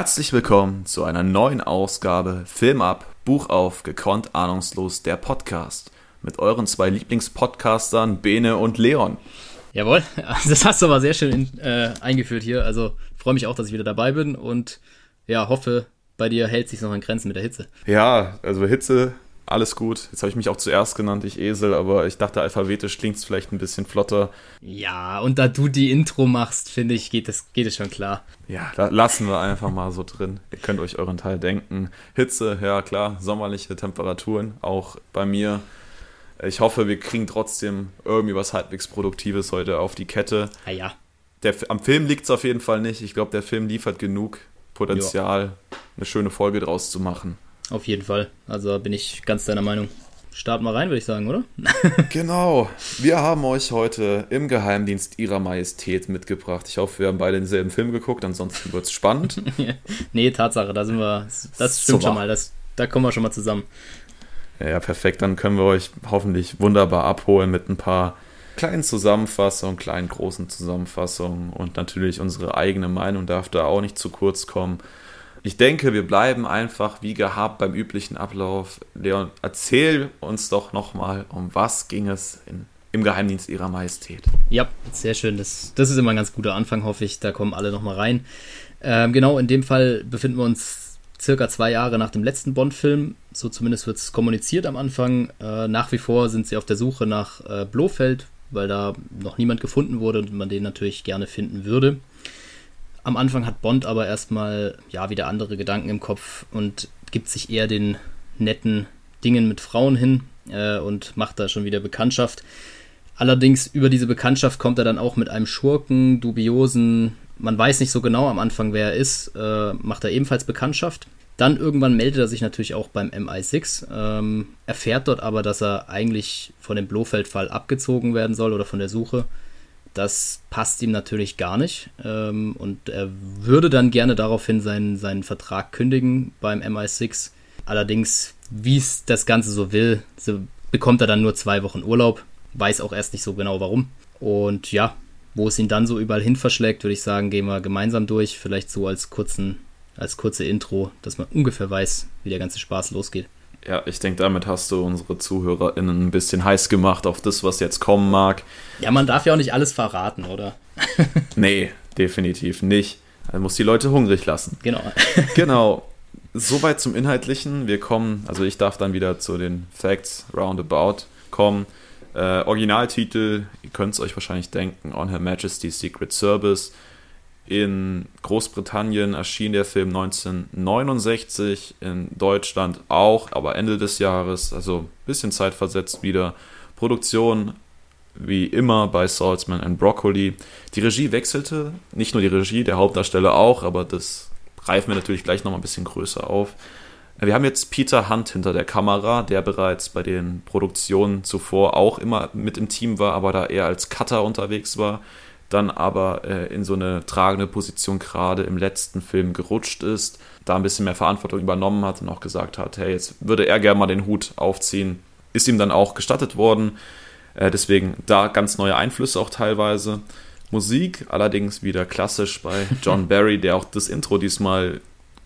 Herzlich willkommen zu einer neuen Ausgabe Film ab, Buch auf, gekonnt ahnungslos, der Podcast. Mit euren zwei Lieblingspodcastern Bene und Leon. Jawohl, das hast du aber sehr schön in, äh, eingeführt hier. Also freue mich auch, dass ich wieder dabei bin und ja, hoffe, bei dir hält sich noch in Grenzen mit der Hitze. Ja, also Hitze alles gut. Jetzt habe ich mich auch zuerst genannt, ich Esel, aber ich dachte, alphabetisch klingt es vielleicht ein bisschen flotter. Ja, und da du die Intro machst, finde ich, geht es geht schon klar. Ja, da lassen wir einfach mal so drin. Ihr könnt euch euren Teil denken. Hitze, ja klar, sommerliche Temperaturen, auch bei mir. Ich hoffe, wir kriegen trotzdem irgendwie was halbwegs Produktives heute auf die Kette. Ah ja. Der, am Film liegt es auf jeden Fall nicht. Ich glaube, der Film liefert genug Potenzial, jo. eine schöne Folge draus zu machen. Auf jeden Fall. Also bin ich ganz deiner Meinung. Starten wir rein, würde ich sagen, oder? genau. Wir haben euch heute im Geheimdienst Ihrer Majestät mitgebracht. Ich hoffe, wir haben beide denselben Film geguckt, ansonsten wird es spannend. nee, Tatsache, da sind wir. Das stimmt Super. schon mal. Das, da kommen wir schon mal zusammen. Ja, perfekt. Dann können wir euch hoffentlich wunderbar abholen mit ein paar kleinen Zusammenfassungen, kleinen großen Zusammenfassungen und natürlich unsere eigene Meinung darf da auch nicht zu kurz kommen. Ich denke, wir bleiben einfach wie gehabt beim üblichen Ablauf. Leon, erzähl uns doch nochmal, um was ging es in, im Geheimdienst Ihrer Majestät? Ja, sehr schön. Das, das ist immer ein ganz guter Anfang, hoffe ich. Da kommen alle nochmal rein. Ähm, genau, in dem Fall befinden wir uns circa zwei Jahre nach dem letzten Bond-Film. So zumindest wird es kommuniziert am Anfang. Äh, nach wie vor sind sie auf der Suche nach äh, Blofeld, weil da noch niemand gefunden wurde und man den natürlich gerne finden würde. Am Anfang hat Bond aber erstmal ja wieder andere Gedanken im Kopf und gibt sich eher den netten Dingen mit Frauen hin äh, und macht da schon wieder Bekanntschaft. Allerdings über diese Bekanntschaft kommt er dann auch mit einem Schurken, dubiosen, man weiß nicht so genau am Anfang, wer er ist, äh, macht er ebenfalls Bekanntschaft. Dann irgendwann meldet er sich natürlich auch beim MI6, ähm, erfährt dort aber, dass er eigentlich von dem Blofeld-Fall abgezogen werden soll oder von der Suche das passt ihm natürlich gar nicht. Ähm, und er würde dann gerne daraufhin seinen, seinen Vertrag kündigen beim MI6. Allerdings, wie es das Ganze so will, so bekommt er dann nur zwei Wochen Urlaub. Weiß auch erst nicht so genau warum. Und ja, wo es ihn dann so überall hin verschlägt, würde ich sagen, gehen wir gemeinsam durch. Vielleicht so als kurzen, als kurze Intro, dass man ungefähr weiß, wie der ganze Spaß losgeht. Ja, ich denke, damit hast du unsere ZuhörerInnen ein bisschen heiß gemacht auf das, was jetzt kommen mag. Ja, man darf ja auch nicht alles verraten, oder? nee, definitiv nicht. Man muss die Leute hungrig lassen. Genau. genau. Soweit zum Inhaltlichen. Wir kommen, also ich darf dann wieder zu den Facts roundabout kommen. Äh, Originaltitel, ihr könnt es euch wahrscheinlich denken, On Her Majesty's Secret Service. In Großbritannien erschien der Film 1969, in Deutschland auch, aber Ende des Jahres, also ein bisschen zeitversetzt wieder. Produktion wie immer bei Saltzman and Broccoli. Die Regie wechselte, nicht nur die Regie, der Hauptdarsteller auch, aber das greifen wir natürlich gleich nochmal ein bisschen größer auf. Wir haben jetzt Peter Hunt hinter der Kamera, der bereits bei den Produktionen zuvor auch immer mit im Team war, aber da eher als Cutter unterwegs war dann aber äh, in so eine tragende Position gerade im letzten Film gerutscht ist, da ein bisschen mehr Verantwortung übernommen hat und auch gesagt hat, hey, jetzt würde er gerne mal den Hut aufziehen. Ist ihm dann auch gestattet worden. Äh, deswegen da ganz neue Einflüsse auch teilweise. Musik allerdings wieder klassisch bei John Barry, der auch das Intro diesmal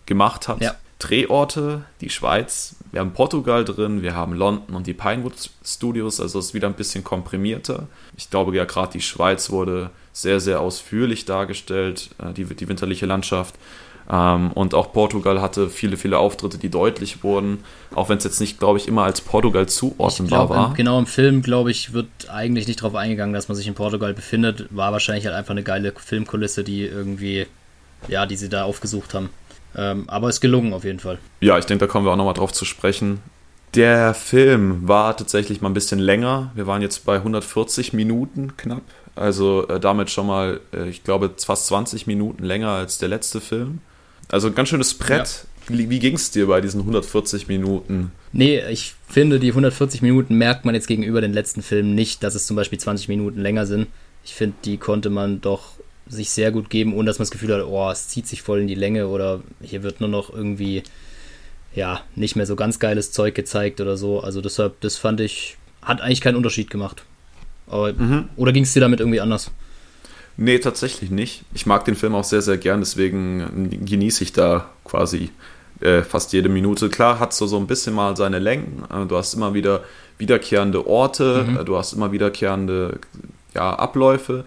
gemacht hat. Ja. Drehorte, die Schweiz, wir haben Portugal drin, wir haben London und die Pinewood Studios, also es ist wieder ein bisschen komprimierter. Ich glaube ja gerade die Schweiz wurde sehr, sehr ausführlich dargestellt, äh, die, die winterliche Landschaft. Ähm, und auch Portugal hatte viele, viele Auftritte, die deutlich wurden, auch wenn es jetzt nicht, glaube ich, immer als Portugal zuordnenbar war. Genau, im Film, glaube ich, wird eigentlich nicht darauf eingegangen, dass man sich in Portugal befindet. War wahrscheinlich halt einfach eine geile Filmkulisse, die irgendwie, ja, die sie da aufgesucht haben. Ähm, aber ist gelungen auf jeden Fall. Ja, ich denke, da kommen wir auch nochmal drauf zu sprechen. Der Film war tatsächlich mal ein bisschen länger. Wir waren jetzt bei 140 Minuten knapp. Also äh, damit schon mal, äh, ich glaube, fast 20 Minuten länger als der letzte Film. Also ein ganz schönes Brett. Ja. Wie, wie ging es dir bei diesen 140 Minuten? Nee, ich finde, die 140 Minuten merkt man jetzt gegenüber den letzten Filmen nicht, dass es zum Beispiel 20 Minuten länger sind. Ich finde, die konnte man doch sich sehr gut geben, ohne dass man das Gefühl hat, oh, es zieht sich voll in die Länge oder hier wird nur noch irgendwie, ja, nicht mehr so ganz geiles Zeug gezeigt oder so. Also deshalb, das fand ich, hat eigentlich keinen Unterschied gemacht. Aber, mhm. Oder ging es dir damit irgendwie anders? Nee, tatsächlich nicht. Ich mag den Film auch sehr, sehr gern, deswegen genieße ich da quasi äh, fast jede Minute. Klar hat so, so ein bisschen mal seine Längen. Äh, du hast immer wieder wiederkehrende Orte, mhm. äh, du hast immer wiederkehrende ja, Abläufe,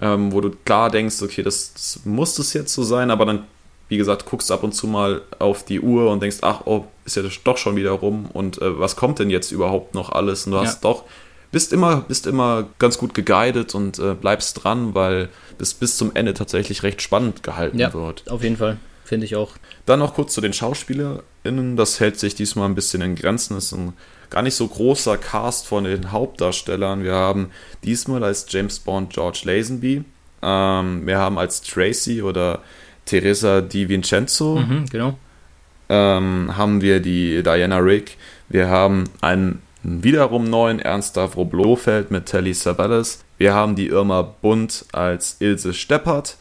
ähm, wo du klar denkst, okay, das, das muss das jetzt so sein, aber dann, wie gesagt, guckst ab und zu mal auf die Uhr und denkst, ach, oh, ist ja doch schon wieder rum und äh, was kommt denn jetzt überhaupt noch alles? Und du hast ja. doch bist immer, bist immer ganz gut geguidet und äh, bleibst dran, weil das bis zum Ende tatsächlich recht spannend gehalten ja, wird. Auf jeden Fall, finde ich auch. Dann noch kurz zu den SchauspielerInnen. Das hält sich diesmal ein bisschen in Grenzen. Das ist ein gar nicht so großer Cast von den Hauptdarstellern. Wir haben diesmal als James Bond George Lazenby. Ähm, wir haben als Tracy oder Teresa Di Vincenzo. Mhm, genau. Ähm, haben wir die Diana Rick. Wir haben einen wiederum neuen Ernst Stavro Blofeld mit Telly Savalas. Wir haben die Irma Bund als Ilse Steppert,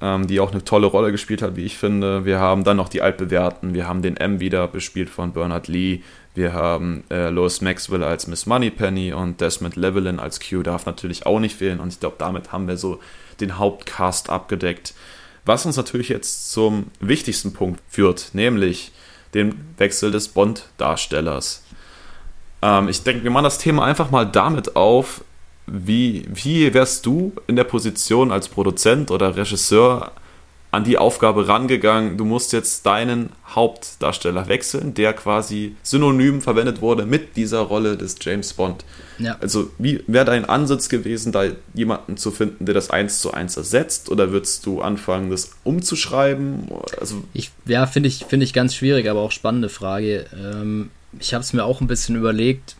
ähm, die auch eine tolle Rolle gespielt hat, wie ich finde. Wir haben dann noch die Altbewährten. Wir haben den M wieder bespielt von Bernard Lee. Wir haben äh, Lois Maxwell als Miss Moneypenny und Desmond Llewellyn als Q darf natürlich auch nicht fehlen. Und ich glaube, damit haben wir so den Hauptcast abgedeckt. Was uns natürlich jetzt zum wichtigsten Punkt führt, nämlich den Wechsel des Bond-Darstellers. Ähm, ich denke, wir machen das Thema einfach mal damit auf, wie, wie wärst du in der Position als Produzent oder Regisseur an die Aufgabe rangegangen, du musst jetzt deinen Hauptdarsteller wechseln, der quasi synonym verwendet wurde mit dieser Rolle des James Bond. Ja. Also, wie wäre dein Ansatz gewesen, da jemanden zu finden, der das eins zu eins ersetzt? Oder würdest du anfangen, das umzuschreiben? Also ich, ja, finde ich, find ich ganz schwierig, aber auch spannende Frage. Ähm, ich habe es mir auch ein bisschen überlegt,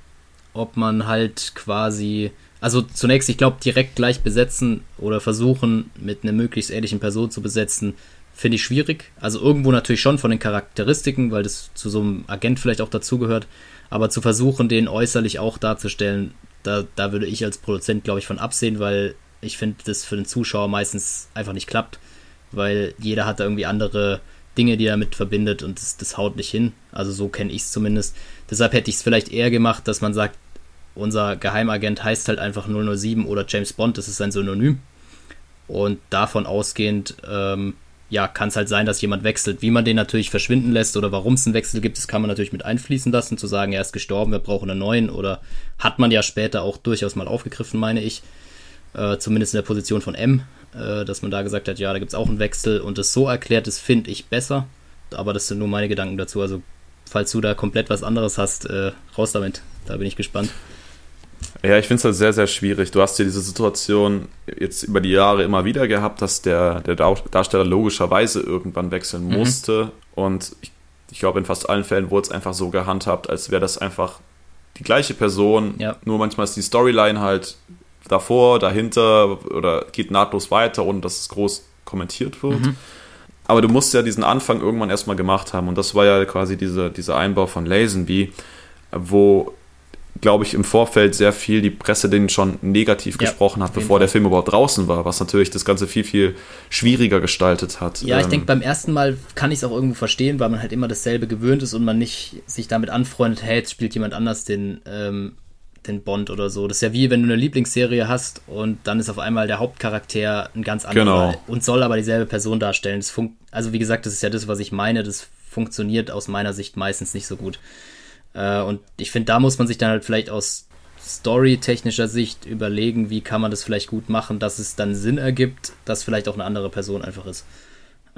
ob man halt quasi, also zunächst, ich glaube, direkt gleich besetzen oder versuchen, mit einer möglichst ähnlichen Person zu besetzen, finde ich schwierig. Also irgendwo natürlich schon von den Charakteristiken, weil das zu so einem Agent vielleicht auch dazugehört, aber zu versuchen, den äußerlich auch darzustellen, da, da würde ich als Produzent, glaube ich, von absehen, weil ich finde, das für den Zuschauer meistens einfach nicht klappt, weil jeder hat da irgendwie andere Dinge, die er damit verbindet und das, das haut nicht hin. Also so kenne ich es zumindest. Deshalb hätte ich es vielleicht eher gemacht, dass man sagt, unser Geheimagent heißt halt einfach 007 oder James Bond, das ist sein Synonym. Und davon ausgehend, ähm, ja, kann es halt sein, dass jemand wechselt. Wie man den natürlich verschwinden lässt oder warum es einen Wechsel gibt, das kann man natürlich mit einfließen lassen, zu sagen, er ist gestorben, wir brauchen einen neuen oder hat man ja später auch durchaus mal aufgegriffen, meine ich. Äh, zumindest in der Position von M, äh, dass man da gesagt hat, ja, da gibt es auch einen Wechsel und das so erklärt ist, finde ich besser. Aber das sind nur meine Gedanken dazu. Also, falls du da komplett was anderes hast, äh, raus damit. Da bin ich gespannt. Ja, ich finde es halt sehr, sehr schwierig. Du hast ja diese Situation jetzt über die Jahre immer wieder gehabt, dass der, der Darsteller logischerweise irgendwann wechseln mhm. musste. Und ich, ich glaube, in fast allen Fällen wurde es einfach so gehandhabt, als wäre das einfach die gleiche Person. Ja. Nur manchmal ist die Storyline halt davor, dahinter oder geht nahtlos weiter, ohne dass es groß kommentiert wird. Mhm. Aber du musst ja diesen Anfang irgendwann erstmal gemacht haben. Und das war ja quasi diese, dieser Einbau von Lazenby, wo, glaube ich, im Vorfeld sehr viel die Presse den schon negativ ja, gesprochen hat, bevor der Film überhaupt draußen war, was natürlich das Ganze viel, viel schwieriger gestaltet hat. Ja, ich ähm, denke, beim ersten Mal kann ich es auch irgendwo verstehen, weil man halt immer dasselbe gewöhnt ist und man nicht sich damit anfreundet, hey, jetzt spielt jemand anders den ähm, den Bond oder so. Das ist ja wie wenn du eine Lieblingsserie hast und dann ist auf einmal der Hauptcharakter ein ganz anderer genau. und soll aber dieselbe Person darstellen. Das also wie gesagt, das ist ja das, was ich meine. Das funktioniert aus meiner Sicht meistens nicht so gut. Äh, und ich finde, da muss man sich dann halt vielleicht aus storytechnischer Sicht überlegen, wie kann man das vielleicht gut machen, dass es dann Sinn ergibt, dass vielleicht auch eine andere Person einfach ist.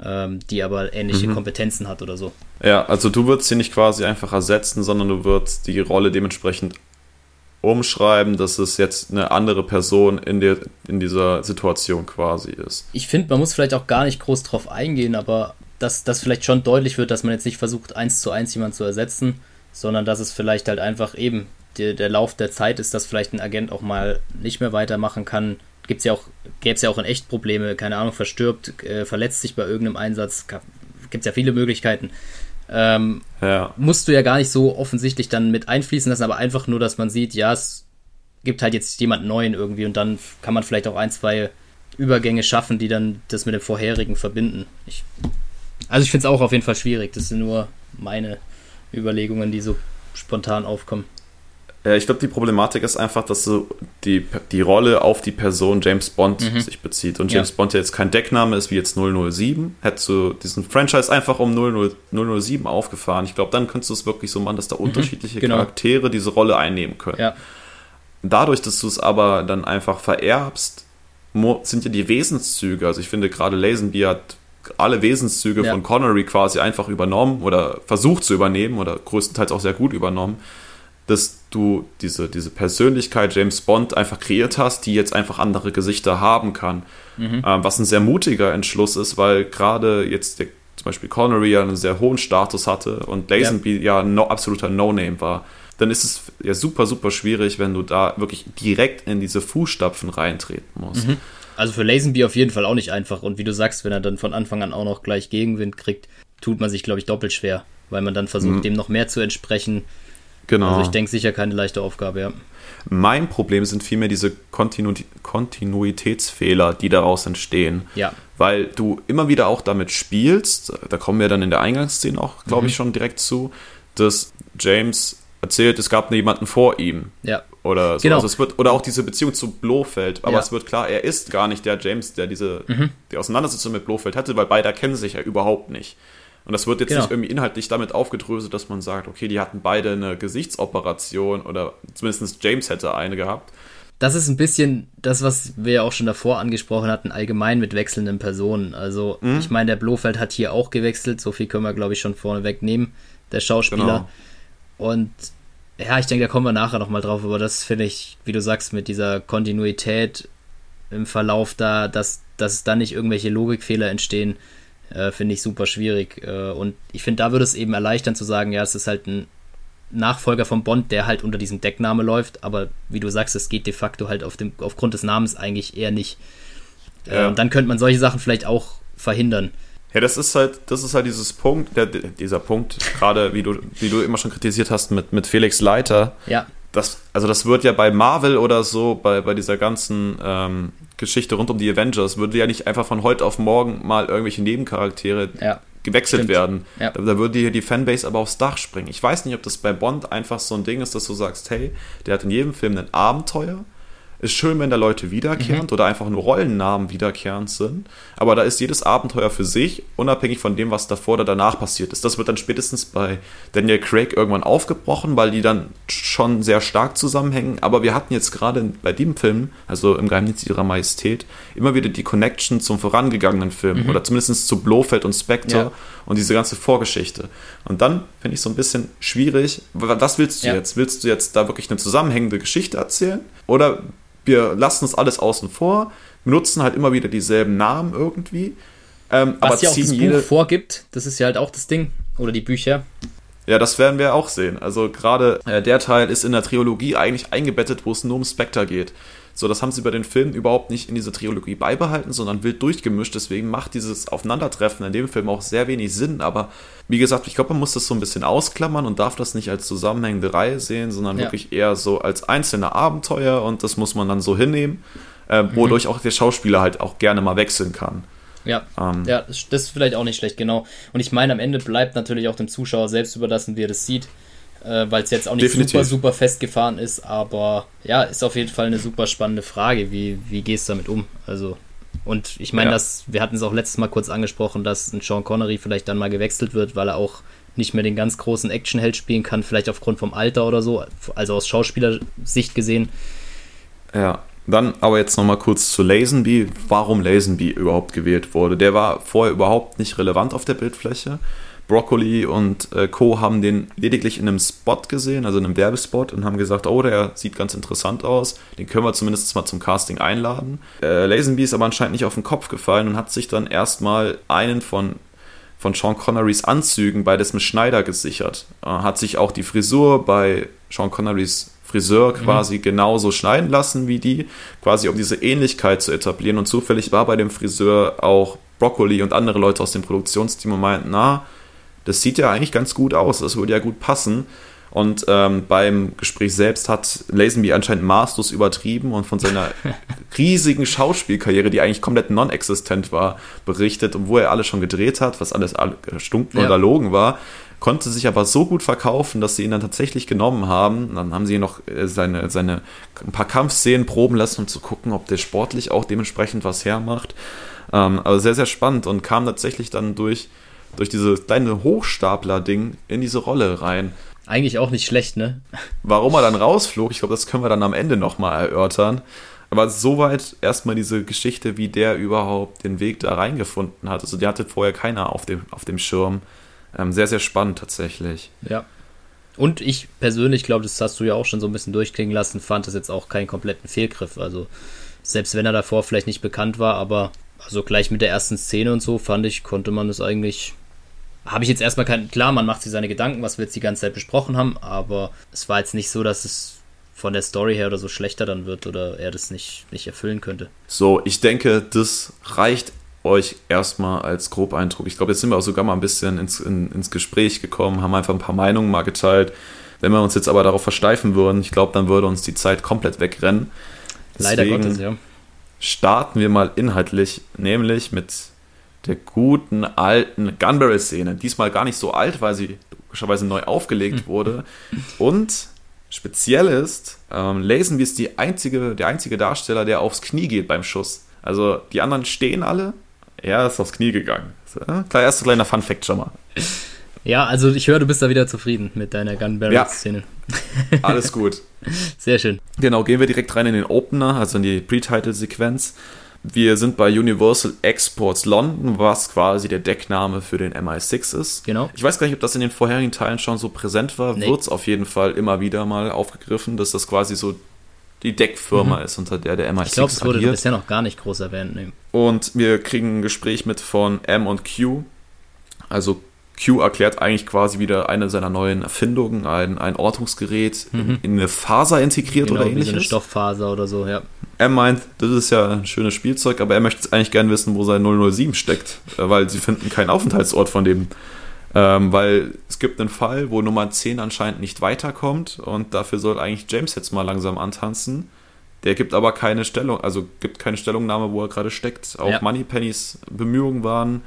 Ähm, die aber ähnliche mhm. Kompetenzen hat oder so. Ja, also du würdest sie nicht quasi einfach ersetzen, sondern du würdest die Rolle dementsprechend umschreiben, dass es jetzt eine andere Person in, der, in dieser Situation quasi ist. Ich finde, man muss vielleicht auch gar nicht groß drauf eingehen, aber dass das vielleicht schon deutlich wird, dass man jetzt nicht versucht, eins zu eins jemanden zu ersetzen, sondern dass es vielleicht halt einfach eben der, der Lauf der Zeit ist, dass vielleicht ein Agent auch mal nicht mehr weitermachen kann. Gibt's ja auch, gäbe es ja auch in echt Probleme, keine Ahnung, verstirbt, äh, verletzt sich bei irgendeinem Einsatz, gibt es ja viele Möglichkeiten. Ähm, ja. Musst du ja gar nicht so offensichtlich dann mit einfließen lassen, aber einfach nur, dass man sieht, ja, es gibt halt jetzt jemand Neuen irgendwie und dann kann man vielleicht auch ein, zwei Übergänge schaffen, die dann das mit dem vorherigen verbinden. Ich, also ich finde es auch auf jeden Fall schwierig. Das sind nur meine Überlegungen, die so spontan aufkommen. Ja, ich glaube, die Problematik ist einfach, dass so die, die Rolle auf die Person James Bond mhm. sich bezieht. Und James ja. Bond ja jetzt kein Deckname ist wie jetzt 007. Hättest du diesen Franchise einfach um 00, 007 aufgefahren. Ich glaube, dann könntest du es wirklich so machen, dass da mhm. unterschiedliche genau. Charaktere diese Rolle einnehmen können. Ja. Dadurch, dass du es aber dann einfach vererbst, sind ja die Wesenszüge. Also ich finde gerade Lazenby hat alle Wesenszüge ja. von Connery quasi einfach übernommen oder versucht zu übernehmen oder größtenteils auch sehr gut übernommen dass du diese, diese Persönlichkeit James Bond einfach kreiert hast, die jetzt einfach andere Gesichter haben kann. Mhm. Ähm, was ein sehr mutiger Entschluss ist, weil gerade jetzt der, zum Beispiel Connery ja einen sehr hohen Status hatte und Lazenby ja, ja no, absoluter No-Name war. Dann ist es ja super, super schwierig, wenn du da wirklich direkt in diese Fußstapfen reintreten musst. Mhm. Also für Lazenby auf jeden Fall auch nicht einfach. Und wie du sagst, wenn er dann von Anfang an auch noch gleich Gegenwind kriegt, tut man sich, glaube ich, doppelt schwer, weil man dann versucht, mhm. dem noch mehr zu entsprechen Genau. Also ich denke sicher keine leichte Aufgabe, ja. Mein Problem sind vielmehr diese Kontinu Kontinuitätsfehler, die daraus entstehen. Ja. Weil du immer wieder auch damit spielst, da kommen wir dann in der Eingangsszene auch, glaube mhm. ich, schon direkt zu, dass James erzählt, es gab jemanden vor ihm. Ja. Oder so. Genau. Also es wird, oder auch diese Beziehung zu Blofeld. Aber ja. es wird klar, er ist gar nicht der James, der diese mhm. die Auseinandersetzung mit Blofeld hatte, weil beide kennen sich ja überhaupt nicht. Und das wird jetzt genau. nicht irgendwie inhaltlich damit aufgedröselt, dass man sagt, okay, die hatten beide eine Gesichtsoperation oder zumindest James hätte eine gehabt. Das ist ein bisschen das, was wir ja auch schon davor angesprochen hatten, allgemein mit wechselnden Personen. Also, mhm. ich meine, der Blofeld hat hier auch gewechselt, so viel können wir, glaube ich, schon vorneweg nehmen, der Schauspieler. Genau. Und ja, ich denke, da kommen wir nachher nochmal drauf, aber das finde ich, wie du sagst, mit dieser Kontinuität im Verlauf da, dass, dass da nicht irgendwelche Logikfehler entstehen, äh, finde ich super schwierig. Äh, und ich finde, da würde es eben erleichtern zu sagen, ja, es ist halt ein Nachfolger von Bond, der halt unter diesem Deckname läuft, aber wie du sagst, es geht de facto halt auf dem, aufgrund des Namens eigentlich eher nicht. Äh, ja. Und dann könnte man solche Sachen vielleicht auch verhindern. Ja, das ist halt, das ist halt dieses Punkt, der, dieser Punkt, gerade wie du, wie du immer schon kritisiert hast mit, mit Felix Leiter. Ja. Das, also das wird ja bei Marvel oder so, bei, bei dieser ganzen ähm, Geschichte rund um die Avengers würde ja nicht einfach von heute auf morgen mal irgendwelche Nebencharaktere ja, gewechselt stimmt. werden. Ja. Da, da, würde hier die Fanbase aber aufs Dach springen. Ich weiß nicht, ob das bei Bond einfach so ein Ding ist, dass du sagst, hey, der hat in jedem Film ein Abenteuer ist schön, wenn da Leute wiederkehrend mhm. oder einfach nur Rollennamen wiederkehrend sind. Aber da ist jedes Abenteuer für sich, unabhängig von dem, was davor oder danach passiert ist. Das wird dann spätestens bei Daniel Craig irgendwann aufgebrochen, weil die dann schon sehr stark zusammenhängen. Aber wir hatten jetzt gerade bei dem Film, also im Geheimnis ihrer Majestät, immer wieder die Connection zum vorangegangenen Film mhm. oder zumindest zu Blofeld und Spectre ja. Und diese ganze Vorgeschichte. Und dann finde ich so ein bisschen schwierig, was willst du ja. jetzt? Willst du jetzt da wirklich eine zusammenhängende Geschichte erzählen? Oder wir lassen es alles außen vor, benutzen halt immer wieder dieselben Namen irgendwie. Ähm, Was aber ja auch das. Buch vorgibt, das ist ja halt auch das Ding. Oder die Bücher. Ja, das werden wir auch sehen. Also gerade äh, der Teil ist in der Trilogie eigentlich eingebettet, wo es nur um Spectre geht. So, das haben sie bei den Filmen überhaupt nicht in dieser Trilogie beibehalten, sondern wild durchgemischt. Deswegen macht dieses Aufeinandertreffen in dem Film auch sehr wenig Sinn. Aber wie gesagt, ich glaube, man muss das so ein bisschen ausklammern und darf das nicht als zusammenhängende Reihe sehen, sondern ja. wirklich eher so als einzelne Abenteuer und das muss man dann so hinnehmen, äh, wodurch mhm. auch der Schauspieler halt auch gerne mal wechseln kann. Ja, ähm, ja, das ist vielleicht auch nicht schlecht, genau. Und ich meine, am Ende bleibt natürlich auch dem Zuschauer selbst überlassen, wie er das sieht äh, weil es jetzt auch nicht Definitiv. super, super festgefahren ist, aber ja, ist auf jeden Fall eine super spannende Frage. Wie, wie gehst du damit um? Also, und ich meine, ja. wir hatten es auch letztes Mal kurz angesprochen, dass ein Sean Connery vielleicht dann mal gewechselt wird, weil er auch nicht mehr den ganz großen Actionheld spielen kann, vielleicht aufgrund vom Alter oder so, also aus Schauspielersicht gesehen. Ja, dann aber jetzt nochmal kurz zu Lazenby, warum Lazenby überhaupt gewählt wurde. Der war vorher überhaupt nicht relevant auf der Bildfläche. Broccoli und äh, Co. haben den lediglich in einem Spot gesehen, also in einem Werbespot, und haben gesagt, oh, der sieht ganz interessant aus, den können wir zumindest mal zum Casting einladen. Äh, Lazenby ist aber anscheinend nicht auf den Kopf gefallen und hat sich dann erstmal einen von von Sean Connerys Anzügen bei Desmond Schneider gesichert. Äh, hat sich auch die Frisur bei Sean Connerys Friseur mhm. quasi mhm. genauso schneiden lassen wie die, quasi um diese Ähnlichkeit zu etablieren. Und zufällig war bei dem Friseur auch Broccoli und andere Leute aus dem Produktionsteam und meinten, na, das sieht ja eigentlich ganz gut aus, das würde ja gut passen. Und ähm, beim Gespräch selbst hat Lazenby anscheinend maßlos übertrieben und von seiner riesigen Schauspielkarriere, die eigentlich komplett non-existent war, berichtet und wo er alles schon gedreht hat, was alles stunken ja. oder logen war konnte sich aber so gut verkaufen, dass sie ihn dann tatsächlich genommen haben. Dann haben sie noch äh, seine, seine ein paar Kampfszenen proben lassen, um zu gucken, ob der sportlich auch dementsprechend was hermacht. Ähm, also sehr, sehr spannend und kam tatsächlich dann durch, durch dieses kleine Hochstapler-Ding in diese Rolle rein. Eigentlich auch nicht schlecht, ne? Warum er dann rausflog, ich glaube, das können wir dann am Ende nochmal erörtern. Aber soweit erstmal diese Geschichte, wie der überhaupt den Weg da reingefunden hat. Also, der hatte vorher keiner auf dem, auf dem Schirm. Ähm, sehr, sehr spannend tatsächlich. Ja. Und ich persönlich glaube, das hast du ja auch schon so ein bisschen durchklingen lassen, fand das jetzt auch keinen kompletten Fehlgriff. Also, selbst wenn er davor vielleicht nicht bekannt war, aber also gleich mit der ersten Szene und so, fand ich, konnte man das eigentlich. Habe ich jetzt erstmal kein. Klar, man macht sich seine Gedanken, was wir jetzt die ganze Zeit besprochen haben, aber es war jetzt nicht so, dass es von der Story her oder so schlechter dann wird oder er das nicht, nicht erfüllen könnte. So, ich denke, das reicht euch erstmal als Grobeindruck. Ich glaube, jetzt sind wir auch sogar mal ein bisschen ins, in, ins Gespräch gekommen, haben einfach ein paar Meinungen mal geteilt. Wenn wir uns jetzt aber darauf versteifen würden, ich glaube, dann würde uns die Zeit komplett wegrennen. Deswegen Leider Gottes, ja. Starten wir mal inhaltlich, nämlich mit der guten alten Gunberry-Szene. Diesmal gar nicht so alt, weil sie logischerweise neu aufgelegt hm. wurde. Und speziell ist, ähm, Lazenby ist die einzige, der einzige Darsteller, der aufs Knie geht beim Schuss. Also die anderen stehen alle er ist aufs Knie gegangen. So, klar, erster kleiner Fun-Fact schon mal. Ja, also ich höre, du bist da wieder zufrieden mit deiner Gun Barrel-Szene. Ja, alles gut. Sehr schön. Genau, gehen wir direkt rein in den Opener, also in die Pre-Title-Sequenz. Wir sind bei Universal Exports London, was quasi der Deckname für den MI6 ist. Genau. Ich weiß gar nicht, ob das in den vorherigen Teilen schon so präsent war. Nee. Wird es auf jeden Fall immer wieder mal aufgegriffen, dass das quasi so die Deckfirma mhm. ist, unter der der MI6 Ich glaube, es wurde bisher noch gar nicht groß erwähnt. Nee. Und wir kriegen ein Gespräch mit von M und Q. Also Q erklärt eigentlich quasi wieder eine seiner neuen Erfindungen, ein, ein Ortungsgerät mhm. in eine Faser integriert genau, oder ähnliches. Wie so eine Stofffaser oder so, ja. Er meint, das ist ja ein schönes Spielzeug, aber er möchte jetzt eigentlich gerne wissen, wo sein 007 steckt, äh, weil sie finden keinen Aufenthaltsort von dem ähm, weil es gibt einen Fall, wo Nummer 10 anscheinend nicht weiterkommt und dafür soll eigentlich James jetzt mal langsam antanzen. Der gibt aber keine Stellung, also gibt keine Stellungnahme, wo er gerade steckt. Auch ja. Moneypennys Bemühungen waren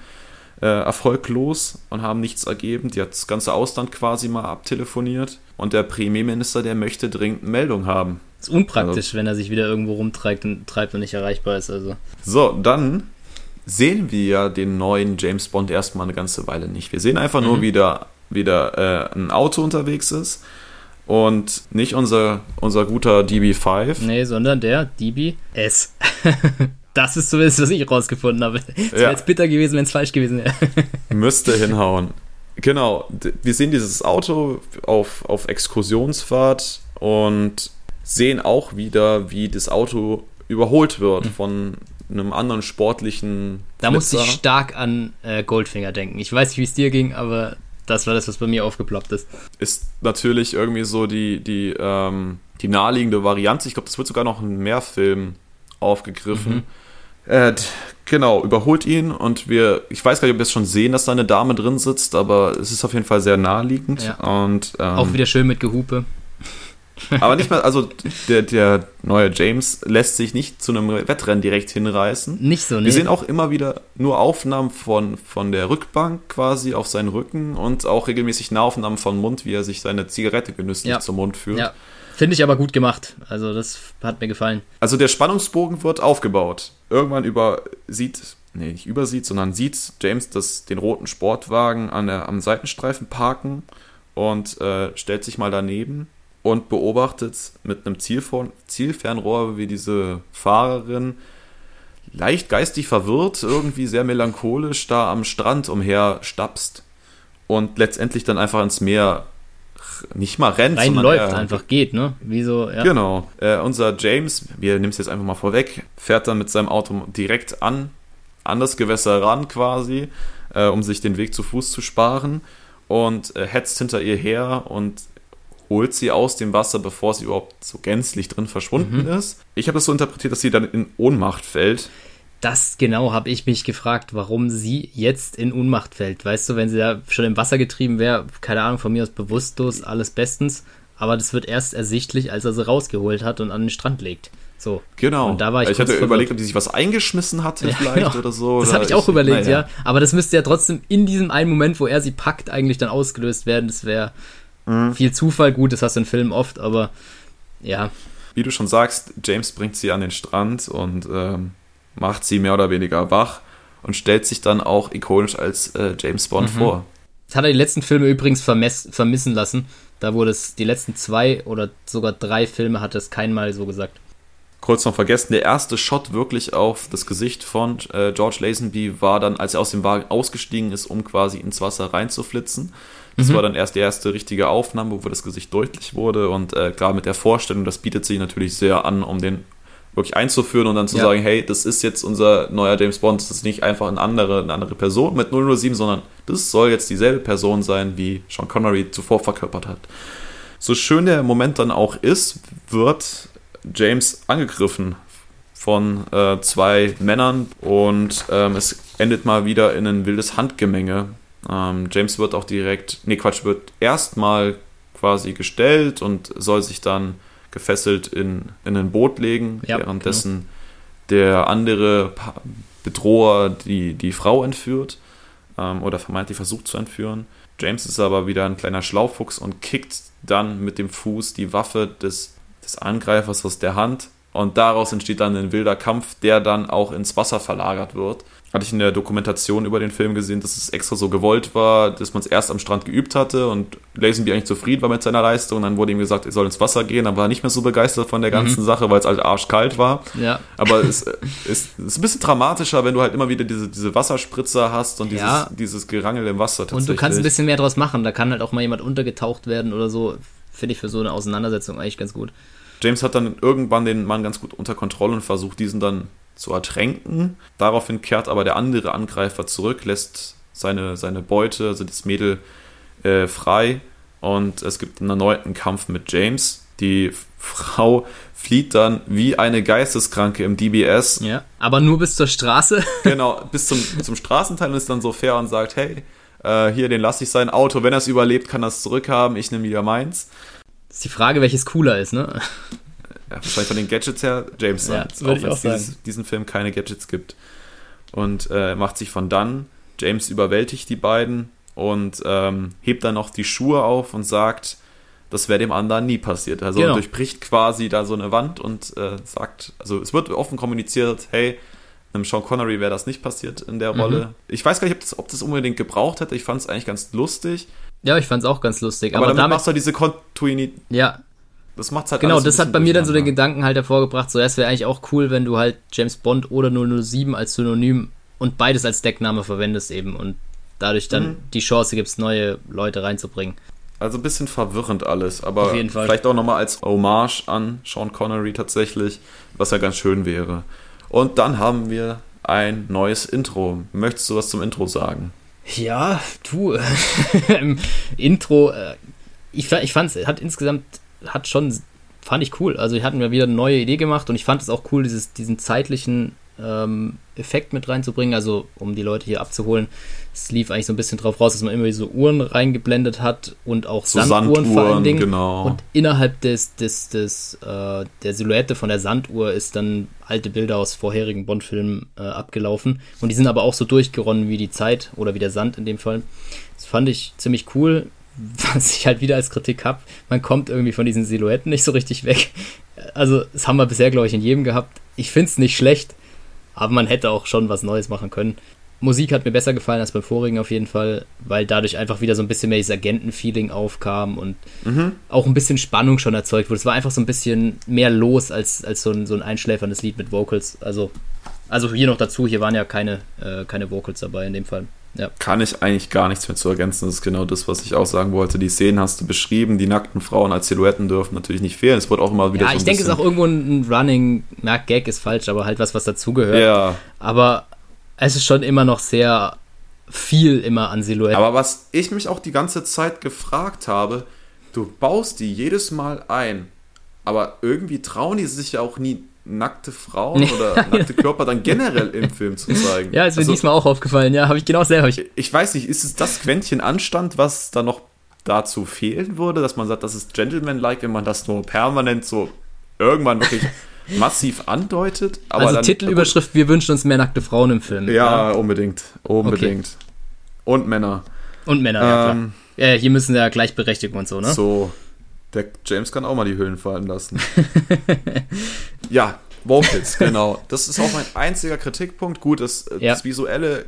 äh, erfolglos und haben nichts ergeben. Die hat das ganze Ausland quasi mal abtelefoniert. Und der Premierminister, der möchte dringend Meldung haben. Ist unpraktisch, also, wenn er sich wieder irgendwo rumtreibt und, treibt und nicht erreichbar ist. Also. So, dann sehen wir ja den neuen James Bond erstmal eine ganze Weile nicht. Wir sehen einfach mhm. nur, wie da wieder äh, ein Auto unterwegs ist und nicht unser, unser guter DB5. Nee, sondern der DB-S. das ist zumindest, was ich rausgefunden habe. Es wäre ja. jetzt bitter gewesen, wenn es falsch gewesen wäre. Müsste hinhauen. Genau, wir sehen dieses Auto auf, auf Exkursionsfahrt und sehen auch wieder, wie das Auto überholt wird mhm. von einem anderen sportlichen. Da musste ich stark an äh, Goldfinger denken. Ich weiß nicht, wie es dir ging, aber das war das, was bei mir aufgeploppt ist. Ist natürlich irgendwie so die, die, ähm, die naheliegende Variante. Ich glaube, das wird sogar noch in mehr Filmen aufgegriffen. Mhm. Äh, genau, überholt ihn und wir, ich weiß gar nicht, ob wir es schon sehen, dass da eine Dame drin sitzt, aber es ist auf jeden Fall sehr naheliegend. Ja. Und, ähm, Auch wieder schön mit Gehupe. Aber nicht mal, also der, der neue James lässt sich nicht zu einem Wettrennen direkt hinreißen. Nicht so, ne? Wir sehen auch immer wieder nur Aufnahmen von, von der Rückbank quasi auf seinen Rücken und auch regelmäßig Nahaufnahmen von Mund, wie er sich seine Zigarette genüsslich ja. zum Mund führt. Ja. Finde ich aber gut gemacht. Also, das hat mir gefallen. Also, der Spannungsbogen wird aufgebaut. Irgendwann übersieht, nee, nicht übersieht, sondern sieht James das, den roten Sportwagen an der, am Seitenstreifen parken und äh, stellt sich mal daneben und beobachtet mit einem Zielfernrohr, wie diese Fahrerin leicht geistig verwirrt, irgendwie sehr melancholisch da am Strand umher stapst und letztendlich dann einfach ins Meer nicht mal rennt, reinläuft, einfach geht, ne? Wie so, ja. Genau. Äh, unser James, wir nehmen es jetzt einfach mal vorweg, fährt dann mit seinem Auto direkt an, an das Gewässer ran quasi, äh, um sich den Weg zu Fuß zu sparen und äh, hetzt hinter ihr her und holt sie aus dem Wasser, bevor sie überhaupt so gänzlich drin verschwunden mhm. ist. Ich habe das so interpretiert, dass sie dann in Ohnmacht fällt. Das genau habe ich mich gefragt, warum sie jetzt in Unmacht fällt. Weißt du, wenn sie da schon im Wasser getrieben wäre, keine Ahnung, von mir aus bewusstlos, alles bestens. Aber das wird erst ersichtlich, als er sie rausgeholt hat und an den Strand legt. So. Genau. Und da war ich, ich hatte verwirrt. überlegt, ob die sich was eingeschmissen hatte, ja, vielleicht genau. oder so. Das habe ich auch ich, überlegt, naja. ja. Aber das müsste ja trotzdem in diesem einen Moment, wo er sie packt, eigentlich dann ausgelöst werden. Das wäre mhm. viel Zufall. Gut, das hast du in Filmen oft, aber ja. Wie du schon sagst, James bringt sie an den Strand und ähm, macht sie mehr oder weniger wach und stellt sich dann auch ikonisch als äh, James Bond mhm. vor. Das hat er die letzten Filme übrigens vermissen lassen. Da wurde es die letzten zwei oder sogar drei Filme hat es keinmal so gesagt. Kurz noch vergessen, der erste Shot wirklich auf das Gesicht von äh, George Lazenby war dann, als er aus dem Wagen ausgestiegen ist, um quasi ins Wasser reinzuflitzen. Das mhm. war dann erst die erste richtige Aufnahme, wo das Gesicht deutlich wurde und äh, klar mit der Vorstellung, das bietet sich natürlich sehr an, um den wirklich einzuführen und dann zu ja. sagen, hey, das ist jetzt unser neuer James Bond, das ist nicht einfach eine andere, eine andere Person mit 007, sondern das soll jetzt dieselbe Person sein, wie Sean Connery zuvor verkörpert hat. So schön der Moment dann auch ist, wird James angegriffen von äh, zwei Männern und ähm, es endet mal wieder in ein wildes Handgemenge. Ähm, James wird auch direkt, nee Quatsch, wird erstmal quasi gestellt und soll sich dann gefesselt in, in ein Boot legen, ja, währenddessen genau. der andere Bedroher die, die Frau entführt ähm, oder vermeintlich versucht zu entführen. James ist aber wieder ein kleiner Schlaufuchs und kickt dann mit dem Fuß die Waffe des, des Angreifers aus der Hand und daraus entsteht dann ein wilder Kampf, der dann auch ins Wasser verlagert wird hatte ich in der Dokumentation über den Film gesehen, dass es extra so gewollt war, dass man es erst am Strand geübt hatte und Lazenby eigentlich zufrieden war mit seiner Leistung. Und dann wurde ihm gesagt, er soll ins Wasser gehen, aber war nicht mehr so begeistert von der ganzen mhm. Sache, weil es halt arschkalt war. Ja. Aber es ist, ist, ein bisschen dramatischer, wenn du halt immer wieder diese, diese Wasserspritzer hast und dieses, ja. dieses Gerangel im Wasser Und du kannst ein bisschen mehr draus machen. Da kann halt auch mal jemand untergetaucht werden oder so. Finde ich für so eine Auseinandersetzung eigentlich ganz gut. James hat dann irgendwann den Mann ganz gut unter Kontrolle und versucht, diesen dann zu ertränken. Daraufhin kehrt aber der andere Angreifer zurück, lässt seine, seine Beute, also das Mädel, äh, frei und es gibt einen erneuten Kampf mit James. Die Frau flieht dann wie eine Geisteskranke im DBS. Ja, aber nur bis zur Straße. genau, bis zum, zum Straßenteil und ist dann so fair und sagt, hey, äh, hier, den lasse ich sein Auto. Wenn er es überlebt, kann er es zurückhaben. Ich nehme wieder meins. Ist die Frage, welches cooler ist, ne? ja, wahrscheinlich von den Gadgets her James ja, auch wenn es dieses, diesen Film keine Gadgets gibt. Und äh, macht sich von dann. James überwältigt die beiden und ähm, hebt dann noch die Schuhe auf und sagt, das wäre dem anderen nie passiert. Also genau. durchbricht quasi da so eine Wand und äh, sagt, also es wird offen kommuniziert, hey, einem Sean Connery wäre das nicht passiert in der mhm. Rolle. Ich weiß gar nicht, ob das, ob das unbedingt gebraucht hätte. Ich fand es eigentlich ganz lustig. Ja, ich fand es auch ganz lustig. Aber, aber damit, damit machst du diese Kontinuität. Ja, das macht's halt Genau, das hat bei mir dann so den Gedanken halt hervorgebracht, so, es wäre eigentlich auch cool, wenn du halt James Bond oder 007 als Synonym und beides als Deckname verwendest eben und dadurch dann mhm. die Chance gibst, neue Leute reinzubringen. Also ein bisschen verwirrend alles, aber vielleicht auch nochmal als Hommage an Sean Connery tatsächlich, was ja ganz schön wäre. Und dann haben wir ein neues Intro. Möchtest du was zum Intro sagen? Ja, du, im Intro, äh, ich, ich fand es hat insgesamt hat schon, fand ich cool. Also, wir hatten ja wieder eine neue Idee gemacht und ich fand es auch cool, dieses, diesen zeitlichen ähm, Effekt mit reinzubringen. Also, um die Leute hier abzuholen. Es lief eigentlich so ein bisschen drauf raus, dass man immer so Uhren reingeblendet hat und auch so Sanduhren, Sanduhren vor allen Dingen. Genau. Und innerhalb des, des, des, äh, der Silhouette von der Sanduhr ist dann alte Bilder aus vorherigen Bond-Filmen äh, abgelaufen. Und die sind aber auch so durchgeronnen wie die Zeit oder wie der Sand in dem Fall. Das fand ich ziemlich cool was ich halt wieder als Kritik habe, man kommt irgendwie von diesen Silhouetten nicht so richtig weg. Also, das haben wir bisher, glaube ich, in jedem gehabt. Ich finde es nicht schlecht, aber man hätte auch schon was Neues machen können. Musik hat mir besser gefallen als beim vorigen auf jeden Fall, weil dadurch einfach wieder so ein bisschen mehr dieses Agenten-Feeling aufkam und mhm. auch ein bisschen Spannung schon erzeugt wurde. Es war einfach so ein bisschen mehr los als, als so, ein, so ein einschläferndes Lied mit Vocals. Also, also hier noch dazu, hier waren ja keine, äh, keine Vocals dabei in dem Fall. Ja. Kann ich eigentlich gar nichts mehr zu ergänzen. Das ist genau das, was ich auch sagen wollte. Die Szenen hast du beschrieben. Die nackten Frauen als Silhouetten dürfen natürlich nicht fehlen. Es wird auch immer wieder. Ja, so ich denke, es ist auch irgendwo ein Running. Na, Gag ist falsch, aber halt was, was dazugehört. Ja. Aber es ist schon immer noch sehr viel immer an Silhouetten. Aber was ich mich auch die ganze Zeit gefragt habe, du baust die jedes Mal ein, aber irgendwie trauen die sich ja auch nie nackte Frauen oder nackte Körper dann generell im Film zu zeigen. Ja, ist mir also, diesmal auch aufgefallen, ja, habe ich genau selber. Ich, ich weiß nicht, ist es das Quäntchen Anstand, was da noch dazu fehlen würde, dass man sagt, das ist Gentleman-like, wenn man das nur permanent so irgendwann wirklich massiv andeutet. also dann, Titelüberschrift, wir wünschen uns mehr nackte Frauen im Film. Ja, ja. unbedingt. Unbedingt. Okay. Und Männer. Und Männer, ähm, ja klar. Ja, hier müssen ja Gleichberechtigung und so, ne? So. Der James kann auch mal die Hüllen fallen lassen. ja, Vocals, genau. Das ist auch mein einziger Kritikpunkt. Gut, das, ja. das Visuelle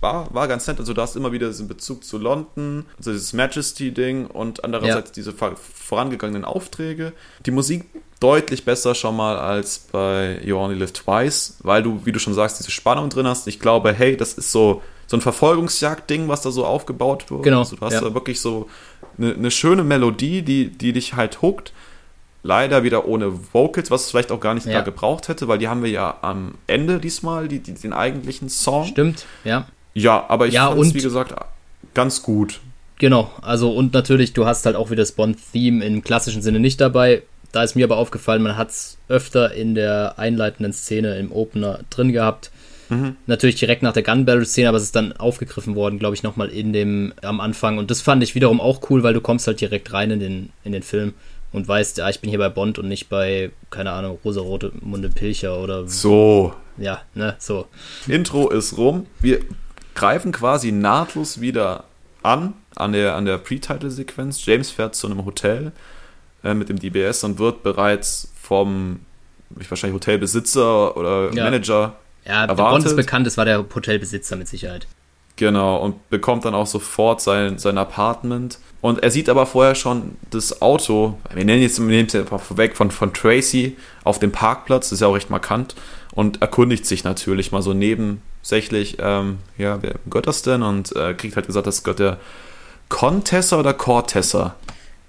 war, war ganz nett. Also du hast immer wieder diesen Bezug zu London, also dieses Majesty-Ding und andererseits ja. diese vorangegangenen Aufträge. Die Musik deutlich besser schon mal als bei You Only Live Twice, weil du, wie du schon sagst, diese Spannung drin hast. Ich glaube, hey, das ist so, so ein Verfolgungsjagd-Ding, was da so aufgebaut wird. Genau. Also du hast ja. da wirklich so eine, eine schöne Melodie, die, die dich halt huckt. Leider wieder ohne Vocals, was es vielleicht auch gar nicht ja. da gebraucht hätte, weil die haben wir ja am Ende diesmal, die, die den eigentlichen Song. Stimmt, ja. Ja, aber ich ja, fand es, wie gesagt, ganz gut. Genau, also und natürlich, du hast halt auch wieder das Bond-Theme im klassischen Sinne nicht dabei. Da ist mir aber aufgefallen, man hat es öfter in der einleitenden Szene im Opener drin gehabt. Mhm. Natürlich direkt nach der Gun Barrel Szene, aber es ist dann aufgegriffen worden, glaube ich, nochmal in dem am Anfang. Und das fand ich wiederum auch cool, weil du kommst halt direkt rein in den, in den Film und weißt, ja, ich bin hier bei Bond und nicht bei, keine Ahnung, Rosarote Munde Pilcher oder. So. Ja, ne, so. Intro ist rum. Wir greifen quasi nahtlos wieder an, an der, an der Pre-Title-Sequenz. James fährt zu einem Hotel äh, mit dem DBS und wird bereits vom wahrscheinlich Hotelbesitzer oder ja. Manager ja, erwartet. Bond ist bekannt, es war der Hotelbesitzer mit Sicherheit. Genau, und bekommt dann auch sofort sein, sein Apartment. Und er sieht aber vorher schon das Auto, wir nennen jetzt, wir nehmen es einfach vorweg, von, von Tracy auf dem Parkplatz, das ist ja auch recht markant, und erkundigt sich natürlich mal so nebensächlich, ähm, ja, wer gehört das denn? Und äh, kriegt halt gesagt, das gehört der Contessa oder Cortessa?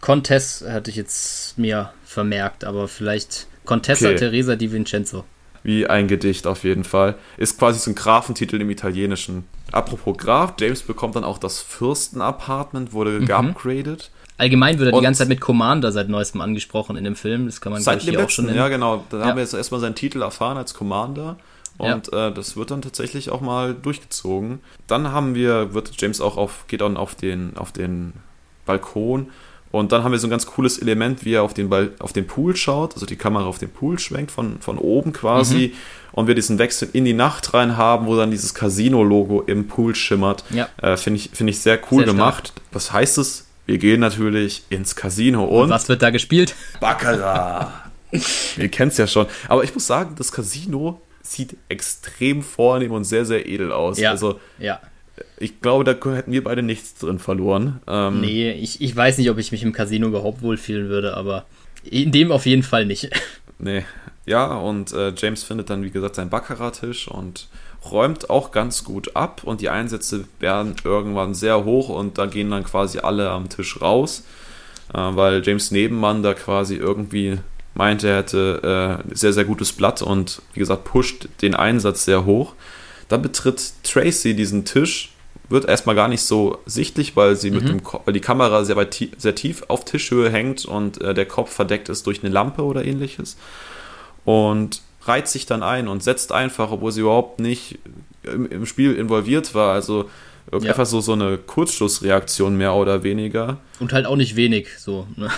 Contess hatte ich jetzt mir vermerkt, aber vielleicht Contessa okay. Teresa di Vincenzo. Wie ein Gedicht auf jeden Fall. Ist quasi so ein Grafentitel im Italienischen. Apropos Graf, James bekommt dann auch das Fürsten-Apartment, wurde mhm. geupgradet. Allgemein wird er die ganze Zeit mit Commander seit neuestem angesprochen in dem Film. Das kann man seit dem letzten, auch schon. Ja, genau. Da ja. haben wir jetzt erstmal seinen Titel erfahren als Commander. Und ja. äh, das wird dann tatsächlich auch mal durchgezogen. Dann haben wir, wird James auch auf, geht dann auf den, auf den Balkon und dann haben wir so ein ganz cooles Element, wie er auf den, Ball, auf den Pool schaut, also die Kamera auf den Pool schwenkt, von, von oben quasi. Mhm. Und wir diesen Wechsel in die Nacht rein haben, wo dann dieses Casino-Logo im Pool schimmert. Ja. Äh, Finde ich, find ich sehr cool sehr gemacht. Was heißt es? Wir gehen natürlich ins Casino und. und was wird da gespielt? Baccarat. Ihr kennt es ja schon. Aber ich muss sagen, das Casino sieht extrem vornehm und sehr, sehr edel aus. Ja. Also, ja ich glaube, da hätten wir beide nichts drin verloren. Ähm, nee, ich, ich weiß nicht, ob ich mich im Casino überhaupt wohlfühlen würde, aber in dem auf jeden Fall nicht. Nee, ja, und äh, James findet dann, wie gesagt, seinen Baccarat-Tisch und räumt auch ganz gut ab und die Einsätze werden irgendwann sehr hoch und da gehen dann quasi alle am Tisch raus, äh, weil James Nebenmann da quasi irgendwie meinte, er hätte äh, sehr, sehr gutes Blatt und wie gesagt, pusht den Einsatz sehr hoch. Dann betritt Tracy diesen Tisch wird erstmal gar nicht so sichtlich, weil sie mhm. mit dem weil die Kamera sehr, weit, sehr tief auf Tischhöhe hängt und äh, der Kopf verdeckt ist durch eine Lampe oder ähnliches. Und reiht sich dann ein und setzt einfach, obwohl sie überhaupt nicht im, im Spiel involviert war. Also ja. einfach so, so eine Kurzschlussreaktion mehr oder weniger. Und halt auch nicht wenig, so. Ne?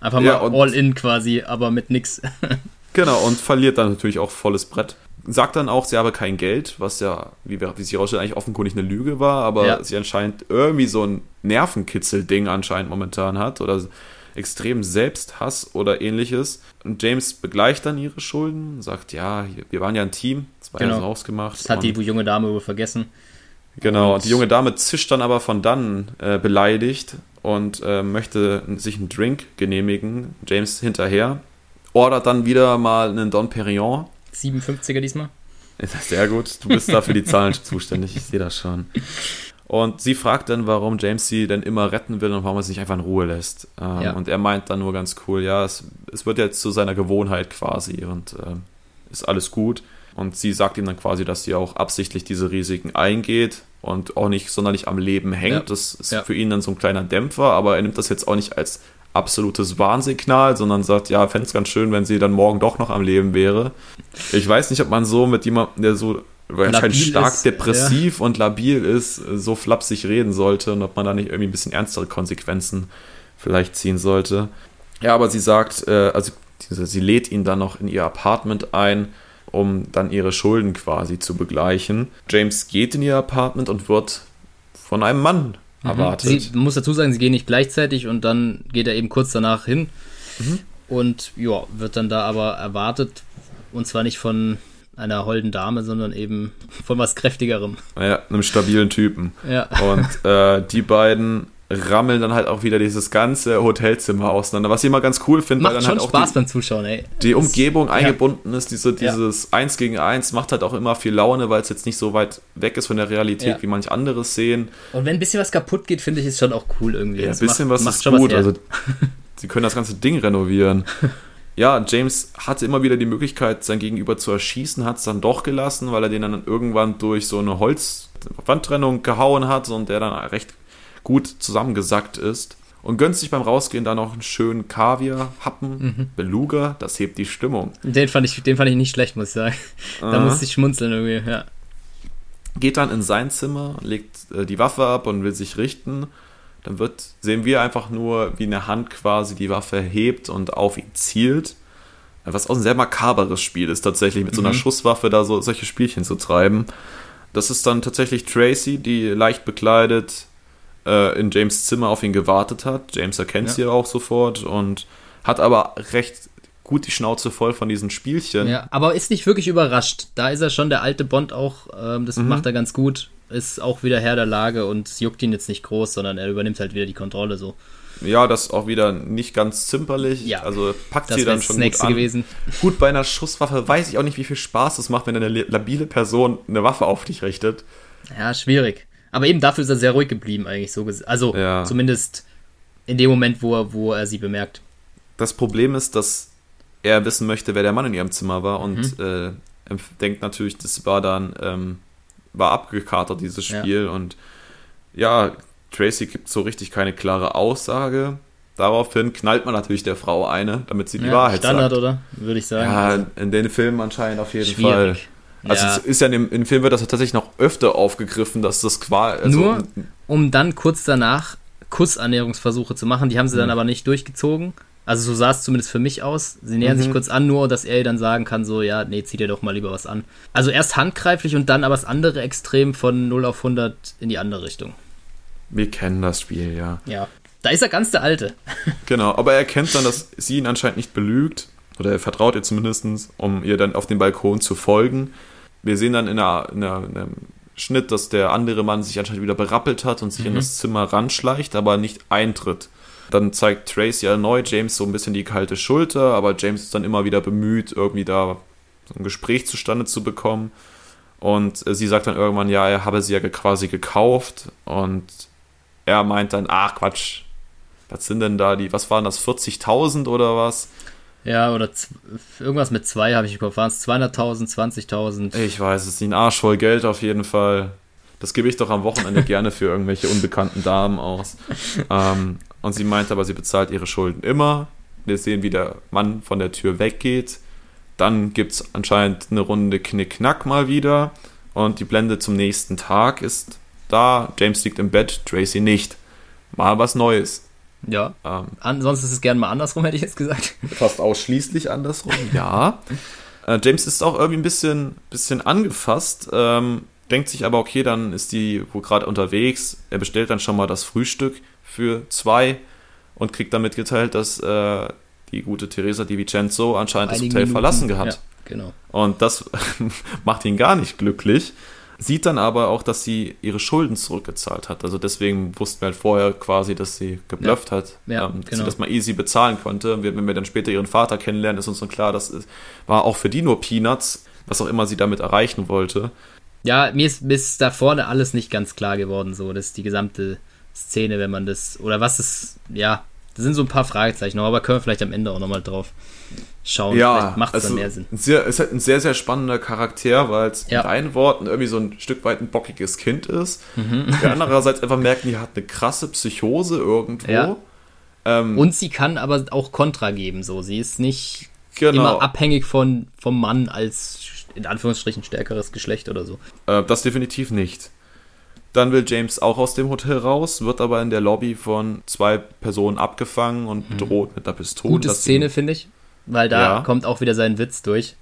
Einfach mal ja, all in quasi, aber mit nix. genau, und verliert dann natürlich auch volles Brett sagt dann auch, sie habe kein Geld, was ja, wie, wie sich herausstellt, eigentlich offenkundig eine Lüge war, aber ja. sie anscheinend irgendwie so ein Nervenkitzel-Ding anscheinend momentan hat oder extrem Selbsthass oder ähnliches. Und James begleicht dann ihre Schulden, sagt, ja, wir waren ja ein Team, das war genau. ja so ausgemacht. Das hat die junge Dame wohl vergessen. Genau, und die junge Dame zischt dann aber von dann äh, beleidigt und äh, möchte sich einen Drink genehmigen. James hinterher, ordert dann wieder mal einen Don Perignon 57er diesmal. Sehr gut. Du bist da für die Zahlen zuständig. Ich sehe das schon. Und sie fragt dann, warum James sie denn immer retten will und warum er sich einfach in Ruhe lässt. Ähm, ja. Und er meint dann nur ganz cool, ja, es, es wird jetzt zu seiner Gewohnheit quasi und äh, ist alles gut. Und sie sagt ihm dann quasi, dass sie auch absichtlich diese Risiken eingeht und auch nicht sonderlich am Leben hängt. Ja. Das ist ja. für ihn dann so ein kleiner Dämpfer, aber er nimmt das jetzt auch nicht als absolutes Warnsignal, sondern sagt, ja, fände es ganz schön, wenn sie dann morgen doch noch am Leben wäre. Ich weiß nicht, ob man so mit jemandem, der so anscheinend stark ist, depressiv ja. und labil ist, so flapsig reden sollte und ob man da nicht irgendwie ein bisschen ernstere Konsequenzen vielleicht ziehen sollte. Ja, aber sie sagt, äh, also sie lädt ihn dann noch in ihr Apartment ein, um dann ihre Schulden quasi zu begleichen. James geht in ihr Apartment und wird von einem Mann. Erwartet. Sie muss dazu sagen, sie gehen nicht gleichzeitig und dann geht er eben kurz danach hin mhm. und ja, wird dann da aber erwartet und zwar nicht von einer holden Dame, sondern eben von was kräftigerem. Ja, einem stabilen Typen. Ja. Und äh, die beiden rammeln dann halt auch wieder dieses ganze Hotelzimmer auseinander, was ich immer ganz cool finde, weil dann halt auch Spaß die, beim Zuschauen, ey. Die Umgebung das, eingebunden ja. ist, diese, dieses ja. Eins gegen Eins macht halt auch immer viel Laune, weil es jetzt nicht so weit weg ist von der Realität, ja. wie manch anderes sehen. Und wenn ein bisschen was kaputt geht, finde ich, ist schon auch cool irgendwie. Ja, ein bisschen macht, was ist gut, was also sie können das ganze Ding renovieren. ja, James hatte immer wieder die Möglichkeit, sein Gegenüber zu erschießen, hat es dann doch gelassen, weil er den dann irgendwann durch so eine Holzwandtrennung gehauen hat und der dann recht gut zusammengesackt ist. Und gönnt sich beim Rausgehen dann noch einen schönen Kaviar-Happen, mhm. Beluga, das hebt die Stimmung. Den fand ich, den fand ich nicht schlecht, muss ich sagen. Da musste ich schmunzeln irgendwie, ja. Geht dann in sein Zimmer, legt äh, die Waffe ab und will sich richten. Dann wird, sehen wir einfach nur, wie eine Hand quasi die Waffe hebt und auf ihn zielt. Was auch ein sehr makaberes Spiel ist, tatsächlich mit so einer mhm. Schusswaffe da so solche Spielchen zu treiben. Das ist dann tatsächlich Tracy, die leicht bekleidet äh, in James Zimmer auf ihn gewartet hat. James erkennt ja. sie auch sofort und hat aber recht gut die Schnauze voll von diesen Spielchen. Ja, aber ist nicht wirklich überrascht. Da ist er schon der alte Bond auch, ähm, das mhm. macht er ganz gut. Ist auch wieder Herr der Lage und juckt ihn jetzt nicht groß, sondern er übernimmt halt wieder die Kontrolle so. Ja, das auch wieder nicht ganz zimperlich. Ja, also packt sie dann schon gut an. Gewesen. Gut, bei einer Schusswaffe weiß ich auch nicht, wie viel Spaß es macht, wenn eine labile Person eine Waffe auf dich richtet. Ja, schwierig. Aber eben dafür ist er sehr ruhig geblieben, eigentlich so. Also ja. zumindest in dem Moment, wo er, wo er sie bemerkt. Das Problem ist, dass er wissen möchte, wer der Mann in ihrem Zimmer war und mhm. äh, denkt natürlich, das war dann, ähm, war abgekatert, dieses Spiel. Ja. Und ja, Tracy gibt so richtig keine klare Aussage. Daraufhin knallt man natürlich der Frau eine, damit sie die ja, Wahrheit Standard, sagt. Standard, oder? Würde ich sagen. Ja, in den Filmen anscheinend auf jeden Schwierig. Fall. Also ja. ist ja in dem, Film wird das tatsächlich noch öfter aufgegriffen, dass das quasi. Also Nur um dann kurz danach Kussannäherungsversuche zu machen, die haben sie mhm. dann aber nicht durchgezogen. Also so sah es zumindest für mich aus. Sie nähern mhm. sich kurz an, nur dass er ihr dann sagen kann, so, ja, nee, zieh dir doch mal lieber was an. Also erst handgreiflich und dann aber das andere Extrem von 0 auf 100 in die andere Richtung. Wir kennen das Spiel, ja. Ja. Da ist er ganz der Alte. genau, aber er erkennt dann, dass sie ihn anscheinend nicht belügt. Oder er vertraut ihr zumindest, um ihr dann auf den Balkon zu folgen wir sehen dann in, einer, in, einer, in, einem Schnitt, dass der andere Mann sich anscheinend wieder berappelt hat und sich mhm. in das Zimmer ranschleicht, aber nicht eintritt. Dann zeigt Tracy erneut James so ein bisschen die kalte Schulter, aber James ist dann immer wieder bemüht, irgendwie da so ein Gespräch zustande zu bekommen. Und äh, sie sagt dann irgendwann, ja, er habe sie ja quasi gekauft. Und er meint dann, ach Quatsch, was sind denn da die, was waren das, 40.000 oder was? Ja, oder irgendwas mit zwei habe ich im Kopf. Waren es 200.000, 20.000? Ich weiß es nicht. Ein Arsch voll Geld auf jeden Fall. Das gebe ich doch am Wochenende gerne für irgendwelche unbekannten Damen aus. Ähm, und sie meint aber, sie bezahlt ihre Schulden immer. Wir sehen, wie der Mann von der Tür weggeht. Dann gibt es anscheinend eine Runde Knick-Knack mal wieder. Und die Blende zum nächsten Tag ist da. James liegt im Bett, Tracy nicht. Mal was Neues. Ja. Ähm, Ansonsten ist es gerne mal andersrum, hätte ich jetzt gesagt. Fast ausschließlich andersrum, ja. äh, James ist auch irgendwie ein bisschen, bisschen angefasst, ähm, denkt sich aber, okay, dann ist die wo gerade unterwegs. Er bestellt dann schon mal das Frühstück für zwei und kriegt dann mitgeteilt, dass äh, die gute Teresa Di Vincenzo anscheinend das Hotel Minuten, verlassen hat. Ja, genau. Und das macht ihn gar nicht glücklich. Sieht dann aber auch, dass sie ihre Schulden zurückgezahlt hat. Also deswegen wussten wir halt vorher quasi, dass sie geblufft ja. hat, ja, ähm, dass genau. sie das mal easy bezahlen konnte. Wenn wir dann später ihren Vater kennenlernen, ist uns dann klar, das war auch für die nur Peanuts, was auch immer sie damit erreichen wollte. Ja, mir ist bis da vorne alles nicht ganz klar geworden, so, dass die gesamte Szene, wenn man das, oder was ist, ja, das sind so ein paar Fragezeichen noch, aber können wir vielleicht am Ende auch nochmal drauf schauen. Ja, macht es also dann mehr Sinn. Sehr, ist halt ein sehr, sehr spannender Charakter, weil es ja. in deinen Worten irgendwie so ein Stück weit ein bockiges Kind ist. Mhm. Der andererseits einfach merken, die hat eine krasse Psychose irgendwo. Ja. Ähm, und sie kann aber auch Kontra geben, so. Sie ist nicht genau. immer abhängig von, vom Mann als in Anführungsstrichen stärkeres Geschlecht oder so. Äh, das definitiv nicht. Dann will James auch aus dem Hotel raus, wird aber in der Lobby von zwei Personen abgefangen und mhm. bedroht mit einer Pistole. Gute Szene, finde ich, weil da ja. kommt auch wieder sein Witz durch.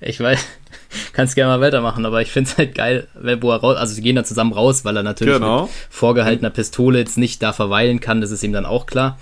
Ich weiß, kannst gerne mal weitermachen, aber ich finde es halt geil, wo er raus, also sie gehen dann zusammen raus, weil er natürlich genau. mit vorgehaltener Pistole jetzt nicht da verweilen kann, das ist ihm dann auch klar.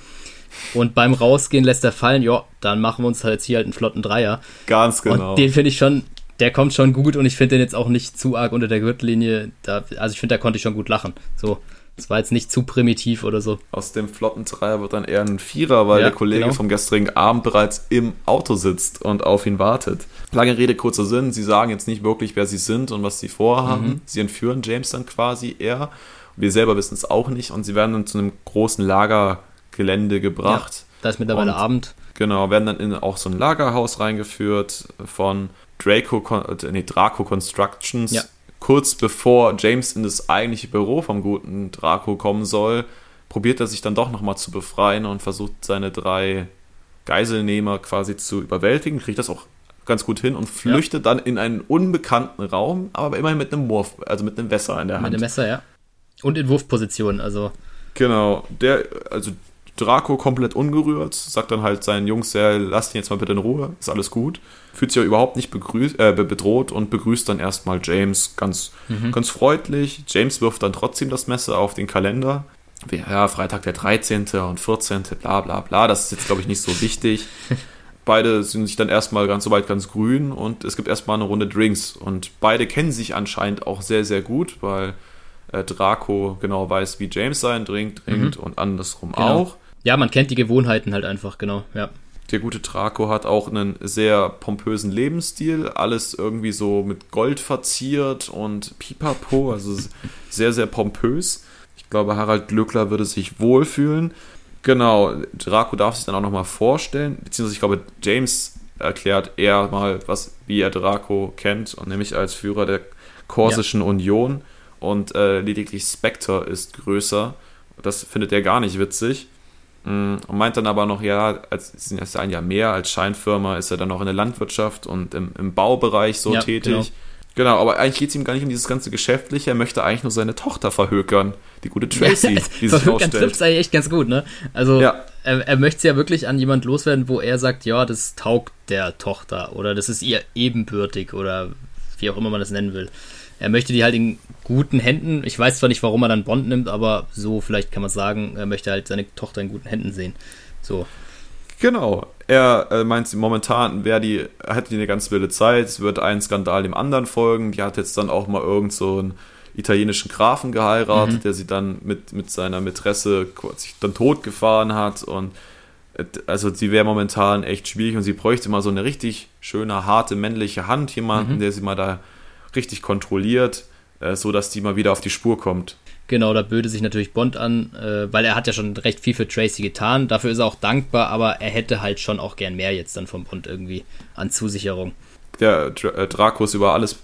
Und beim Rausgehen lässt er fallen, ja, dann machen wir uns halt jetzt hier halt einen flotten Dreier. Ganz genau. Und den finde ich schon der kommt schon gut und ich finde den jetzt auch nicht zu arg unter der Gürtellinie. Da, also ich finde, da konnte ich schon gut lachen. So, es war jetzt nicht zu primitiv oder so. Aus dem flotten Dreier wird dann eher ein Vierer, weil ja, der Kollege genau. vom gestrigen Abend bereits im Auto sitzt und auf ihn wartet. Lange Rede, kurzer Sinn. Sie sagen jetzt nicht wirklich, wer sie sind und was sie vorhaben. Mhm. Sie entführen James dann quasi eher. Wir selber wissen es auch nicht und sie werden dann zu einem großen Lagergelände gebracht. Ja, da ist mittlerweile und, Abend. Genau, werden dann in auch so ein Lagerhaus reingeführt von Draco, äh, nee, Draco Constructions. Ja. Kurz bevor James in das eigentliche Büro vom guten Draco kommen soll, probiert er sich dann doch nochmal zu befreien und versucht seine drei Geiselnehmer quasi zu überwältigen, kriegt das auch ganz gut hin und flüchtet ja. dann in einen unbekannten Raum, aber immerhin mit einem Wurf, also mit einem Messer in der Hand. Mit einem Messer, ja. Und in Wurfposition, also. Genau, der, also Draco komplett ungerührt, sagt dann halt seinen Jungs, ja, lasst ihn jetzt mal bitte in Ruhe, ist alles gut. Fühlt sich ja überhaupt nicht begrüßt, äh, bedroht und begrüßt dann erstmal James ganz, mhm. ganz freundlich. James wirft dann trotzdem das Messer auf den Kalender. Ja, Freitag der 13. und 14. bla bla bla, das ist jetzt, glaube ich, nicht so wichtig. beide sind sich dann erstmal ganz soweit ganz grün und es gibt erstmal eine Runde Drinks. Und beide kennen sich anscheinend auch sehr, sehr gut, weil äh, Draco genau weiß, wie James sein trinkt, trinkt mhm. und andersrum genau. auch. Ja, man kennt die Gewohnheiten halt einfach, genau, ja. Der gute Draco hat auch einen sehr pompösen Lebensstil, alles irgendwie so mit Gold verziert und pipapo, also sehr, sehr pompös. Ich glaube, Harald Glückler würde sich wohlfühlen. Genau, Draco darf sich dann auch nochmal vorstellen, beziehungsweise ich glaube, James erklärt eher mal, was, wie er Draco kennt, und nämlich als Führer der Korsischen ja. Union. Und äh, lediglich Spectre ist größer. Das findet er gar nicht witzig. Mm, und meint dann aber noch, ja, als, sind erst ein Jahr mehr als Scheinfirma, ist er dann noch in der Landwirtschaft und im, im Baubereich so ja, tätig. Genau. genau. aber eigentlich geht es ihm gar nicht um dieses ganze Geschäftliche, er möchte eigentlich nur seine Tochter verhökern, die gute Tracy, die sich Verhökern trifft eigentlich echt ganz gut, ne? Also, ja. er, er möchte ja wirklich an jemand loswerden, wo er sagt, ja, das taugt der Tochter oder das ist ihr ebenbürtig oder wie auch immer man das nennen will er möchte die halt in guten Händen. Ich weiß zwar nicht, warum er dann Bond nimmt, aber so vielleicht kann man sagen, er möchte halt seine Tochter in guten Händen sehen. So. Genau. Er äh, meint, momentan wäre die, hätte die eine ganz wilde Zeit, es wird ein Skandal dem anderen folgen. Die hat jetzt dann auch mal irgend so einen italienischen Grafen geheiratet, mhm. der sie dann mit, mit seiner Mätresse sich dann totgefahren hat und äh, also sie wäre momentan echt schwierig und sie bräuchte mal so eine richtig schöne, harte männliche Hand, jemanden, mhm. der sie mal da richtig kontrolliert, äh, so dass die mal wieder auf die Spur kommt. Genau, da böte sich natürlich Bond an, äh, weil er hat ja schon recht viel für Tracy getan. Dafür ist er auch dankbar, aber er hätte halt schon auch gern mehr jetzt dann vom Bond irgendwie an Zusicherung. Der äh, Draco ist über alles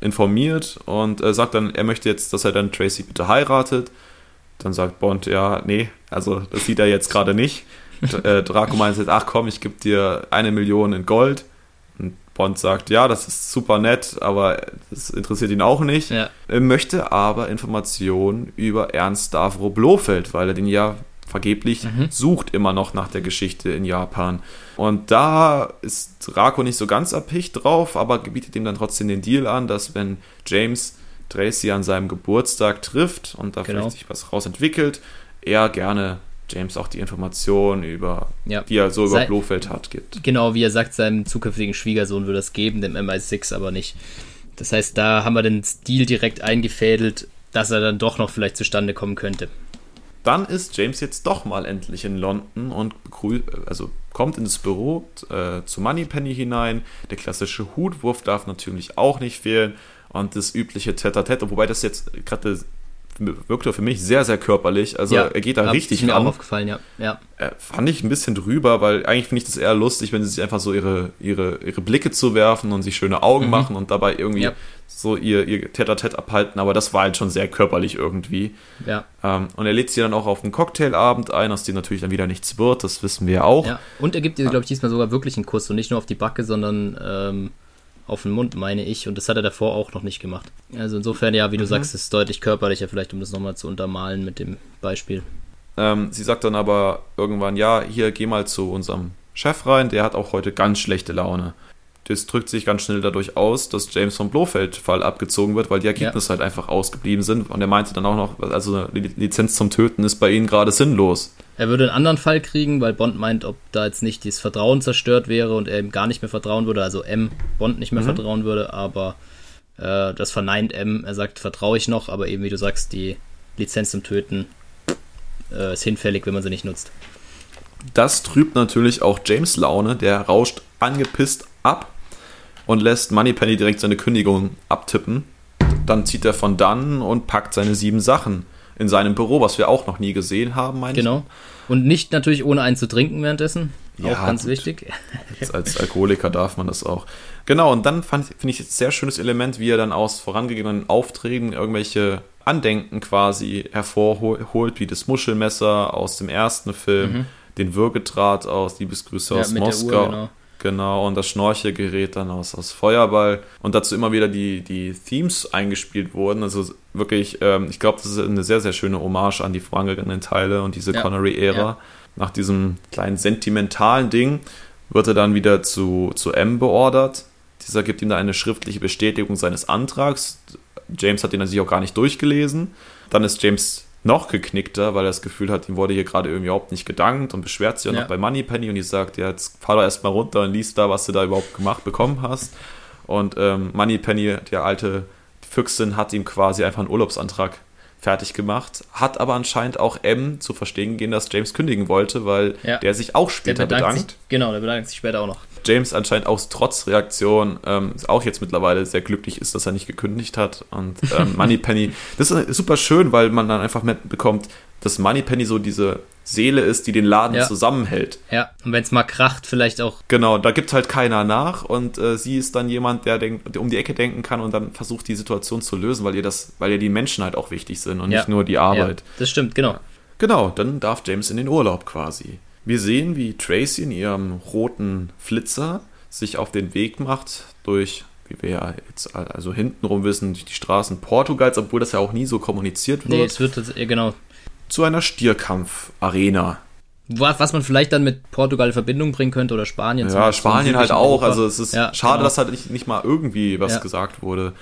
informiert und äh, sagt dann, er möchte jetzt, dass er dann Tracy bitte heiratet. Dann sagt Bond, ja, nee, also das sieht er jetzt gerade nicht. Äh, Draco meint jetzt, ach komm, ich gebe dir eine Million in Gold. Bond sagt, ja, das ist super nett, aber das interessiert ihn auch nicht. Ja. Er möchte aber Informationen über Ernst Stavro Blofeld, weil er den ja vergeblich mhm. sucht immer noch nach der Geschichte in Japan. Und da ist Draco nicht so ganz erpicht drauf, aber bietet ihm dann trotzdem den Deal an, dass wenn James Tracy an seinem Geburtstag trifft und da genau. vielleicht sich was rausentwickelt, er gerne James auch die Informationen über, ja. die er so über Sei, Blofeld hat, gibt. Genau, wie er sagt, seinem zukünftigen Schwiegersohn würde es geben, dem MI6 aber nicht. Das heißt, da haben wir den Stil direkt eingefädelt, dass er dann doch noch vielleicht zustande kommen könnte. Dann ist James jetzt doch mal endlich in London und also kommt ins Büro äh, zu Moneypenny hinein. Der klassische Hutwurf darf natürlich auch nicht fehlen und das übliche Tete-a-Tete, wobei das jetzt gerade wirkte für mich sehr, sehr körperlich. Also Ja, er geht da richtig ist mir ran. auch aufgefallen, ja. ja. Äh, fand ich ein bisschen drüber, weil eigentlich finde ich das eher lustig, wenn sie sich einfach so ihre, ihre, ihre Blicke zuwerfen und sich schöne Augen machen und dabei irgendwie Ja. so ihr, ihr Tete-a-Tete abhalten. Aber das war halt schon sehr körperlich irgendwie. Ja, Ähm, und er lädt sie dann auch auf einen Cocktailabend ein, aus dem natürlich dann wieder nichts wird, das wissen wir auch. ja. Und er gibt ihr, glaube ich, diesmal sogar wirklich einen Kuss und nicht nur auf die Backe, sondern ähm, auf den Mund, meine ich. Und das hat er davor auch noch nicht gemacht. Also insofern, ja, wie du sagst, ist es deutlich körperlicher, vielleicht um das nochmal zu untermalen mit dem Beispiel. Ähm, sie sagt dann aber irgendwann, ja, hier geh mal zu unserem Chef rein, der hat auch heute ganz schlechte Laune. Das drückt sich ganz schnell dadurch aus, dass James vom Blofeld-Fall abgezogen wird, weil die Ergebnisse halt einfach ausgeblieben sind. Und er meinte dann auch noch, also eine Li- Lizenz zum Töten ist bei ihnen gerade sinnlos. Er würde einen anderen Fall kriegen, weil Bond meint, ob da jetzt nicht dieses Vertrauen zerstört wäre und er ihm gar nicht mehr vertrauen würde, also M Bond nicht mehr Mhm. vertrauen würde, aber äh, das verneint M. Er sagt, vertraue ich noch, aber eben wie du sagst, die Lizenz zum Töten äh, ist hinfällig, wenn man sie nicht nutzt. Das trübt natürlich auch James Laune, der rauscht angepisst ab und lässt Moneypenny direkt seine Kündigung abtippen. Dann zieht er von dann und packt seine sieben Sachen in seinem Büro, was wir auch noch nie gesehen haben, meine ich. Genau. Und nicht natürlich ohne einen zu trinken währenddessen. Ja, auch ganz gut. wichtig. Als, als Alkoholiker darf man das auch. Genau, und dann finde ich jetzt sehr schönes Element, wie er dann aus vorangegangenen Aufträgen irgendwelche Andenken quasi hervorholt, wie das Muschelmesser aus dem ersten Film, den Würgedraht aus Liebesgrüße Mhm. Ja, aus Moskau. Uhr, genau. Genau, und das Schnorchelgerät dann aus, aus Feuerball. Und dazu immer wieder die, die Themes eingespielt wurden. Also wirklich, ähm, ich glaube, das ist eine sehr, sehr schöne Hommage an die vorangegangenen Teile und diese Ja. Connery-Ära. Ja. Nach diesem kleinen sentimentalen Ding wird er dann wieder zu, zu M beordert. Dieser gibt ihm dann eine schriftliche Bestätigung seines Antrags. James hat den natürlich auch gar nicht durchgelesen. Dann ist James noch geknickter, weil er das Gefühl hat, ihm wurde hier gerade irgendwie überhaupt nicht gedankt und beschwert sich auch Ja. noch bei Moneypenny und die sagt, ja, jetzt fahr doch erstmal runter und liest da, was du da überhaupt gemacht bekommen hast. Und ähm, Moneypenny, der alte Füchsin, hat ihm quasi einfach einen Urlaubsantrag fertig gemacht, hat aber anscheinend auch M zu verstehen gegeben, dass James kündigen wollte, weil Ja. der sich auch Der später bedankt bedankt. sich, genau, der bedankt sich später auch noch. James anscheinend aus Trotzreaktion ähm, auch jetzt mittlerweile sehr glücklich ist, dass er nicht gekündigt hat. Und ähm, Moneypenny, das ist super schön, weil man dann einfach mitbekommt, dass Moneypenny so diese Seele ist, die den Laden Ja. zusammenhält. Ja, und wenn es mal kracht, vielleicht auch. Genau, da gibt halt keiner nach und äh, sie ist dann jemand, der, denkt, der um die Ecke denken kann und dann versucht, die Situation zu lösen, weil ihr das, weil ihr die Menschen halt auch wichtig sind und Ja. nicht nur die Arbeit. Ja, das stimmt, genau. Genau, dann darf James in den Urlaub quasi. Wir sehen, wie Tracy in ihrem roten Flitzer sich auf den Weg macht durch, wie wir ja jetzt also hintenrum wissen, durch die Straßen Portugals, obwohl das ja auch nie so kommuniziert Nee, wird, es wird jetzt, genau. zu einer Stierkampf-Arena. Was, was man vielleicht dann mit Portugal in Verbindung bringen könnte oder Spanien. Ja, Spanien halt auch. Europa. Also es ist Ja, schade, genau. dass halt nicht, nicht mal irgendwie was Ja. gesagt wurde.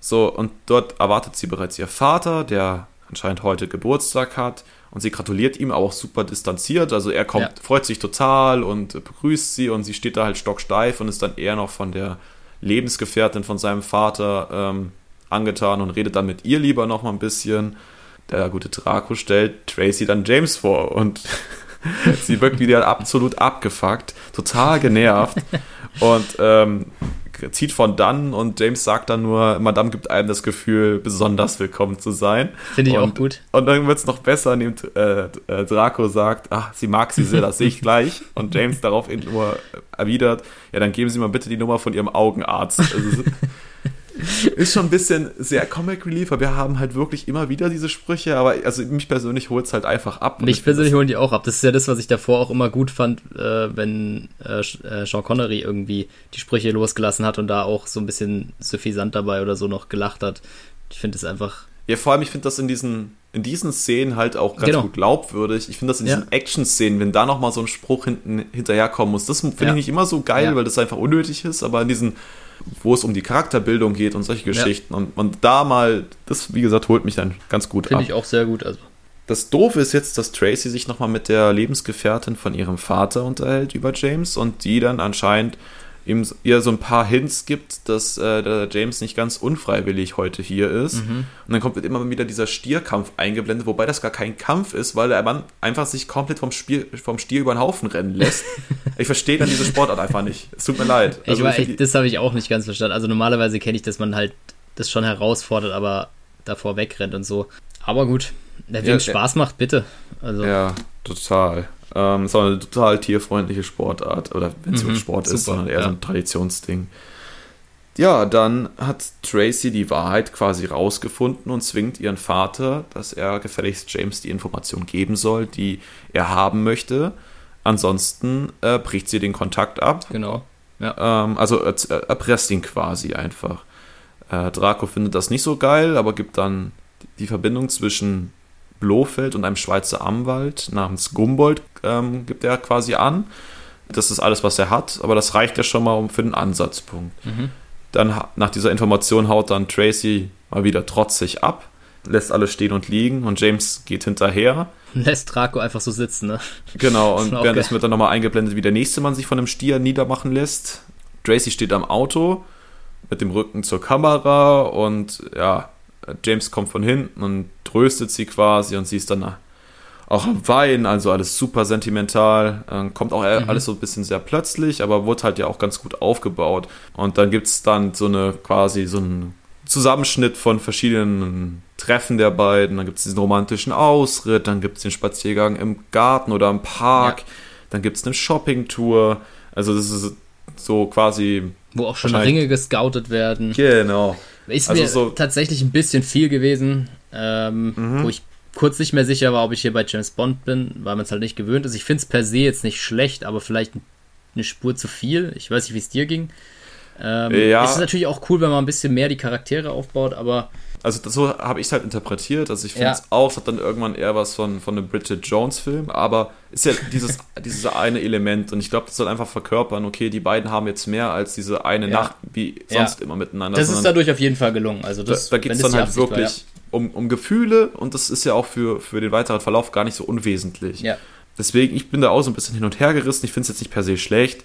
So, und dort erwartet sie bereits ihr Vater, der anscheinend heute Geburtstag hat. Und sie gratuliert ihm auch super distanziert. Also er kommt, Ja. freut sich total und begrüßt sie und sie steht da halt stocksteif und ist dann eher noch von der Lebensgefährtin von seinem Vater ähm, angetan und redet dann mit ihr lieber noch mal ein bisschen. Der gute Draco stellt Tracy dann James vor und sie wirkt wieder absolut abgefuckt, total genervt und ähm, zieht von dann und James sagt dann nur, Madame gibt einem das Gefühl, besonders willkommen zu sein. Finde ich und, auch gut. Und dann wird es noch besser, indem äh, äh, Draco sagt, ach, sie mag sie sehr, das sehe ich gleich. Und James daraufhin nur erwidert, ja, dann geben Sie mal bitte die Nummer von Ihrem Augenarzt. Also, ist schon ein bisschen sehr Comic Relief, aber wir haben halt wirklich immer wieder diese Sprüche, aber also mich persönlich holt es halt einfach ab. Mich persönlich holen die auch ab. Das ist ja das, was ich davor auch immer gut fand, äh, wenn äh, äh, Sean Connery irgendwie die Sprüche losgelassen hat und da auch so ein bisschen suffisant dabei oder so noch gelacht hat. Ich finde es einfach. Ja, vor allem, ich finde das in diesen, in diesen Szenen halt auch ganz Genau. gut glaubwürdig. Ich finde das in Ja. diesen Action-Szenen, wenn da nochmal so ein Spruch hinten hinterherkommen muss, das finde Ja. ich nicht immer so geil, Ja. weil das einfach unnötig ist, aber in diesen, wo es um die Charakterbildung geht und solche Geschichten und, und da mal, das, wie gesagt, holt mich dann ganz gut Finde ab. ich auch sehr gut. Also. Das Doofe ist jetzt, dass Tracy sich nochmal mit der Lebensgefährtin von ihrem Vater unterhält über James und die dann anscheinend ihm ihr so ein paar Hints gibt, dass äh, der James nicht ganz unfreiwillig heute hier ist. Mhm. Und dann kommt immer wieder dieser Stierkampf eingeblendet, wobei das gar kein Kampf ist, weil der Mann einfach sich komplett vom, Spiel, vom Stier über den Haufen rennen lässt. ich verstehe dann diese Sportart einfach nicht. Es tut mir leid. Ich Also echt, die- das habe ich auch nicht ganz verstanden. Also normalerweise kenne ich, dass man halt das schon herausfordert, aber davor wegrennt und so. Aber gut, wem ja, Spaß macht, bitte. Also. Ja, total. Ähm, ist auch eine total tierfreundliche Sportart. Oder wenn es mhm, Sport super, ist, sondern eher ja. so ein Traditionsding. Ja, dann hat Tracy die Wahrheit quasi rausgefunden und zwingt ihren Vater, dass er gefälligst James die Information geben soll, die er haben möchte. Ansonsten äh, bricht sie den Kontakt ab. Genau. Ja. Ähm, also äh, erpresst ihn quasi einfach. Äh, Draco findet das nicht so geil, aber gibt dann die Verbindung zwischen Blofeld und einem Schweizer Anwalt namens Gumbold ähm, gibt er quasi an. Das ist alles, was er hat, aber das reicht ja schon mal für den Ansatzpunkt. Mhm. Dann nach dieser Information haut dann Tracy mal wieder trotzig ab, lässt alles stehen und liegen und James geht hinterher. Lässt Draco einfach so sitzen, ne? Genau, und währenddessen wird dann nochmal eingeblendet, wie der nächste Mann sich von einem Stier niedermachen lässt. Tracy steht am Auto mit dem Rücken zur Kamera und ja, James kommt von hinten und tröstet sie quasi und sie ist dann auch am Weinen, also alles super sentimental. Ähm, kommt auch mhm. alles so ein bisschen sehr plötzlich, aber wurde halt ja auch ganz gut aufgebaut. Und dann gibt es dann so eine quasi so einen Zusammenschnitt von verschiedenen Treffen der beiden. Dann gibt es diesen romantischen Ausritt, dann gibt es den Spaziergang im Garten oder im Park, ja. dann gibt es eine Shoppingtour. Also das ist so quasi. Wo auch schon Ringe gescoutet werden. Genau. Ist also mir so tatsächlich ein bisschen viel gewesen, ähm, mhm. wo ich kurz nicht mehr sicher war, ob ich hier bei James Bond bin, weil man es halt nicht gewöhnt ist. Ich finde es per se jetzt nicht schlecht, aber vielleicht eine Spur zu viel. Ich weiß nicht, wie es dir ging. Ähm, ja. Es ist natürlich auch cool, wenn man ein bisschen mehr die Charaktere aufbaut, aber. Also so habe ich es halt interpretiert. Also ich finde es ja. auch, es hat dann irgendwann eher was von, von einem Bridget Jones-Film, aber ist ja dieses, dieses eine Element und ich glaube, das soll einfach verkörpern, okay, die beiden haben jetzt mehr als diese eine ja. Nacht wie sonst immer miteinander. Das ist dadurch auf jeden Fall gelungen. Also das, da, da geht es dann halt wirklich war, um, um Gefühle und das ist ja auch für, für den weiteren Verlauf gar nicht so unwesentlich. Ja. Deswegen, ich bin da auch so ein bisschen hin und her gerissen. Ich finde es jetzt nicht per se schlecht.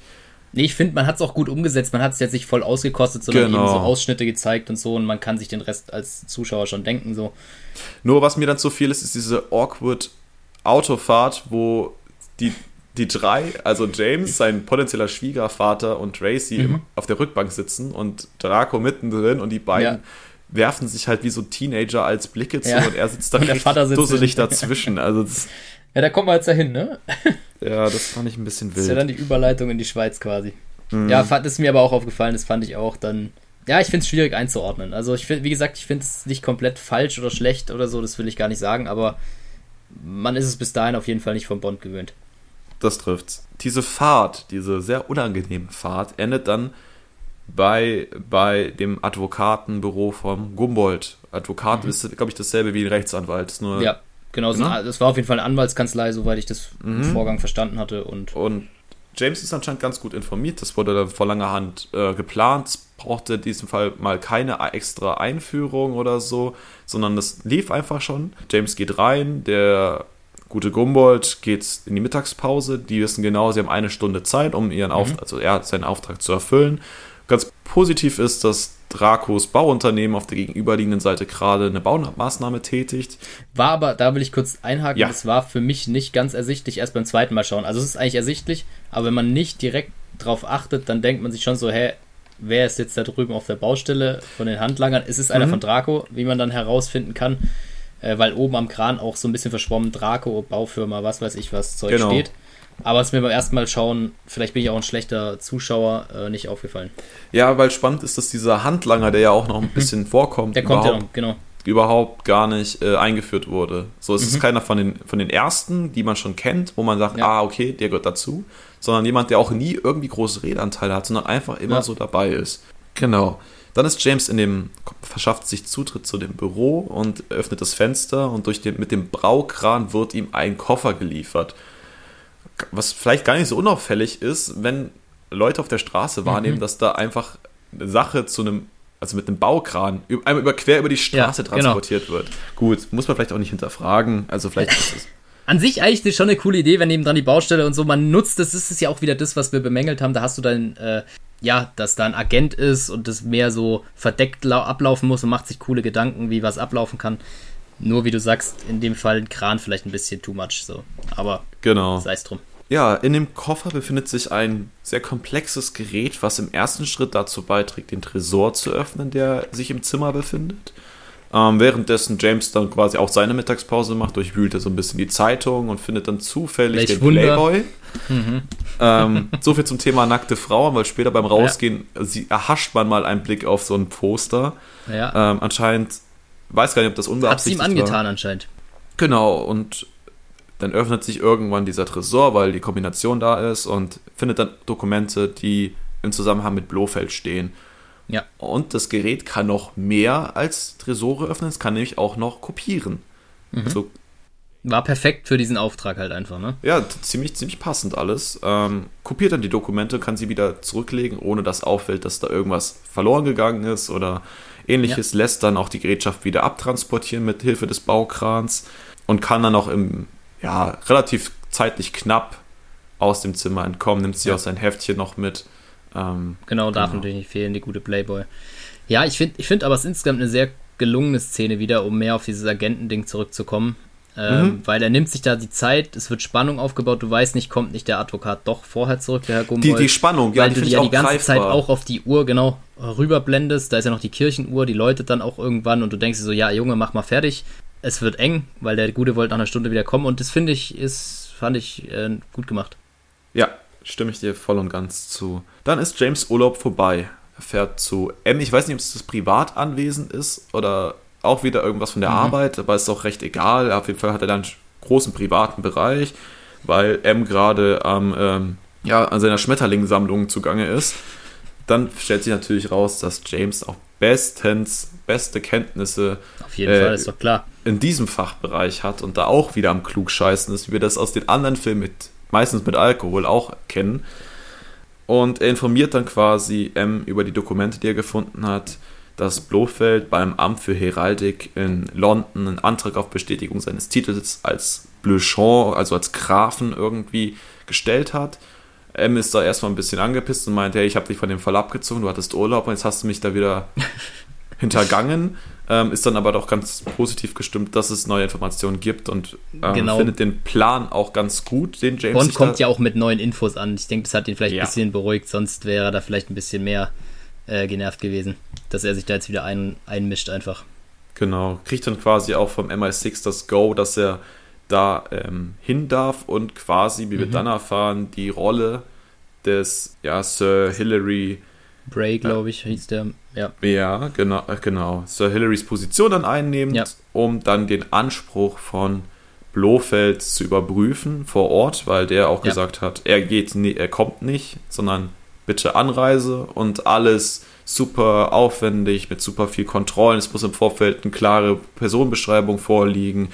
Nee, ich finde, man hat es auch gut umgesetzt. Man hat es jetzt nicht voll ausgekostet, sondern genau. eben so Ausschnitte gezeigt und so und man kann sich den Rest als Zuschauer schon denken. so. Nur was mir dann zu viel ist, ist diese awkward Autofahrt, wo die, die drei, also James, sein potenzieller Schwiegervater und Tracy mhm. auf der Rückbank sitzen und Draco mittendrin und die beiden ja. werfen sich halt wie so Teenager als Blicke zu ja. und er sitzt da richtig dusselig dazwischen. Also das, ja, da kommen wir jetzt dahin, ne? Ja, das fand ich ein bisschen wild. Das ist ja dann die Überleitung in die Schweiz quasi. Mhm. Ja, fand, ist mir aber auch aufgefallen, das fand ich auch dann. Ja, ich finde es schwierig einzuordnen. Also, ich finde, wie gesagt, ich finde es nicht komplett falsch oder schlecht oder so, das will ich gar nicht sagen, aber man ist es bis dahin auf jeden Fall nicht vom Bond gewöhnt. Das trifft's. Diese Fahrt, diese sehr unangenehme Fahrt, endet dann bei, bei dem Advokatenbüro vom Gumboldt. Advokat mhm. ist, glaube ich, dasselbe wie ein Rechtsanwalt. Nur ja, Genau, genau. das war auf jeden Fall eine Anwaltskanzlei, soweit ich das mhm. Vorgang verstanden hatte. Und, und James ist anscheinend ganz gut informiert. Das wurde dann vor langer Hand äh, geplant. Es brauchte in diesem Fall mal keine extra Einführung oder so, sondern das lief einfach schon. James geht rein, der gute Gumboldt geht in die Mittagspause. Die wissen genau, sie haben eine Stunde Zeit, um ihren mhm. Auftrag, also er hat seinen Auftrag zu erfüllen. Ganz positiv ist, dass Dracos Bauunternehmen auf der gegenüberliegenden Seite gerade eine Baumaßnahme tätigt. War aber, da will ich kurz einhaken, ja. das war für mich nicht ganz ersichtlich, erst beim zweiten Mal schauen. Also es ist eigentlich ersichtlich, aber wenn man nicht direkt drauf achtet, dann denkt man sich schon so, hä, wer ist jetzt da drüben auf der Baustelle von den Handlangern? Ist es einer mhm. von Draco, wie man dann herausfinden kann, äh, weil oben am Kran auch so ein bisschen verschwommen Draco, Baufirma, was weiß ich was Zeug genau. steht. Aber es ist mir beim ersten Mal schauen, vielleicht bin ich auch ein schlechter Zuschauer, äh, nicht aufgefallen. Ja, weil spannend ist, dass dieser Handlanger, der ja auch noch ein mhm. bisschen vorkommt, der kommt ja noch, genau. überhaupt gar nicht äh, eingeführt wurde. So, es mhm. ist keiner von den, von den ersten, die man schon kennt, wo man sagt, ja. ah, okay, der gehört dazu, sondern jemand, der auch nie irgendwie große Redanteile hat, sondern einfach immer ja. so dabei ist. Genau. Dann ist James in dem, verschafft sich Zutritt zu dem Büro und öffnet das Fenster und durch den, mit dem Braukran wird ihm ein Koffer geliefert was vielleicht gar nicht so unauffällig ist, wenn Leute auf der Straße mhm. wahrnehmen, mhm. dass da einfach eine Sache zu einem, also mit einem Baukran, einmal über, quer über die Straße ja, genau. transportiert genau. wird. Gut, muss man vielleicht auch nicht hinterfragen. Also vielleicht ist es. An sich eigentlich schon eine coole Idee, wenn eben dann die Baustelle und so man nutzt, das ist ja auch wieder das, was wir bemängelt haben. Da hast du dann, äh, ja, dass da ein Agent ist und das mehr so verdeckt ablaufen muss und macht sich coole Gedanken, wie was ablaufen kann. Nur wie du sagst, in dem Fall ein Kran vielleicht ein bisschen too much so. Aber genau. sei es drum. Ja, in dem Koffer befindet sich ein sehr komplexes Gerät, was im ersten Schritt dazu beiträgt, den Tresor zu öffnen, der sich im Zimmer befindet. Ähm, währenddessen James dann quasi auch seine Mittagspause macht, durchwühlt er so ein bisschen die Zeitung und findet dann zufällig Welch den Wunder. Playboy. Ähm, so viel zum Thema nackte Frauen, weil später beim Rausgehen sie, erhascht man mal einen Blick auf so ein Poster. Ja. Ähm, anscheinend, weiß gar nicht, ob das Hat sie ihm unbeabsichtigt angetan war. anscheinend. Genau, und dann öffnet sich irgendwann dieser Tresor, weil die Kombination da ist und findet dann Dokumente, die im Zusammenhang mit Blofeld stehen. Ja. Und das Gerät kann noch mehr als Tresore öffnen, es kann nämlich auch noch kopieren. Mhm. Also, War perfekt für diesen Auftrag halt einfach, ne? ja, ziemlich, ziemlich passend alles. Ähm, kopiert dann die Dokumente, kann sie wieder zurücklegen, ohne dass auffällt, dass da irgendwas verloren gegangen ist oder ähnliches. Lässt dann auch die Gerätschaft wieder abtransportieren mit Hilfe des Baukrans und kann dann auch im, ja, relativ zeitlich knapp aus dem Zimmer entkommen, nimmt sie Ja. auch sein Heftchen noch mit. Ähm, Genau, darf Genau. natürlich nicht fehlen, die gute Playboy. Ja, ich finde ich find aber es ist insgesamt eine sehr gelungene Szene wieder, um mehr auf dieses Agentending zurückzukommen. Ähm, Mhm. Weil er nimmt sich da die Zeit, es wird Spannung aufgebaut, du weißt nicht, kommt nicht der Advokat doch vorher zurück, der Herr die, Gumbold. die Spannung, ja, weil die du die ja die ganze greifbar. Zeit auch auf die Uhr genau rüberblendest. Da ist ja noch die Kirchenuhr, die läutet dann auch irgendwann und du denkst dir so, ja Junge, mach mal fertig. Es wird eng, weil der Gute wollte nach einer Stunde wieder kommen und das finde ich, ist, fand ich äh, gut gemacht. Ja, stimme ich dir voll und ganz zu. Dann ist James Urlaub vorbei. Er fährt zu M. Ich weiß nicht, ob es das Privatanwesen ist oder auch wieder irgendwas von der Arbeit, aber ist auch recht egal. Auf jeden Fall hat er dann einen großen privaten Bereich, weil M gerade am, ähm, ja, an seiner Schmetterlingssammlung zugange ist. Dann stellt sich natürlich raus, dass James auch bestens, beste Kenntnisse Auf jeden Äh, Fall, ist doch klar. in diesem Fachbereich hat und da auch wieder am Klugscheißen ist, wie wir das aus den anderen Filmen mit, meistens mit Alkohol auch kennen. Und er informiert dann quasi M über die Dokumente, die er gefunden hat, dass Blofeld beim Amt für Heraldik in London einen Antrag auf Bestätigung seines Titels als Bleuchamp, also als Grafen irgendwie gestellt hat. M ist da erstmal ein bisschen angepisst und meint, hey, ich habe dich von dem Fall abgezogen, du hattest Urlaub und jetzt hast du mich da wieder hintergangen. Ähm, ist dann aber doch ganz positiv gestimmt, dass es neue Informationen gibt und ähm, Genau. findet den Plan auch ganz gut, den James Bond kommt ja auch mit neuen Infos an. Ich denke, das hat ihn vielleicht Ja. ein bisschen beruhigt, sonst wäre er da vielleicht ein bisschen mehr äh, genervt gewesen, dass er sich da jetzt wieder ein, einmischt einfach. Genau, kriegt dann quasi auch vom MI6 das Go, dass er da ähm, hin darf und quasi, wie wir Mhm. dann erfahren, die Rolle des ja, Sir Hilary, Bray, glaube ich, hieß der. Ja, ja, genau, äh, genau, Sir Hillarys Position dann einnimmt, Ja. um dann den Anspruch von Blofeld zu überprüfen vor Ort, weil der auch Ja. gesagt hat, er geht, nie, er kommt nicht, sondern bitte Anreise und alles super aufwendig mit super viel Kontrollen. Es muss im Vorfeld eine klare Personenbeschreibung vorliegen.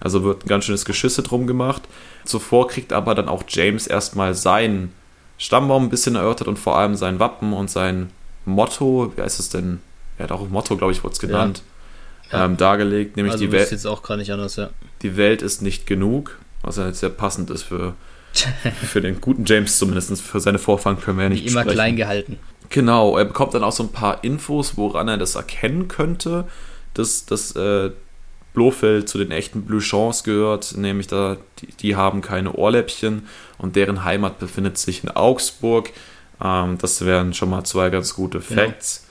Also wird ein ganz schönes Geschisse drum gemacht. Zuvor kriegt aber dann auch James erstmal seinen Stammbaum ein bisschen erörtert und vor allem sein Wappen und sein Motto, wie heißt es denn? Er hat auch ein Motto, glaube ich, wurde es genannt, Ja. Ähm, dargelegt, nämlich also die, Welt, jetzt auch gar nicht anders, ja. die Welt ist nicht genug, was ja jetzt sehr passend ist für, für den guten James zumindest, für seine Vorfahren können wir ja Wie nicht immer sprechen. klein gehalten. Genau, er bekommt dann auch so ein paar Infos, woran er das erkennen könnte, dass, dass äh, Blofeld zu den echten Bluchons gehört, nämlich da, die, die haben keine Ohrläppchen und deren Heimat befindet sich in Augsburg. Ähm, das wären schon mal zwei ganz gute Genau. Facts.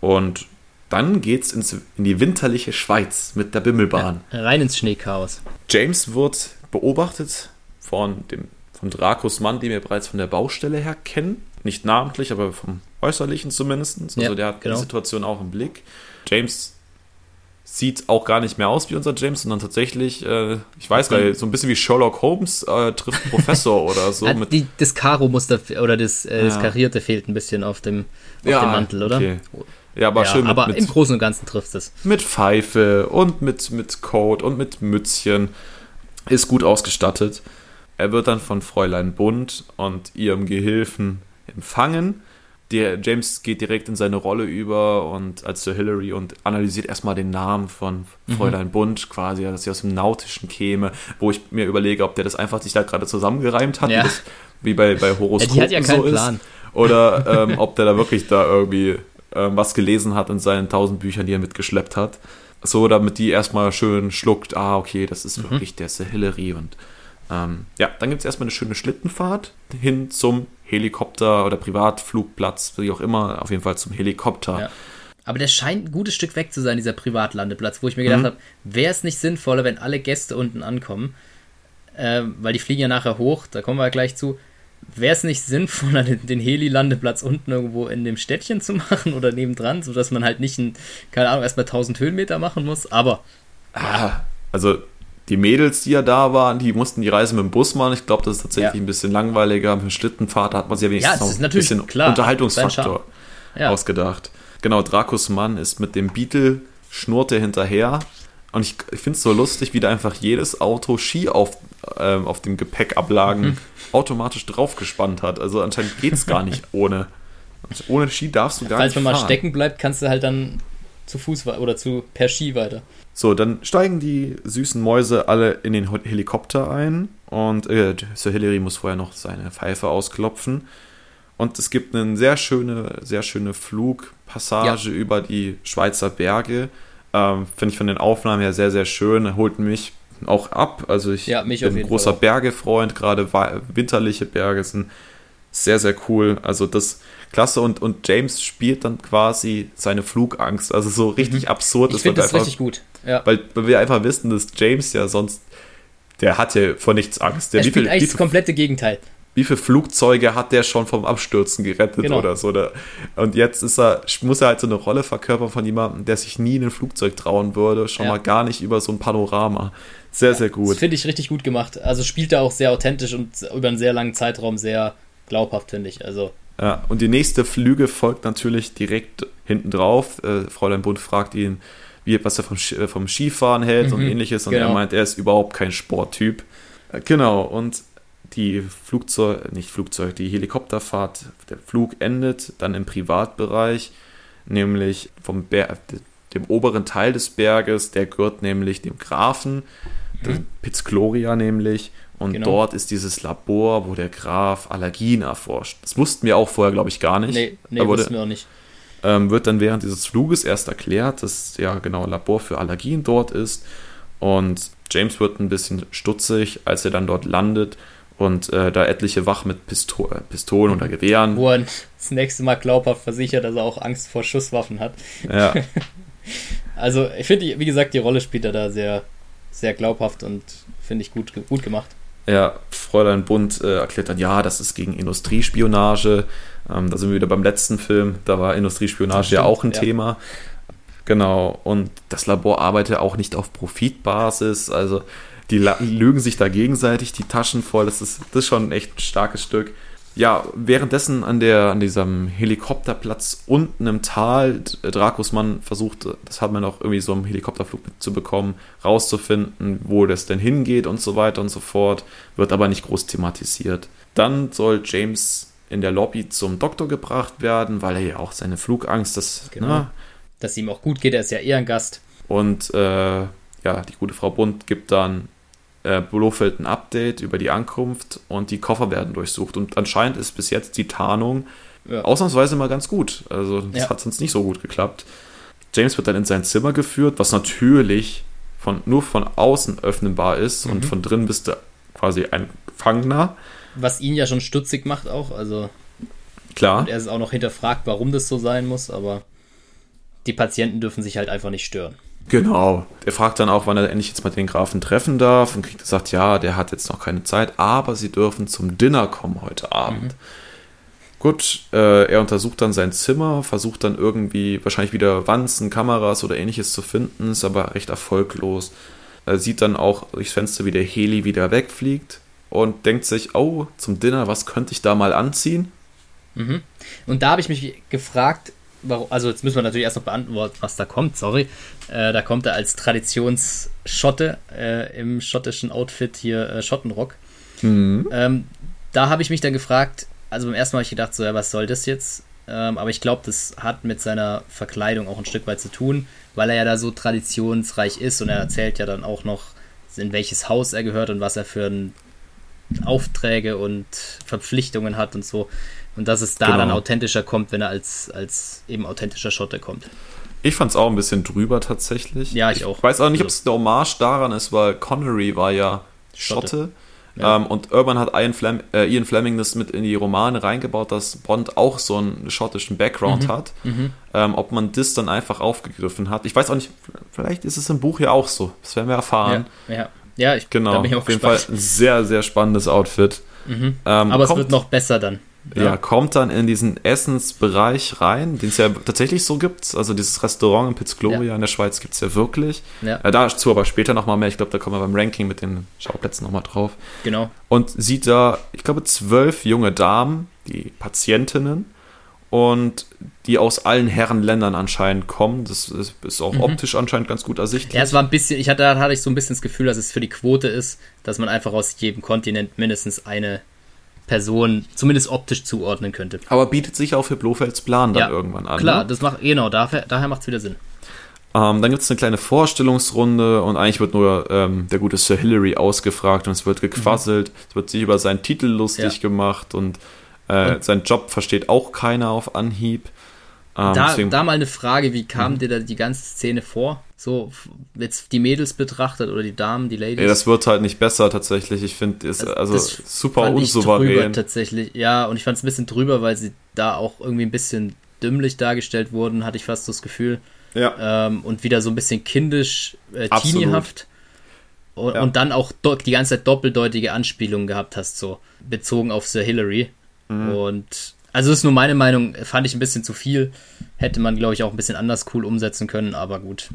Und dann geht's ins, in die winterliche Schweiz mit der Bimmelbahn. Ja, rein ins Schneechaos. James wird beobachtet von dem von Dracos Mann, den wir bereits von der Baustelle her kennen. Nicht namentlich, aber vom Äußerlichen zumindest. Also Ja, der hat genau. die Situation auch im Blick. James sieht auch gar nicht mehr aus wie unser James, sondern tatsächlich, äh, ich weiß gar nicht, so ein bisschen wie Sherlock Holmes äh, trifft Professor oder so. Mit, die, das Karo-Muster oder das, äh, das. Karierte fehlt ein bisschen auf dem, auf Ja, dem Mantel, oder? okay. ja, aber ja, schön mit, aber mit, im Großen und Ganzen trifft es. mit Pfeife und mit, mit Coat und mit Mützchen. Ist gut ausgestattet. Er wird dann von Fräulein Bund und ihrem Gehilfen empfangen. Der James geht direkt in seine Rolle über und als Sir Hilary und analysiert erstmal den Namen von Fräulein Bund, quasi, dass sie aus dem Nautischen käme, wo ich mir überlege, ob der das einfach sich da gerade zusammengereimt hat, Ja. wie, das, wie bei, bei Ja, Horoskopen die hat ja keinen so ist. Plan. Oder ähm, ob der da wirklich da irgendwie ähm, was gelesen hat in seinen tausend Büchern, die er mitgeschleppt hat. So, damit die erstmal schön schluckt, ah, okay, das ist Mhm. wirklich der Sir Hillary. Und ähm, ja, dann gibt es erstmal eine schöne Schlittenfahrt hin zum Helikopter oder Privatflugplatz, wie auch immer, auf jeden Fall zum Helikopter. Ja. Aber der scheint ein gutes Stück weg zu sein, dieser Privatlandeplatz, wo ich mir gedacht mhm. habe, wäre es nicht sinnvoller, wenn alle Gäste unten ankommen, äh, weil die fliegen ja nachher hoch, da kommen wir ja gleich zu, wäre es nicht sinnvoller, den, Heli-Landeplatz unten irgendwo in dem Städtchen zu machen oder nebendran, sodass man halt nicht, ein, keine Ahnung, erstmal 1000 Höhenmeter machen muss, aber. Ah, also die Mädels, die ja da waren, die mussten die Reise mit dem Bus machen. Ich glaube, das ist tatsächlich ja. ein bisschen langweiliger. Mit dem Schlittenfahrt hat man sich ja wenigstens ja, noch ein bisschen klar, Unterhaltungsfaktor ja. ausgedacht. Genau, Dracos Mann ist mit dem Beetle, schnurrt er hinterher. Und ich, ich finde es so lustig, wie da einfach jedes Auto Ski auf, äh, auf dem Gepäckablagen mhm. automatisch draufgespannt hat. Also anscheinend geht es gar nicht ohne. Also ohne Ski darfst du gar Falls nicht. Falls man mal stecken bleibt, kannst du halt dann zu Fuß oder zu per Ski weiter. So, dann steigen die süßen Mäuse alle in den Helikopter ein und äh, Sir Hilary muss vorher noch seine Pfeife ausklopfen. Und es gibt eine sehr schöne, sehr schöne Flugpassage ja. über die Schweizer Berge. Ähm, Finde ich von den Aufnahmen her sehr, sehr schön. Holt mich auch ab. Also ich ja, bin ein großer Bergefreund, gerade winterliche Berge sind sehr, sehr cool. Also das klasse und, und James spielt dann quasi seine Flugangst. Also so richtig mhm. absurd. Ich finde das einfach, richtig gut. Ja. Weil, weil wir einfach wissen, dass James ja sonst, der hat ja vor nichts Angst. Der er spielt viel, eigentlich das komplette Gegenteil wie viele Flugzeuge hat der schon vom Abstürzen gerettet genau. oder so. Und jetzt ist er, muss er halt so eine Rolle verkörpern von jemandem, der sich nie in ein Flugzeug trauen würde, schon ja. mal gar nicht über so ein Panorama. Sehr, ja, sehr gut. Das finde ich richtig gut gemacht. Also spielt er auch sehr authentisch und über einen sehr langen Zeitraum sehr glaubhaft, finde ich. Also. Ja, und die nächste Flüge folgt natürlich direkt hinten drauf. Äh, Fräulein Bund fragt ihn, wie, was er vom, äh, vom Skifahren hält mhm, und ähnliches. Und genau. er meint, er ist überhaupt kein Sporttyp. Äh, genau, und die Flugzeug, nicht Flugzeug, die Helikopterfahrt, der Flug endet dann im Privatbereich, nämlich vom Ber dem oberen Teil des Berges, der gehört nämlich dem Grafen, mhm. Piz Gloria nämlich, und genau. dort ist dieses Labor, wo der Graf Allergien erforscht. Das wussten wir auch vorher, glaube ich, gar nicht. Nee, nee wurde, wussten wir auch nicht. Ähm, wird dann während dieses Fluges erst erklärt, dass ja genau ein Labor für Allergien dort ist. Und James wird ein bisschen stutzig, als er dann dort landet und äh, da etliche wach mit Pisto Pistolen oder Gewehren. Wo er das nächste Mal glaubhaft versichert, dass er auch Angst vor Schusswaffen hat. Ja. also ich finde, wie gesagt, die Rolle spielt er da sehr, sehr glaubhaft und finde ich gut, gut gemacht. Ja, Fräulein Bund äh, erklärt dann, ja, das ist gegen Industriespionage. Ähm, da sind wir wieder beim letzten Film, da war Industriespionage stimmt, ja auch ein ja. Thema. Genau, und das Labor arbeitet auch nicht auf Profitbasis, also die lügen sich da gegenseitig die Taschen voll. Das ist, das ist schon echt ein starkes Stück. Ja, währenddessen an, der, an diesem Helikopterplatz unten im Tal, Dracos Mann versucht, das hat man auch irgendwie so im Helikopterflug zu bekommen, rauszufinden, wo das denn hingeht und so weiter und so fort, wird aber nicht groß thematisiert. Dann soll James in der Lobby zum Doktor gebracht werden, weil er ja auch seine Flugangst, das, genau. Na, dass ihm auch gut geht, er ist ja eher ein Gast. Und äh, ja, die gute Frau Bund gibt dann äh, Blofeld ein Update über die Ankunft und die Koffer werden durchsucht. Und anscheinend ist bis jetzt die Tarnung ja. ausnahmsweise mal ganz gut. Also das ja. hat sonst nicht so gut geklappt. James wird dann in sein Zimmer geführt, was natürlich von, nur von außen öffnenbar ist mhm. und von drin bist du quasi ein Gefangener. Was ihn ja schon stutzig macht auch, also klar. Und er ist auch noch hinterfragt, warum das so sein muss, aber die Patienten dürfen sich halt einfach nicht stören. Genau. Er fragt dann auch, wann er endlich jetzt mal den Grafen treffen darf und kriegt gesagt, ja, der hat jetzt noch keine Zeit, aber sie dürfen zum Dinner kommen heute Abend. Mhm. Gut, äh, er untersucht dann sein Zimmer, versucht dann irgendwie wahrscheinlich wieder Wanzen, Kameras oder ähnliches zu finden, ist aber recht erfolglos. Er sieht dann auch durchs Fenster, wie der Heli wieder wegfliegt und denkt sich, oh, zum Dinner, was könnte ich da mal anziehen? Mhm. Und da habe ich mich gefragt, also jetzt müssen wir natürlich erst noch beantworten, was da kommt, sorry. Äh, da kommt er als Traditionsschotte äh, im schottischen Outfit hier äh, Schottenrock. Mhm. Ähm, da habe ich mich dann gefragt, also beim ersten Mal habe ich gedacht, so, ja, was soll das jetzt? Ähm, aber ich glaube, das hat mit seiner Verkleidung auch ein Stück weit zu tun, weil er ja da so traditionsreich ist und er erzählt ja dann auch noch, in welches Haus er gehört und was er für Aufträge und Verpflichtungen hat und so. Und dass es da genau. dann authentischer kommt, wenn er als, als eben authentischer Schotte kommt. Ich fand es auch ein bisschen drüber tatsächlich. Ja, ich auch. Ich weiß auch nicht, ob es eine Hommage daran ist, weil Connery war ja Schotte. Schotte. Ja. Ähm, und irgendwann hat Ian, Flam äh, Ian, Fleming das mit in die Romane reingebaut, dass Bond auch so einen schottischen Background mhm. hat. Mhm. Ähm, ob man das dann einfach aufgegriffen hat. Ich weiß auch nicht, vielleicht ist es im Buch ja auch so. Das werden wir erfahren. Ja, ja. ja ich genau. bin auch auf jeden Fall ein sehr, sehr spannendes Outfit. Mhm. Ähm, Aber es wird noch besser dann. Ja. ja. kommt dann in diesen Essensbereich rein, den es ja tatsächlich so gibt. Also dieses Restaurant in Pizzgloria ja. in der Schweiz gibt es ja wirklich. Ja. Äh, dazu aber später nochmal mehr. Ich glaube, da kommen wir beim Ranking mit den Schauplätzen nochmal drauf. Genau. Und sieht da, ich glaube, zwölf junge Damen, die Patientinnen, und die aus allen Herrenländern anscheinend kommen. Das ist, ist auch mhm. optisch anscheinend ganz gut ersichtlich. Ja, es war ein bisschen, ich hatte, da hatte ich so ein bisschen das Gefühl, dass es für die Quote ist, dass man einfach aus jedem Kontinent mindestens eine Person zumindest optisch zuordnen könnte. Aber bietet sich auch für Blofelds Plan dann ja, irgendwann an. Klar, ne? das macht, genau, daher, daher macht es wieder Sinn. Ähm, dann gibt es eine kleine Vorstellungsrunde und eigentlich wird nur ähm, der gute Sir Hillary ausgefragt und es wird gequasselt, mhm. es wird sich über seinen Titel lustig ja. gemacht und, äh, und seinen Job versteht auch keiner auf Anhieb. Ähm, da, da, mal eine Frage, wie kam mhm. dir da die ganze Szene vor? So, jetzt die Mädels betrachtet oder die Damen, die Ladies? Ja, das wird halt nicht besser tatsächlich. Ich finde, ist also, also super unsouverän. tatsächlich, ja, und ich fand es ein bisschen drüber, weil sie da auch irgendwie ein bisschen dümmlich dargestellt wurden, hatte ich fast das Gefühl. Ja. Ähm, und wieder so ein bisschen kindisch, äh, teeniehaft. Und, ja. und, dann auch die ganze Zeit doppeldeutige Anspielungen gehabt hast, so bezogen auf Sir Hillary. Mhm. Und also das ist nur meine Meinung, fand ich ein bisschen zu viel. Hätte man, glaube ich, auch ein bisschen anders cool umsetzen können, aber gut.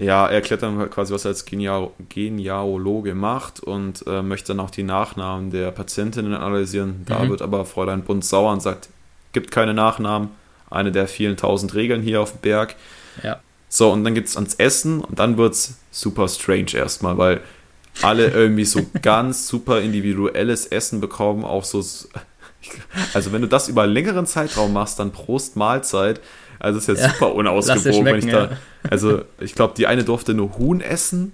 Ja, er erklärt dann quasi, was er als Genial Genealoge macht und äh, möchte dann auch die Nachnamen der Patientinnen analysieren. Da mhm. wird aber Fräulein Bund sauer und sagt, gibt keine Nachnamen. Eine der vielen tausend Regeln hier auf dem Berg. Ja. So, und dann geht es ans Essen und dann wird es super strange erstmal, weil alle irgendwie so ganz super individuelles Essen bekommen, auch so also wenn du das über einen längeren Zeitraum machst, dann Prost Mahlzeit. Also ist ja, ja super unausgewogen, wenn ich da. Ja. Also ich glaube, die eine durfte nur Huhn essen,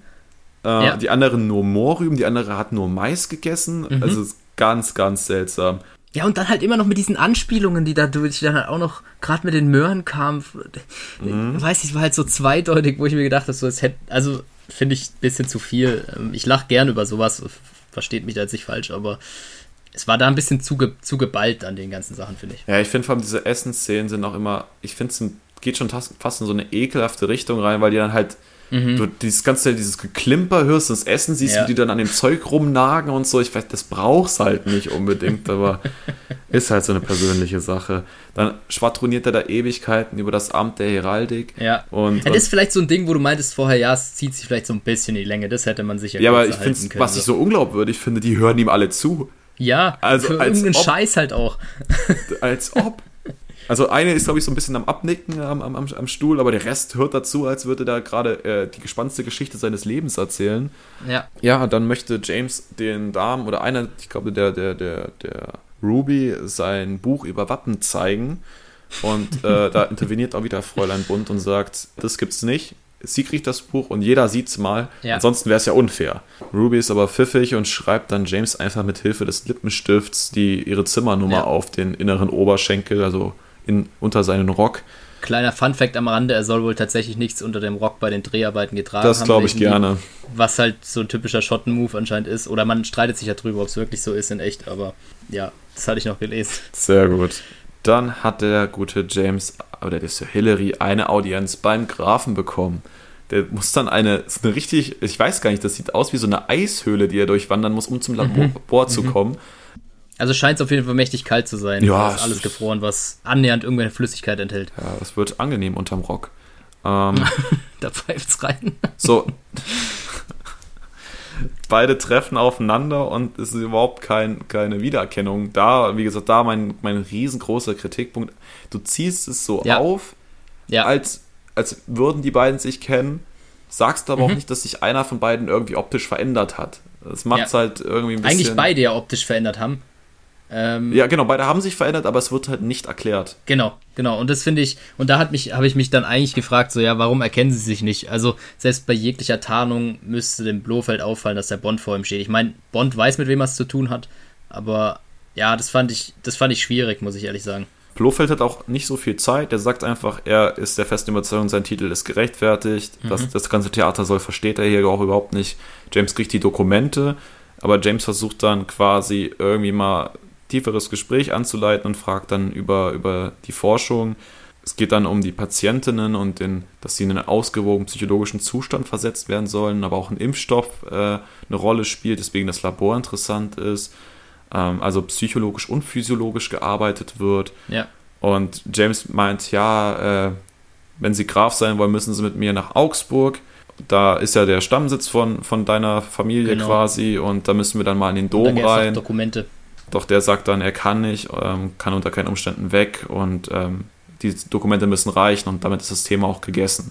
äh, ja. die andere nur Mohrrüben, die andere hat nur Mais gegessen. Mhm. Also ist ganz, ganz seltsam. Ja, und dann halt immer noch mit diesen Anspielungen, die da durch dann halt auch noch gerade mit den Möhren kamen. Mhm. Weiß ich, war halt so zweideutig, wo ich mir gedacht habe, so es hätte, also finde ich ein bisschen zu viel. Ähm, ich lache gern über sowas, versteht mich da jetzt nicht falsch, aber es war da ein bisschen zu, ge, zu geballt an den ganzen Sachen, finde ich. Ja, ich finde vor allem diese Essensszenen sind auch immer, ich finde es geht schon fast in so eine ekelhafte Richtung rein, weil die dann halt mhm. du dieses ganze, dieses Geklimper hörst, das Essen siehst, ja. wie die dann an dem Zeug rumnagen und so. Ich weiß, das brauchst halt nicht unbedingt, aber ist halt so eine persönliche Sache. Dann schwadroniert er da Ewigkeiten über das Amt der Heraldik. Ja. Und, das ist vielleicht so ein Ding, wo du meintest vorher, ja, es zieht sich vielleicht so ein bisschen in die Länge. Das hätte man sicher Ja, aber ich finde, was ich so unglaubwürdig finde, die hören ihm alle zu. Ja, also für irgendeinen ob, Scheiß halt auch. Als ob. Also eine ist, glaube ich, so ein bisschen am Abnicken am, am, am Stuhl, aber der Rest hört dazu, als würde da gerade äh, die gespannste Geschichte seines Lebens erzählen. Ja. Ja, dann möchte James den Damen oder einer, ich glaube, der, der, der, der Ruby sein Buch über Wappen zeigen. Und äh, da interveniert auch wieder Fräulein Bund und sagt, das gibt's nicht sie kriegt das Buch und jeder sieht es mal. Ja. Ansonsten wäre es ja unfair. Ruby ist aber pfiffig und schreibt dann James einfach mit Hilfe des Lippenstifts die, ihre Zimmernummer ja. auf den inneren Oberschenkel, also in, unter seinen Rock. Kleiner Funfact am Rande, er soll wohl tatsächlich nichts unter dem Rock bei den Dreharbeiten getragen das haben. Das glaube ich gerne. Was halt so ein typischer Schotten-Move anscheinend ist. Oder man streitet sich ja drüber, ob es wirklich so ist in echt, aber ja, das hatte ich noch gelesen. Sehr gut. Dann hat der gute James oder der Sir Hillary eine Audienz beim Grafen bekommen. Der muss dann eine, eine richtig, ich weiß gar nicht, das sieht aus wie so eine Eishöhle, die er durchwandern muss, um zum mhm. Labor mhm. zu kommen. Also scheint es auf jeden Fall mächtig kalt zu sein. Ja. ist alles gefroren, was annähernd irgendeine Flüssigkeit enthält. Ja, das wird angenehm unterm Rock. Ähm, da pfeift's rein. So. Beide treffen aufeinander und es ist überhaupt kein, keine Wiedererkennung da. Wie gesagt, da mein, mein riesengroßer Kritikpunkt. Du ziehst es so ja. auf, ja. als als würden die beiden sich kennen, sagst aber mhm. auch nicht, dass sich einer von beiden irgendwie optisch verändert hat. Das macht es ja. halt irgendwie ein bisschen. Eigentlich beide ja optisch verändert haben. Ähm, ja, genau, beide haben sich verändert, aber es wird halt nicht erklärt. Genau, genau. Und das finde ich, und da hat mich, habe ich mich dann eigentlich gefragt, so, ja, warum erkennen sie sich nicht? Also, selbst bei jeglicher Tarnung müsste dem Blofeld auffallen, dass der Bond vor ihm steht. Ich meine, Bond weiß, mit wem er es zu tun hat, aber ja, das fand ich, das fand ich schwierig, muss ich ehrlich sagen. Blofeld hat auch nicht so viel Zeit. Er sagt einfach, er ist der festen Überzeugung, sein Titel ist gerechtfertigt. Mhm. Das, das ganze Theater soll, versteht er hier auch überhaupt nicht. James kriegt die Dokumente. Aber James versucht dann quasi irgendwie mal tieferes Gespräch anzuleiten und fragt dann über, über die Forschung. Es geht dann um die Patientinnen und den, dass sie in einen ausgewogenen psychologischen Zustand versetzt werden sollen, aber auch ein Impfstoff äh, eine Rolle spielt, deswegen das Labor interessant ist. Ähm, also psychologisch und physiologisch gearbeitet wird. Ja. Und James meint, ja, äh, wenn sie Graf sein wollen, müssen sie mit mir nach Augsburg. Da ist ja der Stammsitz von, von deiner Familie Genau. quasi und da müssen wir dann mal in den Dom rein. Dokumente. Doch der sagt dann, er kann nicht, ähm, kann unter keinen Umständen weg und ähm, die Dokumente müssen reichen und damit ist das Thema auch gegessen.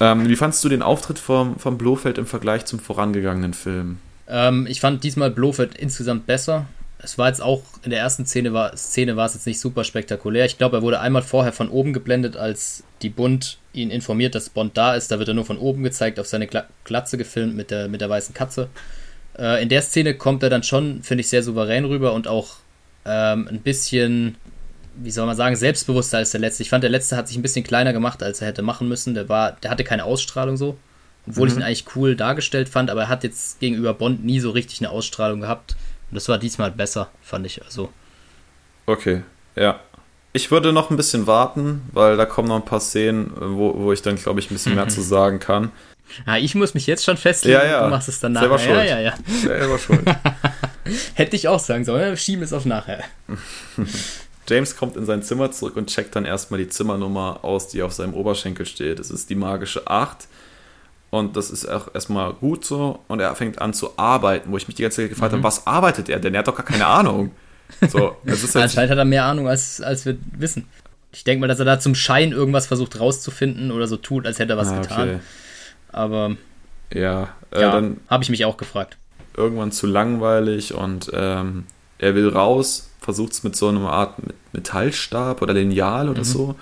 Ähm, wie fandst du den Auftritt vom, vom Blofeld im Vergleich zum vorangegangenen Film? Ähm, ich fand diesmal Blofeld insgesamt besser. Es war jetzt auch in der ersten Szene war, Szene war es jetzt nicht super spektakulär. Ich glaube, er wurde einmal vorher von oben geblendet, als die Bund ihn informiert, dass Bond da ist. Da wird er nur von oben gezeigt, auf seine Gla Glatze gefilmt mit der, mit der weißen Katze. Äh, in der Szene kommt er dann schon, finde ich, sehr souverän rüber und auch ähm, ein bisschen, wie soll man sagen, selbstbewusster als der letzte. Ich fand, der letzte hat sich ein bisschen kleiner gemacht, als er hätte machen müssen. Der war, der hatte keine Ausstrahlung so. Obwohl ich ihn eigentlich cool dargestellt fand, aber er hat jetzt gegenüber Bond nie so richtig eine Ausstrahlung gehabt. Und das war diesmal besser, fand ich. Also, Okay, ja. Ich würde noch ein bisschen warten, weil da kommen noch ein paar Szenen, wo, wo ich dann, glaube ich, ein bisschen mehr zu sagen kann. Ja, ich muss mich jetzt schon festlegen, Ja, ja. du machst es dann Selber nachher. Ja, schuld. ja, ja. Selber schuld. Hätte ich auch sagen sollen, schieben es auf nachher. James kommt in sein Zimmer zurück und checkt dann erstmal die Zimmernummer aus, die auf seinem Oberschenkel steht. Es ist die magische 8. Und das ist auch erstmal gut so. Und er fängt an zu arbeiten, wo ich mich die ganze Zeit gefragt Mhm. habe, was arbeitet er denn? Er hat doch gar keine Ahnung. So, Anscheinend hat er mehr Ahnung, als, als wir wissen. Ich denke mal, dass er da zum Schein irgendwas versucht rauszufinden oder so tut, als hätte er was Ah, getan. okay. Aber Ja, äh, ja, dann habe ich mich auch gefragt. irgendwann zu langweilig und ähm, er will raus, versucht es mit so einer Art Metallstab oder Lineal Mhm. oder so.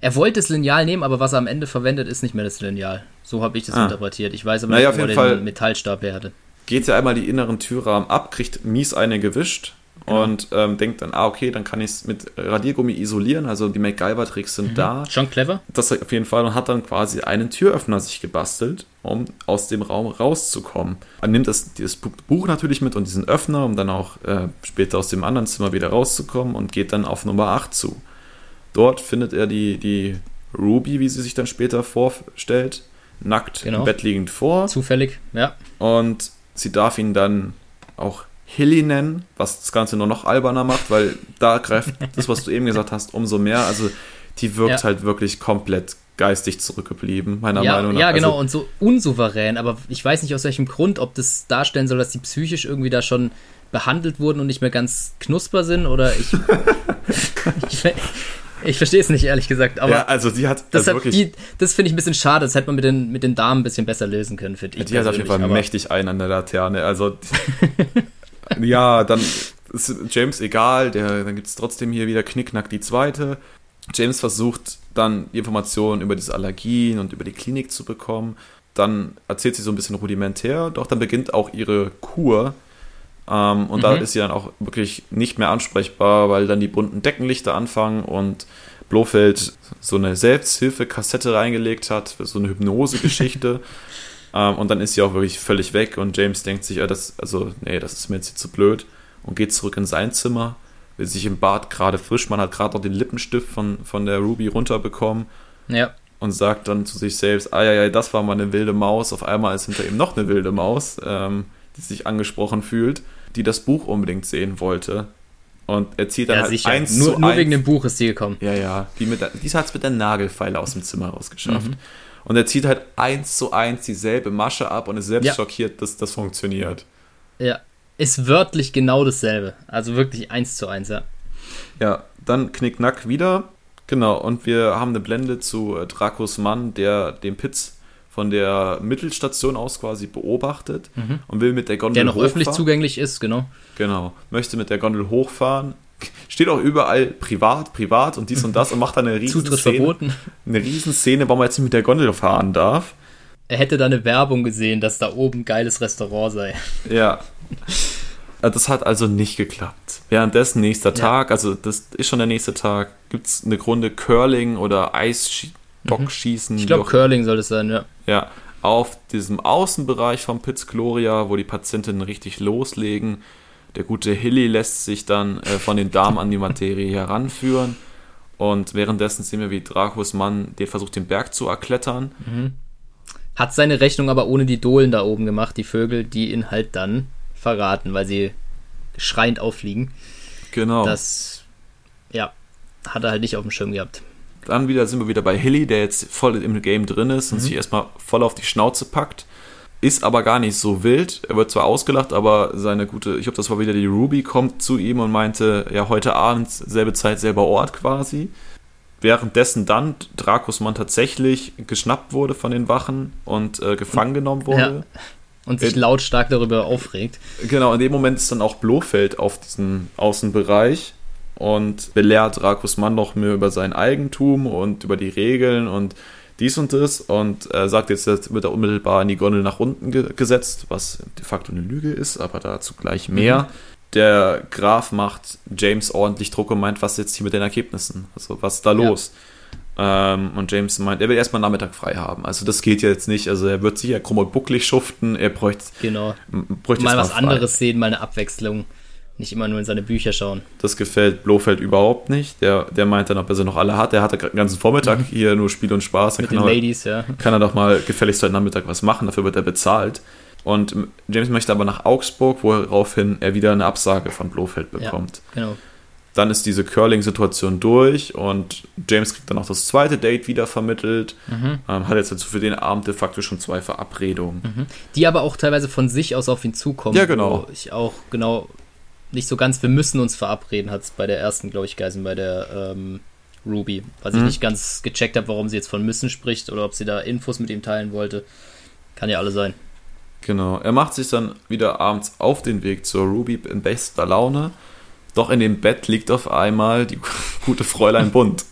Er wollte das Lineal nehmen, aber was er am Ende verwendet, ist nicht mehr das Lineal. So habe ich das Ah. interpretiert. Ich weiß aber Naja, nicht, wo er den Fall- Metallstab her hatte. geht ja einmal die inneren Türrahmen ab, kriegt mies eine gewischt Genau. und ähm, denkt dann, ah, okay, dann kann ich es mit Radiergummi isolieren, also die MacGyver-Tricks Mhm. sind da. Schon clever. Das auf jeden Fall und hat dann quasi einen Türöffner sich gebastelt, um aus dem Raum rauszukommen. Er nimmt das, dieses Bu- Buch natürlich mit und diesen Öffner, um dann auch äh, später aus dem anderen Zimmer wieder rauszukommen und geht dann auf Nummer 8 zu. Dort findet er die, die Ruby, wie sie sich dann später vorstellt, nackt Genau. im Bett liegend vor. Zufällig, ja. Und sie darf ihn dann auch Hilly nennen, was das Ganze nur noch alberner macht, weil da greift das, was du eben gesagt hast, umso mehr. Also die wirkt Ja. halt wirklich komplett geistig zurückgeblieben, meiner Ja, Meinung nach. ja, genau, Also, und so unsouverän, aber ich weiß nicht aus welchem Grund, ob das darstellen soll, dass die psychisch irgendwie da schon behandelt wurden und nicht mehr ganz knusper sind oder ich. ich ich verstehe es nicht, ehrlich gesagt, aber ja, also die hat das, also hat wirklich, die, das finde ich ein bisschen schade, das hätte man mit den, mit den Damen ein bisschen besser lösen können, finde ich. die hat auf jeden Fall mächtig ein an der Laterne. Also ja, dann ist James egal, der, dann gibt es trotzdem hier wieder Knickknack die zweite. James versucht dann Informationen über diese Allergien und über die Klinik zu bekommen. Dann erzählt sie so ein bisschen rudimentär, doch dann beginnt auch ihre Kur. Ähm, und da Mhm. ist sie dann auch wirklich nicht mehr ansprechbar, weil dann die bunten Deckenlichter anfangen und Blofeld so eine Selbsthilfe-Kassette reingelegt hat, für so eine Hypnose-Geschichte. ähm, und dann ist sie auch wirklich völlig weg und James denkt sich, ja, das, also, nee, das ist mir jetzt hier zu blöd und geht zurück in sein Zimmer, will sich im Bad gerade frisch, man hat gerade noch den Lippenstift von, von der Ruby runterbekommen Ja, und sagt dann zu sich selbst, ah ja, ja, das war mal eine wilde Maus, auf einmal ist hinter ihm noch eine wilde Maus, ähm, die sich angesprochen fühlt, die das Buch unbedingt sehen wollte. Und er zieht dann ja halt sicher. eins Nur, zu nur eins. wegen dem Buch ist die gekommen. Ja, ja, die, mit die hat es mit der Nagelfeile aus dem Zimmer rausgeschafft. Mhm. Und er zieht halt eins zu eins dieselbe Masche ab und ist selbst Ja. schockiert, dass das funktioniert. Ja. Ist wörtlich genau dasselbe. Also wirklich eins zu eins, ja. Ja, dann Knickknack wieder. Genau, und wir haben eine Blende zu äh, Dracos Mann, der den Pitz von der Mittelstation aus quasi beobachtet und will mit der Gondel Der noch hochfahren. öffentlich zugänglich ist, genau. Genau, möchte mit der Gondel hochfahren. Steht auch überall privat, privat und dies und das und macht dann eine riesen Zutritt Szene, verboten. eine riesen Szene, warum er jetzt nicht mit der Gondel fahren darf. Er hätte da eine Werbung gesehen, dass da oben ein geiles Restaurant sei. Ja. Äh, Das hat also nicht geklappt. Währenddessen nächster Tag, also das ist schon der nächste Tag, gibt es eine Runde Curling oder Eisstockschießen. Mhm. Ich glaube, Curling soll es sein, ja. Ja, auf diesem Außenbereich vom Piz Gloria, wo die Patientinnen richtig loslegen. Der gute Hilly lässt sich dann äh, von den Damen an die Materie heranführen. Und währenddessen sehen wir, wie Dracos Mann den versucht, den Berg zu erklettern. Mhm. Hat seine Rechnung aber ohne die Dohlen da oben gemacht, die Vögel, die ihn halt dann verraten, weil sie schreiend auffliegen. Genau. Das, ja, hat er halt nicht auf dem Schirm gehabt. Dann wieder sind wir wieder bei Hilly, der jetzt voll im Game drin ist und mhm. sich erstmal voll auf die Schnauze packt. Ist aber gar nicht so wild. Er wird zwar ausgelacht, aber seine gute, ich glaube, das war wieder die Ruby, kommt zu ihm und meinte, ja, heute Abend, selbe Zeit, selber Ort quasi. Währenddessen dann Dracos Mann tatsächlich geschnappt wurde von den Wachen und äh, gefangen genommen wurde. Ja. Und sich lautstark darüber aufregt. Genau, in dem Moment ist dann auch Blofeld auf diesem Außenbereich und belehrt Dracos Mann noch mehr über sein Eigentum und über die Regeln und dies und das und er sagt jetzt, jetzt wird er unmittelbar in die Gondel nach unten ge gesetzt, was de facto eine Lüge ist, aber dazu gleich mehr. Mhm. Der Graf macht James ordentlich Druck und meint, was jetzt hier mit den Ergebnissen? Also, was ist da los? Ja. Ähm, und James meint, er will erstmal Nachmittag frei haben. Also, das geht jetzt nicht. Also, er wird sicher krumm und bucklig schuften. Er bräuchte, genau. bräuchte mal was frei. anderes sehen, mal eine Abwechslung. Nicht immer nur in seine Bücher schauen. Das gefällt Blofeld überhaupt nicht. Der, der meint dann, ob er sie noch alle hat. Er hatte den ganzen Vormittag mhm. hier nur Spiel und Spaß. Dann Mit den Ladies, ja. Kann er doch mal gefälligst heute Nachmittag was machen. Dafür wird er bezahlt. Und James möchte aber nach Augsburg, woraufhin er wieder eine Absage von Blofeld bekommt. Ja, genau. Dann ist diese Curling-Situation durch und James kriegt dann auch das zweite Date wieder vermittelt. Mhm. Ähm, hat jetzt also für den Abend de facto schon zwei Verabredungen. Mhm. Die aber auch teilweise von sich aus auf ihn zukommen. Ja, genau. ich auch genau nicht so ganz, wir müssen uns verabreden, hat es bei der ersten, glaube ich, Geisen, bei der ähm, Ruby. Was mhm. ich nicht ganz gecheckt habe, warum sie jetzt von müssen spricht oder ob sie da Infos mit ihm teilen wollte. Kann ja alle sein. Genau. Er macht sich dann wieder abends auf den Weg zur Ruby in bester Laune. Doch in dem Bett liegt auf einmal die gute Fräulein Bunt.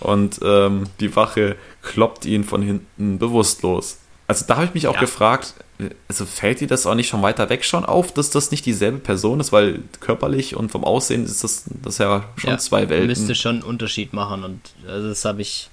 Und ähm, die Wache kloppt ihn von hinten bewusstlos. Also da habe ich mich auch ja. gefragt, also fällt dir das auch nicht schon weiter weg schon auf, dass das nicht dieselbe Person ist, weil körperlich und vom Aussehen ist das, das ja schon ja, zwei Welten. Müsste schon einen Unterschied machen und also das habe ich.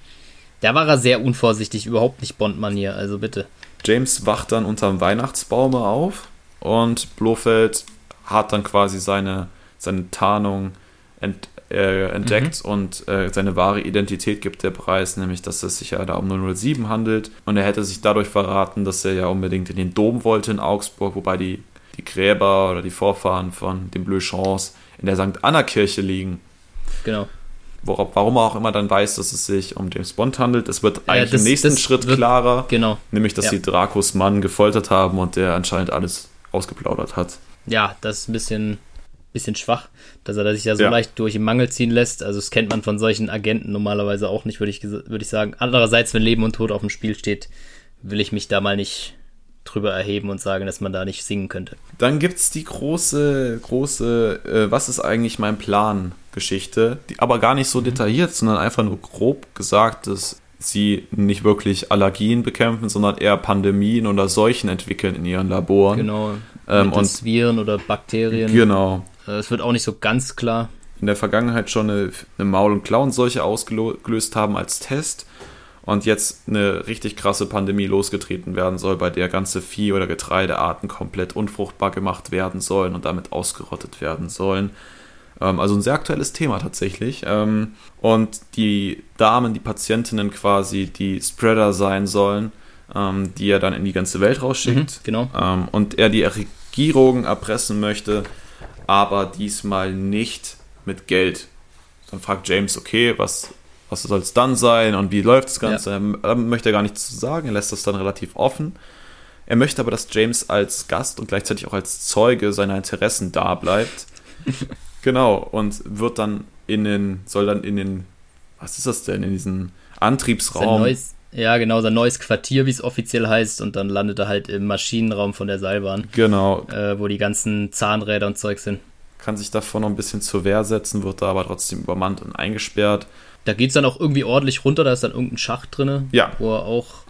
Da war er sehr unvorsichtig, überhaupt nicht Bond-Manier, also bitte. James wacht dann unterm Weihnachtsbaum auf und Blofeld hat dann quasi seine, seine Tarnung ent, äh, entdeckt mhm. und äh, seine wahre Identität gibt der Preis, nämlich dass es sich ja da um 007 handelt. Und er hätte sich dadurch verraten, dass er ja unbedingt in den Dom wollte in Augsburg, wobei die, die Gräber oder die Vorfahren von den Bleu Champs in der St. Anna-Kirche liegen. Genau. Worauf, warum er auch immer dann weiß, dass es sich um James Bond handelt. Es wird eigentlich ja, das, im nächsten Schritt wird, klarer. Genau. Nämlich, dass ja. sie Dracos Mann gefoltert haben und der anscheinend alles ausgeplaudert hat. Ja, das ist ein bisschen bisschen schwach, dass er sich ja so ja. leicht durch den Mangel ziehen lässt. Also das kennt man von solchen Agenten normalerweise auch nicht, würde ich, würd ich sagen. Andererseits, wenn Leben und Tod auf dem Spiel steht, will ich mich da mal nicht drüber erheben und sagen, dass man da nicht singen könnte. Dann gibt es die große, große, äh, was ist eigentlich mein Plan Geschichte, die aber gar nicht so mhm. detailliert, sondern einfach nur grob gesagt, dass sie nicht wirklich Allergien bekämpfen, sondern eher Pandemien oder Seuchen entwickeln in ihren Laboren. Genau. Ähm, und Viren oder Bakterien. Genau. Äh, es wird auch nicht so ganz klar. In der Vergangenheit schon eine, eine Maul- und Klauenseuche ausgelöst haben als Test und jetzt eine richtig krasse Pandemie losgetreten werden soll, bei der ganze Vieh- oder Getreidearten komplett unfruchtbar gemacht werden sollen und damit ausgerottet werden sollen. Ähm, also ein sehr aktuelles Thema tatsächlich. Ähm, und die Damen, die Patientinnen quasi, die Spreader sein sollen, ähm, die er dann in die ganze Welt rausschickt. Mhm, genau. und er die Regierung erpressen möchte, aber diesmal nicht mit Geld. Dann fragt James, okay, was, was soll es dann sein und wie läuft das Ganze? Ja. Er möchte gar nichts zu sagen, er lässt das dann relativ offen. Er möchte aber, dass James als Gast und gleichzeitig auch als Zeuge seiner Interessen da bleibt. genau, und wird dann in den, soll dann in den, was ist das denn, in diesen Antriebsraum. Neues, ja, genau, sein neues Quartier, wie es offiziell heißt, und dann landet er halt im Maschinenraum von der Seilbahn. Genau. Äh, wo die ganzen Zahnräder und Zeug sind. Kann sich davor noch ein bisschen zur Wehr setzen, wird da aber trotzdem übermannt und eingesperrt. Da geht es dann auch irgendwie ordentlich runter, da ist dann irgendein Schacht drin, ja. wo er auch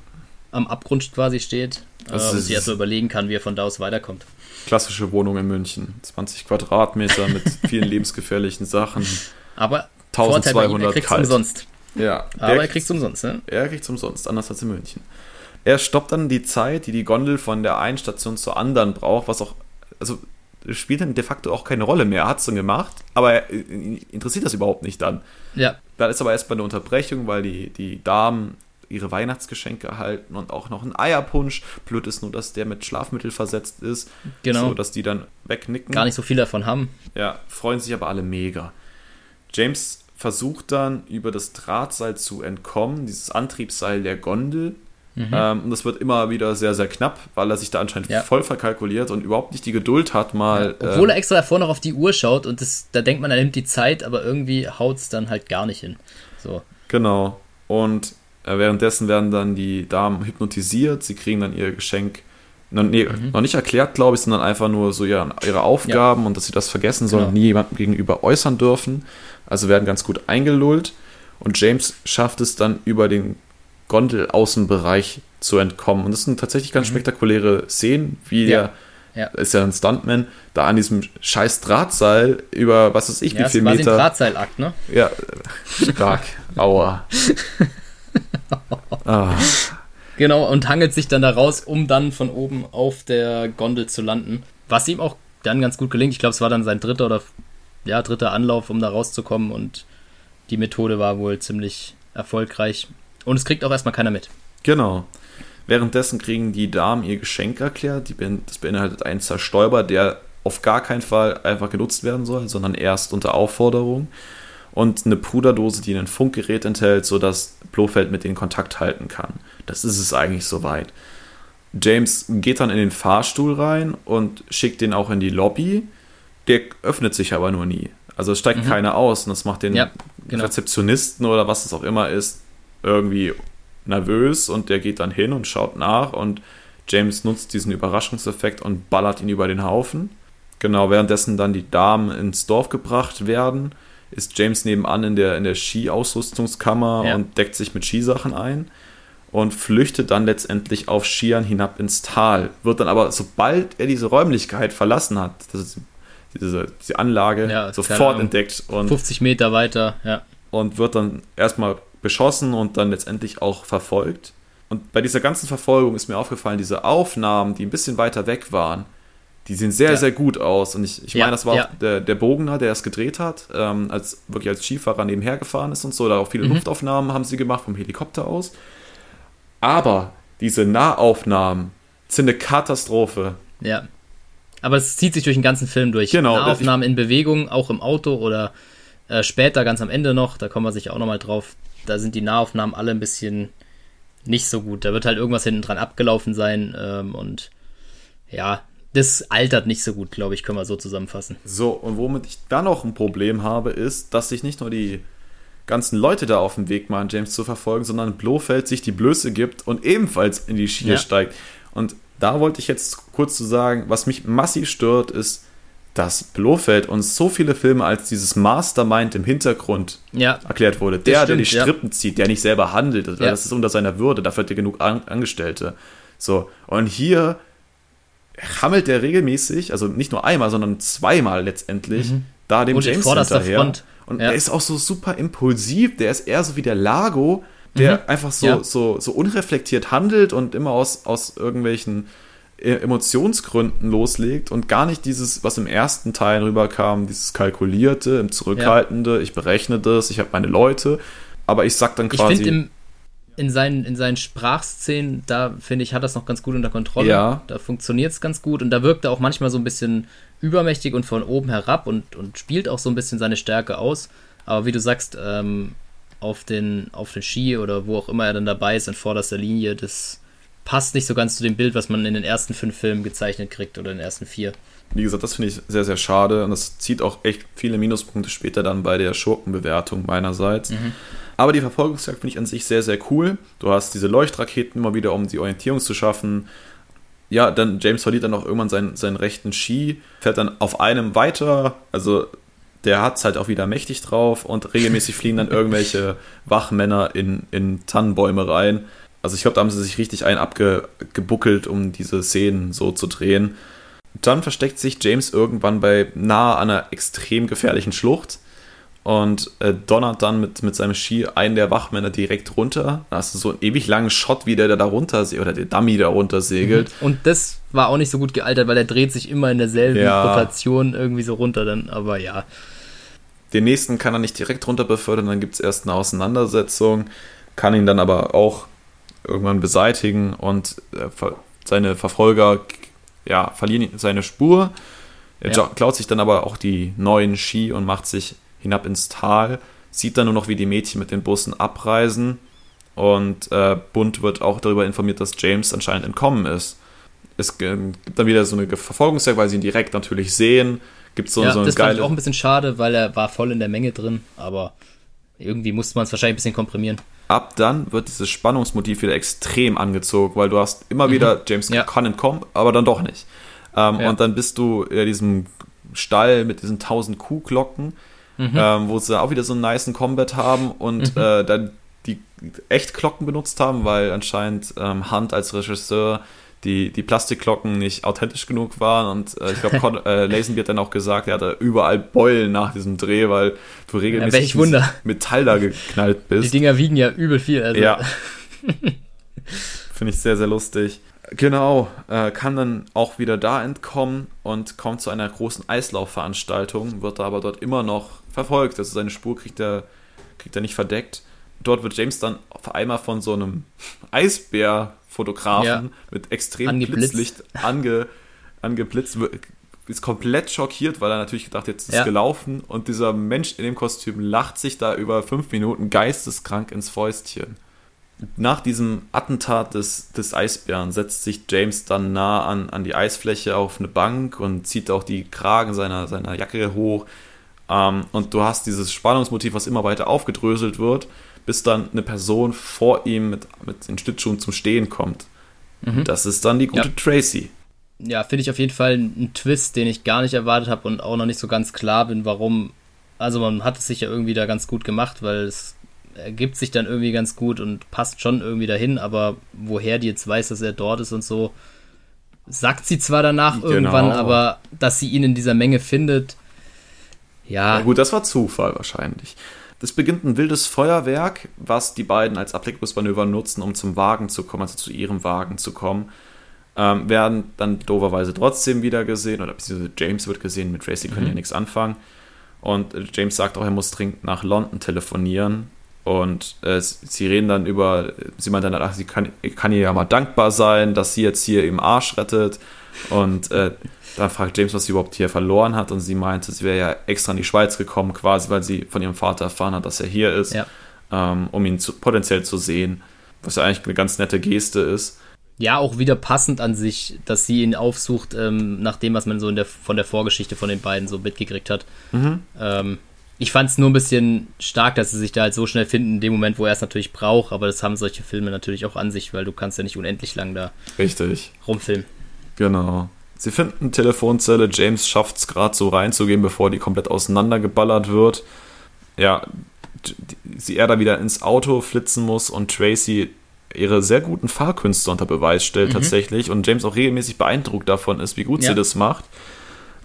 am Abgrund quasi steht äh, und sich erst mal überlegen kann, wie er von da aus weiterkommt. Klassische Wohnung in München. 20 Quadratmeter mit vielen lebensgefährlichen Sachen. Aber 1200 Vorteil, kalt. umsonst. Ja. Aber er kriegt es umsonst, ne? Er kriegt es umsonst, anders als in München. er stoppt dann die Zeit, die die Gondel von der einen Station zur anderen braucht, was auch, also spielt dann de facto auch keine Rolle mehr. Er hat es dann gemacht, aber interessiert das überhaupt nicht dann. Ja. Dann ist aber erstmal eine Unterbrechung, weil die, die Damen ihre Weihnachtsgeschenke erhalten und auch noch einen Eierpunsch. Blöd ist nur, dass der mit Schlafmittel versetzt ist. Genau. So, dass die dann wegnicken. Gar nicht so viel davon haben. Ja, freuen sich aber alle mega. James versucht dann über das Drahtseil zu entkommen, dieses Antriebsseil der Gondel. Mhm. Ähm, und das wird immer wieder sehr, sehr knapp, weil er sich da anscheinend ja. voll verkalkuliert und überhaupt nicht die Geduld hat, mal. Ja, obwohl ähm, er extra davor noch auf die Uhr schaut und das, da denkt man, er nimmt die Zeit, aber irgendwie haut es dann halt gar nicht hin. So. Genau. Und äh, währenddessen werden dann die Damen hypnotisiert, sie kriegen dann ihr Geschenk. Noch, nee, mhm. noch nicht erklärt, glaube ich, sondern einfach nur so ihre, ihre Aufgaben ja. und dass sie das vergessen sollen, genau. nie jemandem gegenüber äußern dürfen. Also werden ganz gut eingelullt. Und James schafft es dann über den Gondel-Außenbereich zu entkommen. Und das sind tatsächlich ganz mhm. spektakuläre Szenen, wie ja. der, ja. ist ja ein Stuntman, da an diesem scheiß Drahtseil über was weiß ich, ja, wie viel Meter. Ja, Drahtseilakt, ne? Ja, stark. Aua. ah. Genau, und hangelt sich dann da raus, um dann von oben auf der Gondel zu landen. Was ihm auch dann ganz gut gelingt. Ich glaube, es war dann sein dritter oder ja, dritter Anlauf, um da rauszukommen und die Methode war wohl ziemlich erfolgreich. Und es kriegt auch erstmal keiner mit. Genau. Währenddessen kriegen die Damen ihr Geschenk erklärt. das beinhaltet einen Zerstäuber, der auf gar keinen Fall einfach genutzt werden soll, sondern erst unter Aufforderung. Und eine Puderdose, die ein Funkgerät enthält, sodass Blofeld mit denen Kontakt halten kann. Das ist es eigentlich soweit. James geht dann in den Fahrstuhl rein und schickt den auch in die Lobby. Der öffnet sich aber nur nie. Also es steigt mhm. keiner aus und das macht den ja, genau. Rezeptionisten oder was es auch immer ist irgendwie nervös und der geht dann hin und schaut nach und James nutzt diesen Überraschungseffekt und ballert ihn über den Haufen. Genau, währenddessen dann die Damen ins Dorf gebracht werden, ist James nebenan in der, in der Ski-Ausrüstungskammer ja. und deckt sich mit Skisachen ein und flüchtet dann letztendlich auf Skiern hinab ins Tal. Wird dann aber, sobald er diese Räumlichkeit verlassen hat, das ist diese, diese Anlage, ja, sofort entdeckt. Und 50 Meter weiter, ja. Und wird dann erstmal beschossen und dann letztendlich auch verfolgt. Und bei dieser ganzen Verfolgung ist mir aufgefallen, diese Aufnahmen, die ein bisschen weiter weg waren, die sehen sehr, ja. sehr gut aus. Und ich, ich ja, meine, das war ja. auch der, der Bogener, der es gedreht hat, ähm, als wirklich als Skifahrer nebenher gefahren ist und so. Da auch viele mhm. Luftaufnahmen haben sie gemacht vom Helikopter aus. Aber diese Nahaufnahmen sind eine Katastrophe. Ja. Aber es zieht sich durch den ganzen Film durch. Genau. Nahaufnahmen in Bewegung, auch im Auto oder äh, später, ganz am Ende noch, da kommen wir sicher auch nochmal drauf da sind die Nahaufnahmen alle ein bisschen nicht so gut. Da wird halt irgendwas hinten dran abgelaufen sein ähm, und ja, das altert nicht so gut, glaube ich, können wir so zusammenfassen. So, und womit ich dann noch ein Problem habe, ist, dass sich nicht nur die ganzen Leute da auf dem Weg machen, James zu verfolgen, sondern Blofeld sich die Blöße gibt und ebenfalls in die Skier ja. steigt. Und da wollte ich jetzt kurz zu sagen, was mich massiv stört, ist, dass Blofeld uns so viele Filme als dieses Mastermind im Hintergrund ja, erklärt wurde. Der, stimmt, der die Strippen ja. zieht, der nicht selber handelt, ja. das ist unter seiner Würde, dafür hat er genug An Angestellte. So, und hier hammelt der regelmäßig, also nicht nur einmal, sondern zweimal letztendlich, mhm. da dem und James hinterher. Front. Und er ist auch so super impulsiv, der ist eher so wie der Lago, der mhm. einfach so, so, so unreflektiert handelt und immer aus, aus irgendwelchen E- Emotionsgründen loslegt und gar nicht dieses, was im ersten Teil rüberkam, dieses kalkulierte, im zurückhaltende, ja. ich berechne das, ich habe meine Leute, aber ich sag dann quasi. Ich finde in seinen, in seinen Sprachszenen, da finde ich, hat das noch ganz gut unter Kontrolle. Ja. Da funktioniert es ganz gut und da wirkt er auch manchmal so ein bisschen übermächtig und von oben herab und, und spielt auch so ein bisschen seine Stärke aus. Aber wie du sagst, ähm, auf, den, auf den Ski oder wo auch immer er dann dabei ist, in vorderster Linie, das passt nicht so ganz zu dem Bild, was man in den ersten fünf Filmen gezeichnet kriegt oder in den ersten vier. Wie gesagt, das finde ich sehr, sehr schade und das zieht auch echt viele Minuspunkte später dann bei der Schurkenbewertung meinerseits. Mhm. Aber die Verfolgungsjagd finde ich an sich sehr, sehr cool. Du hast diese Leuchtraketen immer wieder, um die Orientierung zu schaffen. Ja, dann James verliert dann auch irgendwann seinen, seinen rechten Ski, fährt dann auf einem weiter, also der hat es halt auch wieder mächtig drauf und regelmäßig fliegen dann irgendwelche Wachmänner in, in Tannenbäume rein. Also ich glaube, da haben sie sich richtig ein abgebuckelt, um diese Szenen so zu drehen. Dann versteckt sich James irgendwann bei nahe einer extrem gefährlichen Schlucht und äh, donnert dann mit, mit seinem Ski einen der Wachmänner direkt runter. Da hast du so einen ewig langen Shot, wie der, der da runter oder der Dummy da runter segelt. Mhm. Und das war auch nicht so gut gealtert, weil er dreht sich immer in derselben ja. Rotation irgendwie so runter dann, aber ja. Den nächsten kann er nicht direkt runter befördern, dann gibt es erst eine Auseinandersetzung, kann ihn dann aber auch irgendwann beseitigen und äh, seine Verfolger ja, verlieren seine Spur. Er ja. klaut sich dann aber auch die neuen Ski und macht sich hinab ins Tal, sieht dann nur noch, wie die Mädchen mit den Bussen abreisen und äh, Bund wird auch darüber informiert, dass James anscheinend entkommen ist. Es gibt dann wieder so eine Verfolgungsjagd, weil sie ihn direkt natürlich sehen. Gibt so, ja, so eine das geile... fand ich auch ein bisschen schade, weil er war voll in der Menge drin, aber irgendwie musste man es wahrscheinlich ein bisschen komprimieren. Ab dann wird dieses Spannungsmotiv wieder extrem angezogen, weil du hast immer mhm. wieder, James ja. kann entkommen, aber dann doch nicht. Ähm, ja. Und dann bist du in diesem Stall mit diesen 1000 Kuhglocken mhm. ähm, wo sie auch wieder so einen niceen Combat haben und mhm. äh, dann die echt Glocken benutzt haben, weil anscheinend ähm, Hunt als Regisseur die, die Plastikglocken nicht authentisch genug waren und äh, ich glaube, äh, Lazenby hat dann auch gesagt, er hatte überall Beulen nach diesem Dreh, weil du regelmäßig ja, Metall da geknallt bist. Die Dinger wiegen ja übel viel. Also. Ja. Finde ich sehr, sehr lustig. Genau, äh, kann dann auch wieder da entkommen und kommt zu einer großen Eislaufveranstaltung, wird aber dort immer noch verfolgt. Also seine Spur kriegt er, kriegt er nicht verdeckt. Dort wird James dann auf einmal von so einem Eisbär-Fotografen ja. mit extrem Angeblitzt. Blitzlicht ange, angeblitzt, ist komplett schockiert, weil er natürlich gedacht, jetzt ist ja. gelaufen und dieser Mensch in dem Kostüm lacht sich da über fünf Minuten geisteskrank ins Fäustchen. Nach diesem Attentat des, des Eisbären setzt sich James dann nah an, an die Eisfläche auf eine Bank und zieht auch die Kragen seiner, seiner Jacke hoch. Ähm, und du hast dieses Spannungsmotiv, was immer weiter aufgedröselt wird, bis dann eine Person vor ihm mit, mit den Schlittschuhen zum Stehen kommt. Mhm. Das ist dann die gute ja. Tracy. Ja, finde ich auf jeden Fall einen Twist, den ich gar nicht erwartet habe und auch noch nicht so ganz klar bin, warum. Also man hat es sich ja irgendwie da ganz gut gemacht, weil es ergibt sich dann irgendwie ganz gut und passt schon irgendwie dahin, aber woher die jetzt weiß, dass er dort ist und so, sagt sie zwar danach genau. irgendwann, aber dass sie ihn in dieser Menge findet, ja. ja. Gut, das war Zufall wahrscheinlich. Es beginnt ein wildes Feuerwerk, was die beiden als Ablenkungsmanöver nutzen, um zum Wagen zu kommen, also zu ihrem Wagen zu kommen. Ähm, werden dann doverweise trotzdem wieder gesehen, oder beziehungsweise James wird gesehen, mit Tracy können mhm. ja nichts anfangen. Und James sagt auch, er muss dringend nach London telefonieren. Und äh, sie reden dann über, sie meint dann, ach, sie kann, kann ihr ja mal dankbar sein, dass sie jetzt hier im Arsch rettet. Und äh, dann fragt James, was sie überhaupt hier verloren hat. Und sie meinte, sie wäre ja extra in die Schweiz gekommen, quasi, weil sie von ihrem Vater erfahren hat, dass er hier ist, ja. ähm, um ihn zu, potenziell zu sehen. Was ja eigentlich eine ganz nette Geste ist. Ja, auch wieder passend an sich, dass sie ihn aufsucht, ähm, nach dem, was man so in der, von der Vorgeschichte von den beiden so mitgekriegt hat. Mhm. Ähm, ich fand es nur ein bisschen stark, dass sie sich da halt so schnell finden, in dem Moment, wo er es natürlich braucht, aber das haben solche Filme natürlich auch an sich, weil du kannst ja nicht unendlich lang da Richtig. rumfilmen. Genau. Sie finden Telefonzelle, James schafft es gerade so reinzugehen, bevor die komplett auseinandergeballert wird. Ja, sie er da wieder ins Auto flitzen muss und Tracy ihre sehr guten Fahrkünste unter Beweis stellt mhm. tatsächlich und James auch regelmäßig beeindruckt davon ist, wie gut ja. sie das macht.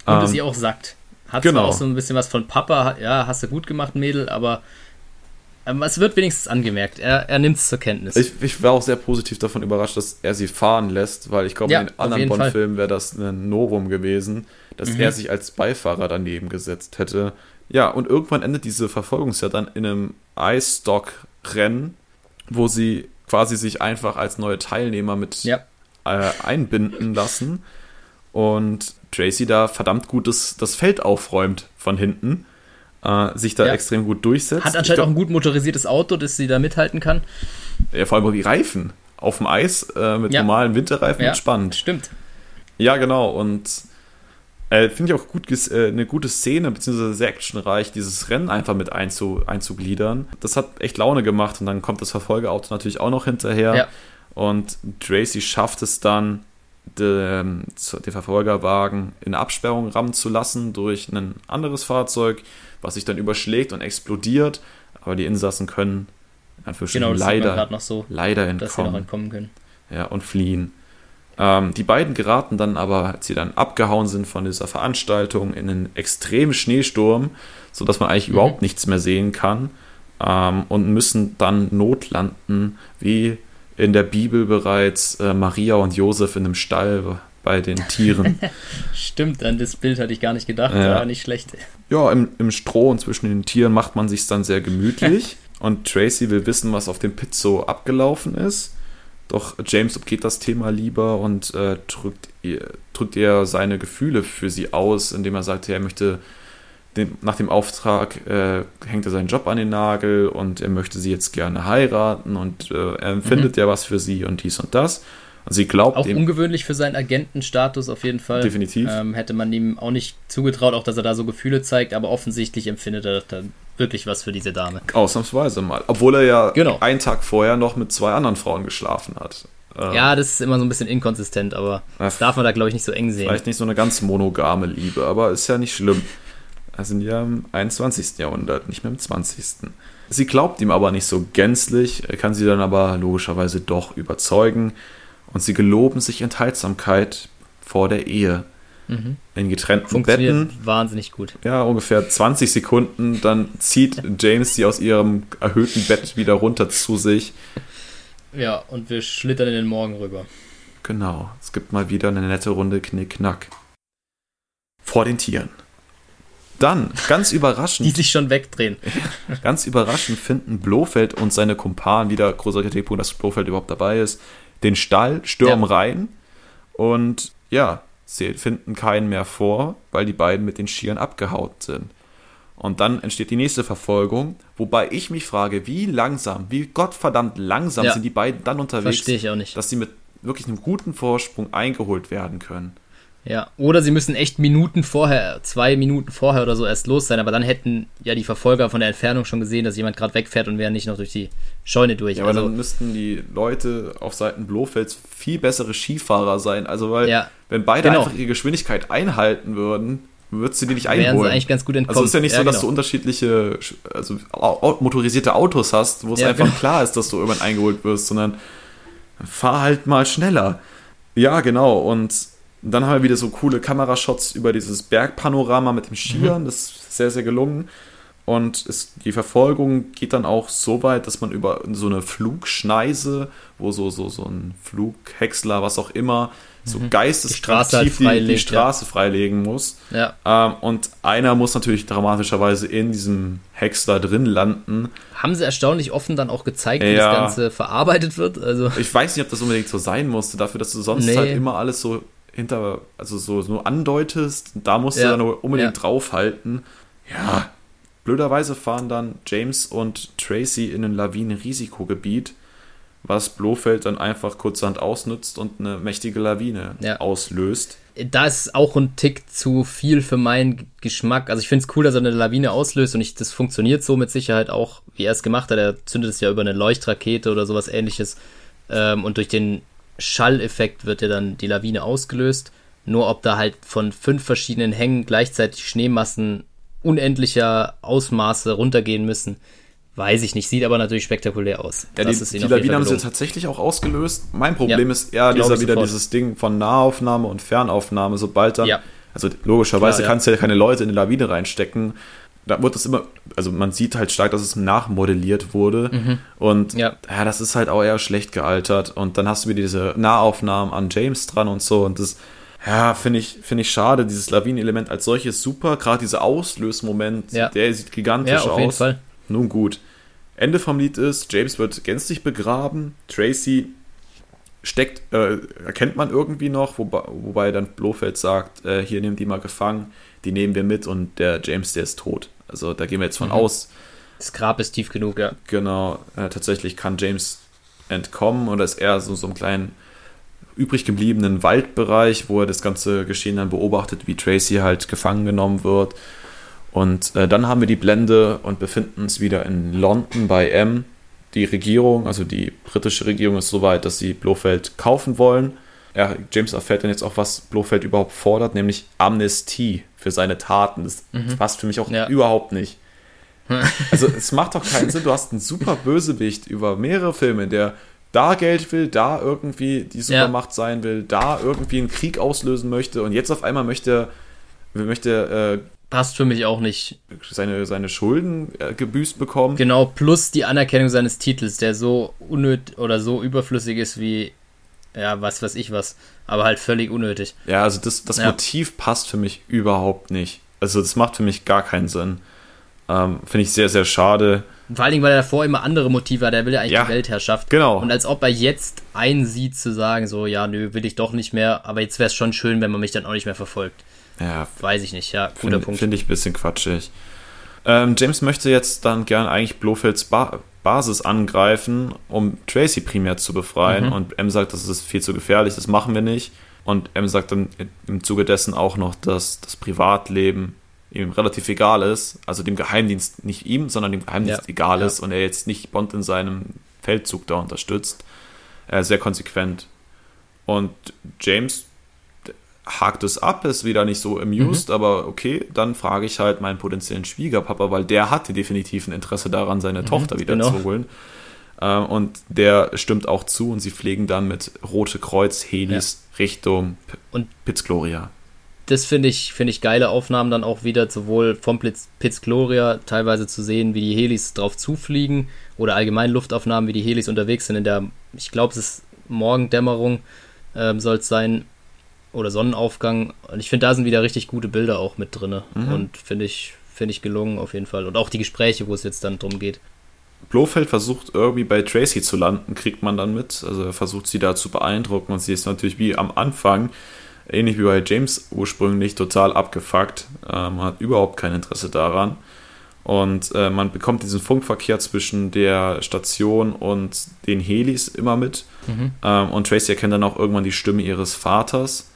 Und ähm, sie auch sagt. Hat genau. auch so ein bisschen was von Papa, ja, hast du gut gemacht, Mädel, aber ähm, es wird wenigstens angemerkt. Er, er nimmt es zur Kenntnis. Ich, ich, war auch sehr positiv davon überrascht, dass er sie fahren lässt, weil ich glaube, ja, in den anderen Bond-Filmen wäre das ein Novum gewesen, dass mhm. er sich als Beifahrer daneben gesetzt hätte. Ja, und irgendwann endet diese Verfolgungsjagd dann in einem Eisstock-Rennen, wo sie quasi sich einfach als neue Teilnehmer mit ja. äh, einbinden lassen und Tracy da verdammt gut das, das Feld aufräumt von hinten, äh, sich da ja. extrem gut durchsetzt. Hat anscheinend glaub, auch ein gut motorisiertes Auto, das sie da mithalten kann. Ja, vor allem die Reifen auf dem Eis äh, mit ja. normalen Winterreifen ja, spannend. Stimmt. Ja, genau. Und äh, finde ich auch gut, äh, eine gute Szene, beziehungsweise sehr actionreich, dieses Rennen einfach mit einzu, einzugliedern. Das hat echt Laune gemacht und dann kommt das Verfolgerauto natürlich auch noch hinterher. Ja. Und Tracy schafft es dann, den, den Verfolgerwagen in Absperrung rammen zu lassen durch ein anderes Fahrzeug, was sich dann überschlägt und explodiert. Aber die Insassen können genau, leider, so, leider entkommen. Entkommen können. Ja, und fliehen. Ähm, die beiden geraten dann aber, als sie dann abgehauen sind von dieser Veranstaltung, in einen extremen Schneesturm, sodass man eigentlich mhm. überhaupt nichts mehr sehen kann ähm, und müssen dann notlanden, wie in der Bibel bereits äh, Maria und Josef in einem Stall bei den Tieren. Stimmt, an das Bild hatte ich gar nicht gedacht, ja. war nicht schlecht. Ja, im, im Stroh und zwischen den Tieren macht man sich dann sehr gemütlich und Tracy will wissen, was auf dem Pit so abgelaufen ist. Doch James umgeht das Thema lieber und äh, drückt, ihr, drückt ihr seine Gefühle für sie aus, indem er sagt, er möchte dem, nach dem Auftrag äh, hängt er seinen Job an den Nagel und er möchte sie jetzt gerne heiraten und äh, er empfindet mhm. ja was für sie und dies und das. Und sie glaubt auch dem, ungewöhnlich für seinen Agentenstatus auf jeden Fall. Definitiv. Ähm, hätte man ihm auch nicht zugetraut, auch dass er da so Gefühle zeigt, aber offensichtlich empfindet er dann wirklich was für diese Dame. Ausnahmsweise mal. Obwohl er ja genau. einen Tag vorher noch mit zwei anderen Frauen geschlafen hat. Ähm, ja, das ist immer so ein bisschen inkonsistent, aber das darf man da, glaube ich, nicht so eng sehen. Vielleicht nicht so eine ganz monogame Liebe, aber ist ja nicht schlimm. Wir sind ja im 21. Jahrhundert, nicht mehr im 20. Sie glaubt ihm aber nicht so gänzlich, kann sie dann aber logischerweise doch überzeugen und sie geloben sich Enthaltsamkeit vor der Ehe. Mhm. In getrennten Funktioniert Betten. Wahnsinnig gut. Ja, ungefähr 20 Sekunden. Dann zieht James sie aus ihrem erhöhten Bett wieder runter zu sich. Ja, und wir schlittern in den Morgen rüber. Genau. Es gibt mal wieder eine nette Runde Knick-Knack. Vor den Tieren. Dann, ganz überraschend. Die sich schon wegdrehen. ganz überraschend finden Blofeld und seine Kumpanen, wieder großer Kritikpunkt, dass Blofeld überhaupt dabei ist, den Stall, stürmen ja. rein und ja, sie finden keinen mehr vor, weil die beiden mit den Skiern abgehaut sind. Und dann entsteht die nächste Verfolgung, wobei ich mich frage, wie langsam, wie gottverdammt langsam ja. sind die beiden dann unterwegs, Verstehe ich auch nicht. dass sie mit wirklich einem guten Vorsprung eingeholt werden können. Ja, oder sie müssen echt Minuten vorher, zwei Minuten vorher oder so erst los sein, aber dann hätten ja die Verfolger von der Entfernung schon gesehen, dass jemand gerade wegfährt und wären nicht noch durch die Scheune durch. Ja, aber also, dann müssten die Leute auf Seiten Blofelds viel bessere Skifahrer sein. Also, weil, ja, wenn beide genau. einfach ihre Geschwindigkeit einhalten würden, würdest du die nicht einholen. Wären sie eigentlich ganz gut entkommen. Also, es ist ja nicht ja, so, dass genau. du unterschiedliche, also motorisierte Autos hast, wo es ja, einfach genau. klar ist, dass du irgendwann eingeholt wirst, sondern fahr halt mal schneller. Ja, genau. Und und dann haben wir wieder so coole Kamerashots über dieses Bergpanorama mit dem Skiern. Mhm. Das ist sehr, sehr gelungen. Und es, die Verfolgung geht dann auch so weit, dass man über so eine Flugschneise, wo so, so, so ein Flughäcksler, was auch immer, so mhm. geisteskrank die, die, die, Straße ja. freilegen muss. Ja. Ähm, und einer muss natürlich dramatischerweise in diesem Häcksler drin landen. Haben sie erstaunlich offen dann auch gezeigt, wie ja. das Ganze verarbeitet wird? Also ich weiß nicht, ob das unbedingt so sein musste, dafür, dass du sonst nee. halt immer alles so hinter, also so, so andeutest, da musst ja. du dann unbedingt ja. draufhalten. Ja, blöderweise fahren dann James und Tracy in ein Lawinen-Risikogebiet, was Blofeld dann einfach kurzhand ausnutzt und eine mächtige Lawine ja. auslöst. Da ist auch ein Tick zu viel für meinen Geschmack. Also ich finde es cool, dass er eine Lawine auslöst und ich, das funktioniert so mit Sicherheit auch, wie er es gemacht hat. Er zündet es ja über eine Leuchtrakete oder sowas ähnliches. Ähm, und durch den Schalleffekt wird ja dann die Lawine ausgelöst. Nur ob da halt von fünf verschiedenen Hängen gleichzeitig Schneemassen unendlicher Ausmaße runtergehen müssen, weiß ich nicht. Sieht aber natürlich spektakulär aus. Ja, die, die Lawine haben sie tatsächlich auch ausgelöst. Mein Problem ja, ist eher dieser wieder dieses Ding von Nahaufnahme und Fernaufnahme, sobald dann. Ja. Also logischerweise Klar, kannst du ja keine Leute in die Lawine reinstecken da wird das immer, also man sieht halt stark, dass es nachmodelliert wurde. Mhm. Und ja. ja. das ist halt auch eher schlecht gealtert. Und dann hast du wieder diese Nahaufnahmen an James dran und so. Und das, ja, finde ich, finde ich schade. Dieses Lawinenelement als solches super. Gerade dieser Auslösmoment, ja. der sieht gigantisch ja, auf aus. Jeden Fall. Nun gut. Ende vom Lied ist, James wird gänzlich begraben. Tracy steckt, äh, erkennt man irgendwie noch, wobei, wobei dann Blofeld sagt, äh, hier nimm die mal gefangen, die nehmen wir mit und der James, der ist tot. Also da gehen wir jetzt von mhm. aus. Das Grab ist tief genug, ja. Genau, äh, tatsächlich kann James entkommen und ist eher so, so einem kleinen übrig gebliebenen Waldbereich, wo er das ganze Geschehen dann beobachtet, wie Tracy halt gefangen genommen wird. Und äh, dann haben wir die Blende und befinden uns wieder in London bei M. Die Regierung, also die britische Regierung, ist so weit, dass sie Blofeld kaufen wollen. Er, James erfährt dann jetzt auch, was Blofeld überhaupt fordert, nämlich Amnestie für seine Taten. Das mhm. passt für mich auch ja. überhaupt nicht. Also es macht doch keinen Sinn. Du hast einen super Bösewicht über mehrere Filme, der da Geld will, da irgendwie die Supermacht ja. sein will, da irgendwie einen Krieg auslösen möchte und jetzt auf einmal möchte, möchte äh, passt für mich auch nicht. Seine, seine Schulden äh, gebüßt bekommen. Genau, plus die Anerkennung seines Titels, der so unnötig oder so überflüssig ist wie, ja, was weiß ich was, aber halt völlig unnötig. Ja, also das, das ja. Motiv passt für mich überhaupt nicht. Also das macht für mich gar keinen Sinn. Ähm, Finde ich sehr, sehr schade. vor allen Dingen, weil er davor immer andere Motive hat. Er will ja eigentlich ja, die Weltherrschaft. Genau. Und als ob er jetzt einsieht zu sagen, so, ja, nö, will ich doch nicht mehr, aber jetzt wäre es schon schön, wenn man mich dann auch nicht mehr verfolgt. Ja. Weiß ich nicht, ja, guter find, Punkt. Finde ich ein bisschen quatschig. Ähm, James möchte jetzt dann gern eigentlich Blofelds ba Basis angreifen, um Tracy primär zu befreien. Mhm. Und M sagt, das ist viel zu gefährlich, das machen wir nicht. Und M sagt dann im Zuge dessen auch noch, dass das Privatleben ihm relativ egal ist, also dem Geheimdienst nicht ihm, sondern dem Geheimdienst ja. egal ist ja. und er jetzt nicht Bond in seinem Feldzug da unterstützt. Äh, sehr konsequent. Und James hakt es ab, ist wieder nicht so amused, mhm. aber okay, dann frage ich halt meinen potenziellen Schwiegerpapa, weil der hatte definitiv ein Interesse daran, seine mhm, Tochter wieder genau. zu holen. Ähm, und der stimmt auch zu und sie fliegen dann mit Rote Kreuz Helis ja. Richtung P und Piz Gloria. Das finde ich, finde ich geile Aufnahmen dann auch wieder, sowohl vom Piz Gloria teilweise zu sehen, wie die Helis drauf zufliegen oder allgemein Luftaufnahmen, wie die Helis unterwegs sind in der, ich glaube, es ist Morgendämmerung, ähm, soll es sein, oder Sonnenaufgang. Und ich finde, da sind wieder richtig gute Bilder auch mit drin. Mhm. Und finde ich, finde ich gelungen auf jeden Fall. Und auch die Gespräche, wo es jetzt dann drum geht. Blofeld versucht irgendwie bei Tracy zu landen, kriegt man dann mit. Also er versucht sie da zu beeindrucken und sie ist natürlich wie am Anfang, ähnlich wie bei James ursprünglich, total abgefuckt. Man hat überhaupt kein Interesse daran. Und äh, man bekommt diesen Funkverkehr zwischen der Station und den Helis immer mit. Mhm. Ähm, und Tracy erkennt dann auch irgendwann die Stimme ihres Vaters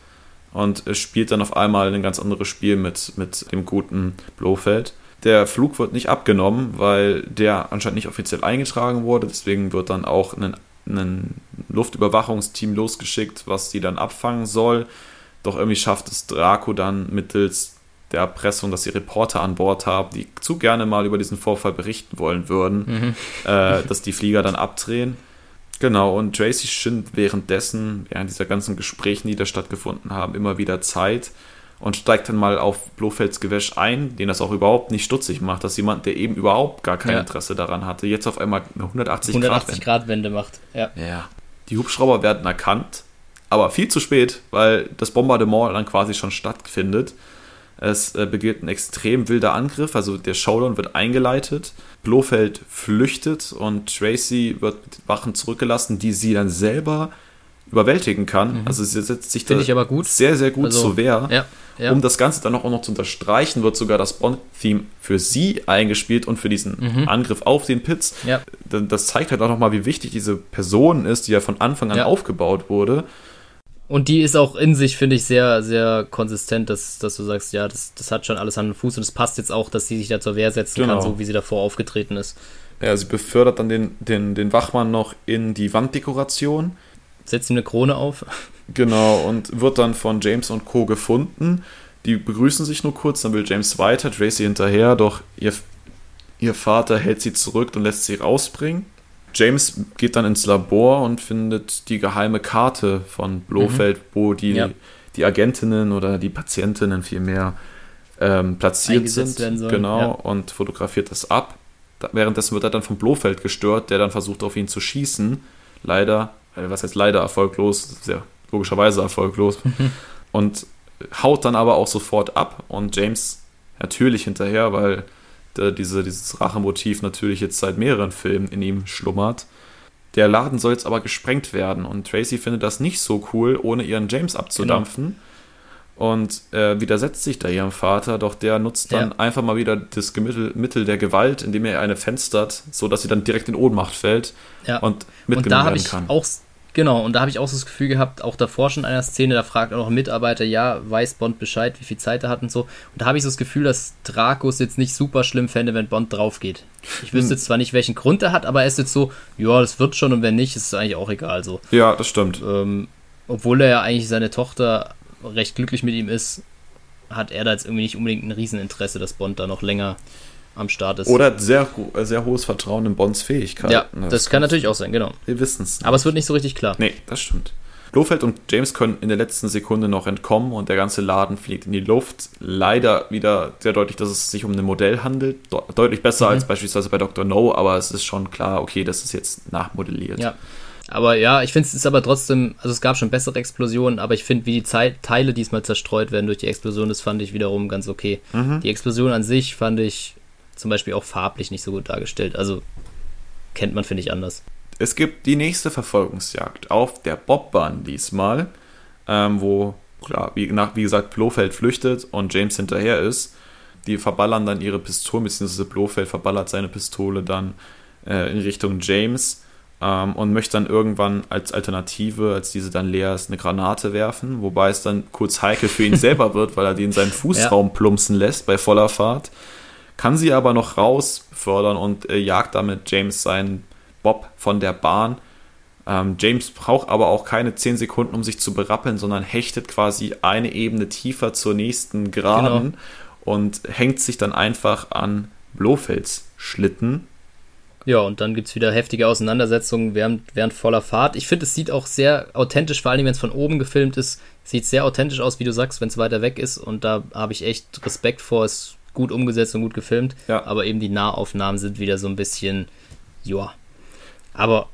und spielt dann auf einmal ein ganz anderes Spiel mit, mit dem guten Blofeld. Der Flug wird nicht abgenommen, weil der anscheinend nicht offiziell eingetragen wurde. Deswegen wird dann auch ein, ein Luftüberwachungsteam losgeschickt, was die dann abfangen soll. Doch irgendwie schafft es Draco dann mittels der Erpressung, dass sie Reporter an Bord haben, die zu gerne mal über diesen Vorfall berichten wollen würden, mhm. äh, dass die Flieger dann abdrehen. Genau, und Tracy schindet währenddessen, während dieser ganzen Gesprächen, die da stattgefunden haben, immer wieder Zeit und steigt dann mal auf Blofelds Gewäsch ein, den das auch überhaupt nicht stutzig macht, dass jemand, der eben überhaupt gar kein ja. Interesse daran hatte, jetzt auf einmal eine 180, 180 Grad, Wende macht. Ja. ja. Die Hubschrauber werden erkannt, aber viel zu spät, weil das Bombardement dann quasi schon stattfindet. Es äh, beginnt ein extrem wilder Angriff, also der Showdown wird eingeleitet. Blofeld flüchtet und Tracy wird mit Wachen zurückgelassen, die sie dann selber überwältigen kann. Mhm. Also sie setzt sich Find da sehr, sehr gut also, zur Wehr. Ja, ja. Um das Ganze dann auch noch zu unterstreichen, wird sogar das Bond-Theme für sie eingespielt und für diesen mhm. Angriff auf den Pitts. Ja. Das zeigt halt auch nochmal, wie wichtig diese Person ist, die ja von Anfang an aufgebaut wurde. Und die ist auch in sich, finde ich, sehr, sehr konsistent, dass, dass du sagst, ja, das, das hat schon alles an den Fuß und es passt jetzt auch, dass sie sich da zur Wehr setzen genau. kann, so wie sie davor aufgetreten ist. Ja, sie befördert dann den, den, den Wachmann noch in die Wanddekoration. Setzt ihm eine Krone auf. Genau, und wird dann von James und Co. gefunden. Die begrüßen sich nur kurz, dann will James weiter, Tracy hinterher, doch ihr, ihr Vater hält sie zurück und lässt sie rausbringen. James geht dann ins Labor und findet die geheime Karte von Blofeld, mhm. wo die, ja. die Agentinnen oder die Patientinnen vielmehr ähm, platziert sind. Genau, ja. und fotografiert das ab. Da, währenddessen wird er dann von Blofeld gestört, der dann versucht, auf ihn zu schießen. Leider, äh, was heißt leider erfolglos, sehr logischerweise erfolglos. und haut dann aber auch sofort ab und James natürlich hinterher, weil diese, dieses Rachemotiv natürlich jetzt seit mehreren Filmen in ihm schlummert. Der Laden soll jetzt aber gesprengt werden und Tracy findet das nicht so cool, ohne ihren James abzudampfen. Genau. Und äh, widersetzt sich da ihrem Vater, doch der nutzt dann ja. einfach mal wieder das Mittel, Mittel der Gewalt, indem er eine fenstert, sodass sie dann direkt in Ohnmacht fällt ja. und mitgenommen und da werden kann. Auch Genau, und da habe ich auch so das Gefühl gehabt, auch davor schon in einer Szene, da fragt auch noch ein Mitarbeiter, ja, weiß Bond Bescheid, wie viel Zeit er hat und so. Und da habe ich so das Gefühl, dass Dracos jetzt nicht super schlimm fände, wenn Bond drauf geht. Ich wüsste hm. zwar nicht, welchen Grund er hat, aber er ist jetzt so, ja, das wird schon und wenn nicht, ist es eigentlich auch egal so. Ja, das stimmt. Ähm, obwohl er ja eigentlich seine Tochter recht glücklich mit ihm ist, hat er da jetzt irgendwie nicht unbedingt ein Rieseninteresse, dass Bond da noch länger am Start ist. Oder sehr, sehr hohes Vertrauen in Bonds Fähigkeiten. Ja, das, das kann natürlich auch sein, genau. Wir wissen es. Aber es wird nicht so richtig klar. Nee, das stimmt. Blofeld und James können in der letzten Sekunde noch entkommen und der ganze Laden fliegt in die Luft. Leider wieder sehr deutlich, dass es sich um ein Modell handelt. deutlich besser mhm. als beispielsweise bei Dr. No, aber es ist schon klar, okay, das ist jetzt nachmodelliert. Ja. Aber ja, ich finde es ist aber trotzdem, also es gab schon bessere Explosionen, aber ich finde, wie die Zeit, Teile diesmal zerstreut werden durch die Explosion, das fand ich wiederum ganz okay. Mhm. Die Explosion an sich fand ich zum Beispiel auch farblich nicht so gut dargestellt. Also kennt man, finde ich, anders. Es gibt die nächste Verfolgungsjagd auf der Bobbahn diesmal, ähm, wo, klar, wie, nach, wie gesagt, Blofeld flüchtet und James hinterher ist. Die verballern dann ihre Pistolen, beziehungsweise Blofeld verballert seine Pistole dann äh, in Richtung James ähm, und möchte dann irgendwann als Alternative, als diese dann leer ist, eine Granate werfen, wobei es dann kurz heikel für ihn selber wird, weil er die in seinen Fußraum ja. plumpsen lässt bei voller Fahrt. Kann sie aber noch raus fördern und äh, jagt damit James seinen Bob von der Bahn. Ähm, James braucht aber auch keine 10 Sekunden, um sich zu berappeln, sondern hechtet quasi eine Ebene tiefer zur nächsten Geraden genau. und hängt sich dann einfach an Blofelds Schlitten. Ja, und dann gibt es wieder heftige Auseinandersetzungen während, während voller Fahrt. Ich finde, es sieht auch sehr authentisch, vor allem wenn es von oben gefilmt ist, sieht sehr authentisch aus, wie du sagst, wenn es weiter weg ist. Und da habe ich echt Respekt vor. Es gut umgesetzt und gut gefilmt. Ja. Aber eben die Nahaufnahmen sind wieder so ein bisschen, ja, aber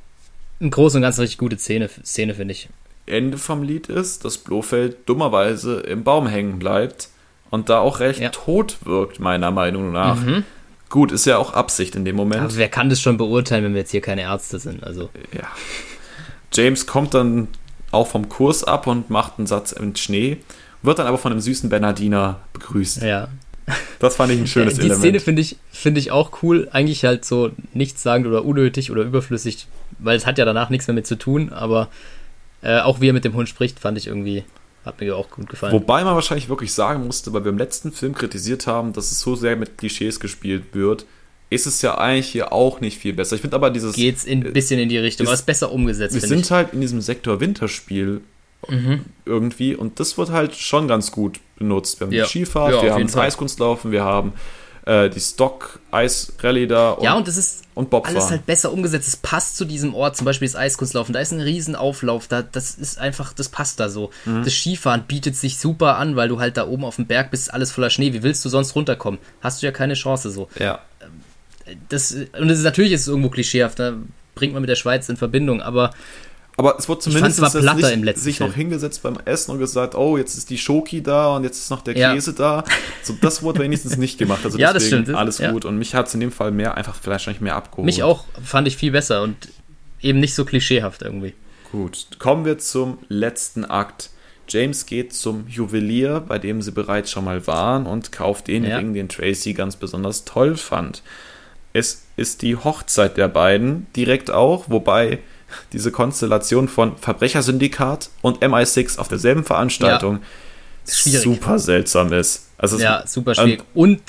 im Großen und Ganzen richtig gute Szene, Szene finde ich. Ende vom Lied ist, dass Blofeld dummerweise im Baum hängen bleibt und da auch recht ja. tot wirkt, meiner Meinung nach. Mhm. Gut, ist ja auch Absicht in dem Moment. Aber wer kann das schon beurteilen, wenn wir jetzt hier keine Ärzte sind? Also. Ja. James kommt dann auch vom Kurs ab und macht einen Satz im Schnee, wird dann aber von einem süßen Bernardiner begrüßt. Ja. Das fand ich ein schönes Die Element. Die Szene finde ich, find ich auch cool. Eigentlich halt so nichtssagend oder unnötig oder überflüssig, weil es hat ja danach nichts mehr mit zu tun, aber äh, auch wie er mit dem Hund spricht, fand ich irgendwie, hat mir auch gut gefallen. Wobei man wahrscheinlich wirklich sagen musste, weil wir im letzten Film kritisiert haben, dass es so sehr mit Klischees gespielt wird, ist es ja eigentlich hier auch nicht viel besser. Ich finde aber dieses. Geht's ein bisschen in die Richtung, ist, aber es ist besser umgesetzt. Wir sind ich. halt in diesem Sektor Winterspiel mhm. irgendwie und das wird halt schon ganz gut benutzt. Wir haben ja. die Skifahrt, ja, wir haben das Fall. Eiskunstlaufen, wir haben äh, die Stock-Eis-Rallye da. Und, ja, und das ist und alles halt besser umgesetzt. Es passt zu diesem Ort, zum Beispiel das Eiskunstlaufen. Da ist ein Riesenauflauf, da, das ist einfach, das passt da so. Mhm. Das Skifahren bietet sich super an, weil du halt da oben auf dem Berg bist, alles voller Schnee. Wie willst du sonst runterkommen? Hast du ja keine Chance so. Ja. Das, und das ist, natürlich ist es irgendwo klischeehaft, da bringt man mit der Schweiz in Verbindung, aber aber es wurde zumindest es letzten sich Film. noch hingesetzt beim Essen und gesagt, oh, jetzt ist die Schoki da und jetzt ist noch der Käse ja. da. So, das wurde wenigstens nicht gemacht. Also ja, das stimmt. alles ja. gut. Und mich hat es in dem Fall mehr, einfach vielleicht nicht mehr abgeholt. Mich auch, fand ich viel besser und eben nicht so klischeehaft irgendwie. Gut, kommen wir zum letzten Akt. James geht zum Juwelier, bei dem sie bereits schon mal waren, und kauft den. Ring, den Tracy ganz besonders toll fand. Es ist die Hochzeit der beiden, direkt auch, wobei diese Konstellation von Verbrechersyndikat und MI6 auf derselben Veranstaltung ja. super seltsam ist. Also ja, super schwierig. und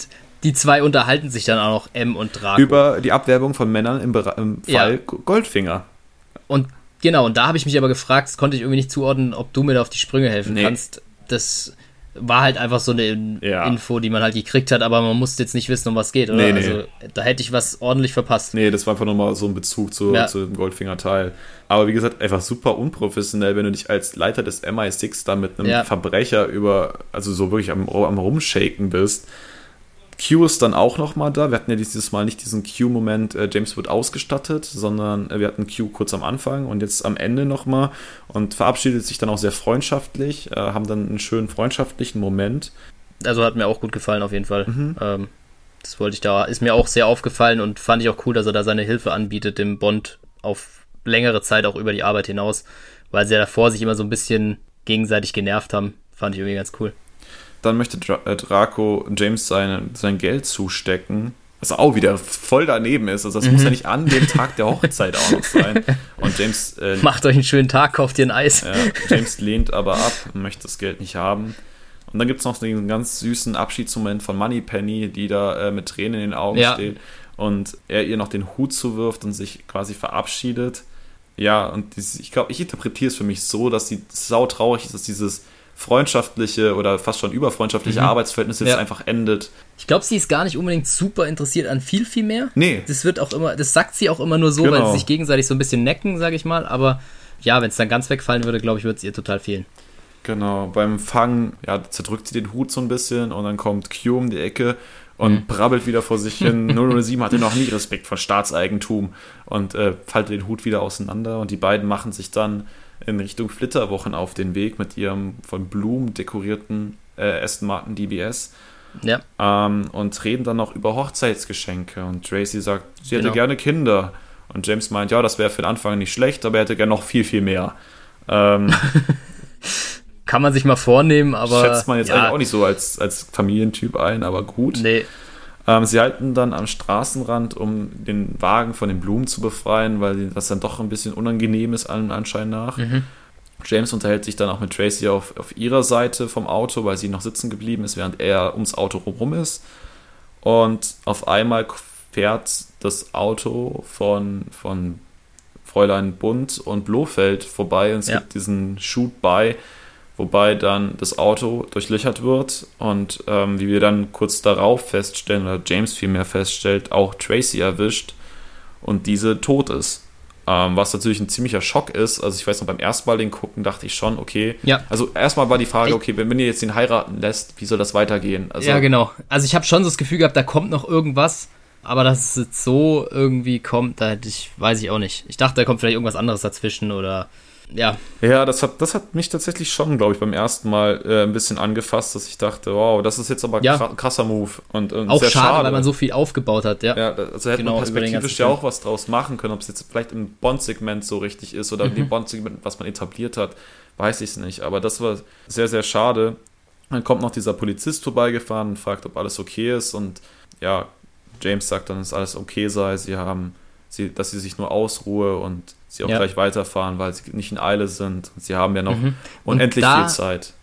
die zwei unterhalten sich dann auch noch, M und Draco. Über die Abwerbung von Männern im, im Fall ja. Goldfinger. Und genau, und da habe ich mich aber gefragt, das konnte ich irgendwie nicht zuordnen, ob du mir da auf die Sprünge helfen nee. kannst. Das war halt einfach so eine ja. Info, die man halt gekriegt hat, aber man musste jetzt nicht wissen, um was geht, oder? Nee, nee. Also da hätte ich was ordentlich verpasst. Nee, das war einfach nochmal so ein Bezug zu, ja. zu dem Goldfinger-Teil. Aber wie gesagt, einfach super unprofessionell, wenn du dich als Leiter des MI6 da mit einem ja. Verbrecher über, also so wirklich am, am Rumshaken bist. Q ist dann auch nochmal da. Wir hatten ja dieses Mal nicht diesen Q-Moment, äh, James wird ausgestattet, sondern äh, wir hatten Q kurz am Anfang und jetzt am Ende nochmal und verabschiedet sich dann auch sehr freundschaftlich, äh, haben dann einen schönen freundschaftlichen Moment. Also hat mir auch gut gefallen auf jeden Fall. Mhm. Ähm, das wollte ich da, ist mir auch sehr aufgefallen und fand ich auch cool, dass er da seine Hilfe anbietet, dem Bond auf längere Zeit auch über die Arbeit hinaus, weil sie ja davor sich immer so ein bisschen gegenseitig genervt haben. Fand ich irgendwie ganz cool. Dann möchte äh, Draco James seine, sein Geld zustecken, was auch wieder voll daneben ist. Also das mhm. muss ja nicht an dem Tag der Hochzeit auch noch sein. Und James äh, macht euch einen schönen Tag, kauft ihr ein Eis. Ja, James lehnt aber ab, möchte das Geld nicht haben. Und dann gibt es noch den ganz süßen Abschiedsmoment von Moneypenny, die da äh, mit Tränen in den Augen ja. steht und er ihr noch den Hut zuwirft und sich quasi verabschiedet. Ja, und dieses, ich glaube, ich interpretiere es für mich so, dass sie sau traurig ist, dass dieses freundschaftliche oder fast schon überfreundschaftliche mhm. Arbeitsverhältnis jetzt ja. einfach endet. Ich glaube, sie ist gar nicht unbedingt super interessiert an viel, viel mehr. Nee. Das wird auch immer, das sagt sie auch immer nur so, genau. weil sie sich gegenseitig so ein bisschen necken, sage ich mal. Aber ja, wenn es dann ganz wegfallen würde, glaube ich, würde es ihr total fehlen. Genau, beim Fang, ja, zerdrückt sie den Hut so ein bisschen und dann kommt Q um die Ecke und mhm. brabbelt wieder vor sich hin. 007 hatte noch nie Respekt vor Staatseigentum und äh, faltet den Hut wieder auseinander und die beiden machen sich dann in Richtung Flitterwochen auf den Weg mit ihrem von Blumen dekorierten äh, Aston Martin DBS. Ja. Ähm, und reden dann noch über Hochzeitsgeschenke. Und Tracy sagt, sie hätte genau. gerne Kinder. Und James meint, ja, das wäre für den Anfang nicht schlecht, aber er hätte gerne noch viel, viel mehr. Ähm, Kann man sich mal vornehmen, aber. Schätzt man jetzt ja. eigentlich auch nicht so als, als Familientyp ein, aber gut. Nee. Ähm, sie halten dann am Straßenrand, um den Wagen von den Blumen zu befreien, weil das dann doch ein bisschen unangenehm ist, allen Anschein nach. Mhm. James unterhält sich dann auch mit Tracy auf, auf ihrer Seite vom Auto, weil sie noch sitzen geblieben ist, während er ums Auto rum ist. Und auf einmal fährt das Auto von, von Fräulein Bund und Blofeld vorbei und es ja. gibt diesen Shoot-by, wobei dann das Auto durchlöchert wird und ähm, wie wir dann kurz darauf feststellen, oder James vielmehr feststellt, auch Tracy erwischt und diese tot ist. Ähm, was natürlich ein ziemlicher Schock ist. Also ich weiß noch, beim ersten Mal den gucken, dachte ich schon, okay. Ja. Also erstmal war die Frage, okay, wenn, wenn ihr jetzt den heiraten lässt, wie soll das weitergehen? Also, ja, genau. Also ich habe schon so das Gefühl gehabt, da kommt noch irgendwas. Aber dass es jetzt so irgendwie kommt, da hätte ich, weiß ich auch nicht. Ich dachte, da kommt vielleicht irgendwas anderes dazwischen oder ja. Ja, das hat, das hat mich tatsächlich schon, glaube ich, beim ersten Mal äh, ein bisschen angefasst, dass ich dachte, wow, das ist jetzt aber ja. krasser Move. Und, und auch schade, schade, weil man so viel aufgebaut hat, ja. Ja, also hätte genau, man perspektivisch ja auch was draus machen können, ob es jetzt vielleicht im Bond-Segment so richtig ist oder mhm. im Bond-Segment, was man etabliert hat, weiß ich es nicht. Aber das war sehr, sehr schade. Dann kommt noch dieser Polizist vorbeigefahren und fragt, ob alles okay ist. Und ja, James sagt dann, dass alles okay sei. Sie haben, sie, dass sie sich nur ausruhe und sie auch ja. gleich weiterfahren, weil sie nicht in Eile sind. Sie haben ja noch mhm. unendlich da, viel Zeit.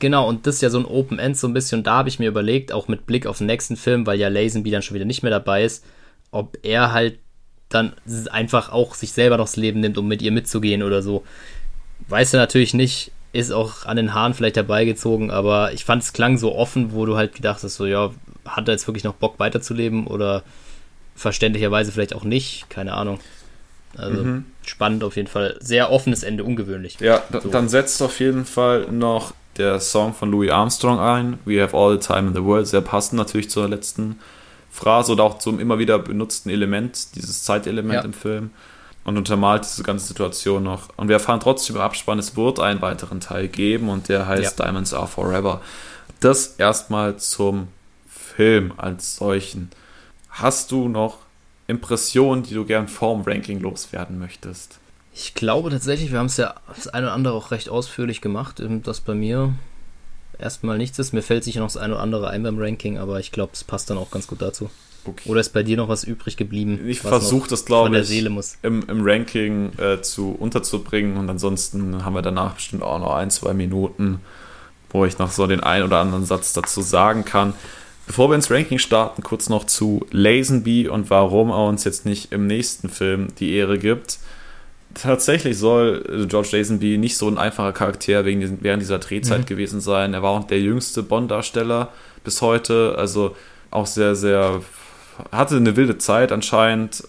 Genau, und das ist ja so ein Open End so ein bisschen. Und da habe ich mir überlegt, auch mit Blick auf den nächsten Film, weil ja Lazenby dann schon wieder nicht mehr dabei ist, ob er halt dann einfach auch sich selber noch das Leben nimmt, um mit ihr mitzugehen oder so. Weiß er natürlich nicht, ist auch an den Haaren vielleicht herbeigezogen, aber ich fand es klang so offen, wo du halt gedacht hast, so ja, hat er jetzt wirklich noch Bock weiterzuleben oder verständlicherweise vielleicht auch nicht, keine Ahnung. Also mhm. spannend auf jeden Fall. Sehr offenes Ende, ungewöhnlich. Ja, so. dann setzt auf jeden Fall noch der Song von Louis Armstrong ein, We Have All the Time in the World, sehr passend natürlich zur letzten Phrase oder auch zum immer wieder benutzten Element, dieses Zeitelement ja. im Film. Und untermalt diese ganze Situation noch. Und wir erfahren trotzdem im Abspann, es wird einen weiteren Teil geben und der heißt ja. Diamonds Are Forever. Das erstmal zum Film als solchen. Hast du noch Impressionen, die du gern vorm Ranking loswerden möchtest? Ich glaube tatsächlich, wir haben es ja das eine oder andere auch recht ausführlich gemacht, ähm, dass bei mir erstmal nichts ist. Mir fällt sicher noch das eine oder andere ein beim Ranking, aber ich glaube, es passt dann auch ganz gut dazu. Okay. Oder ist bei dir noch was übrig geblieben? Ich versuche das, glaube ich, im, im, Ranking äh, zu unterzubringen und ansonsten haben wir danach bestimmt auch noch ein, zwei Minuten, wo ich noch so den einen oder anderen Satz dazu sagen kann. Bevor wir ins Ranking starten, kurz noch zu Lazenby und warum er uns jetzt nicht im nächsten Film die Ehre gibt. Tatsächlich soll George Lazenby nicht so ein einfacher Charakter wegen, während dieser Drehzeit mhm. gewesen sein. Er war auch der jüngste Bond-Darsteller bis heute, also auch sehr, sehr, hatte eine wilde Zeit anscheinend.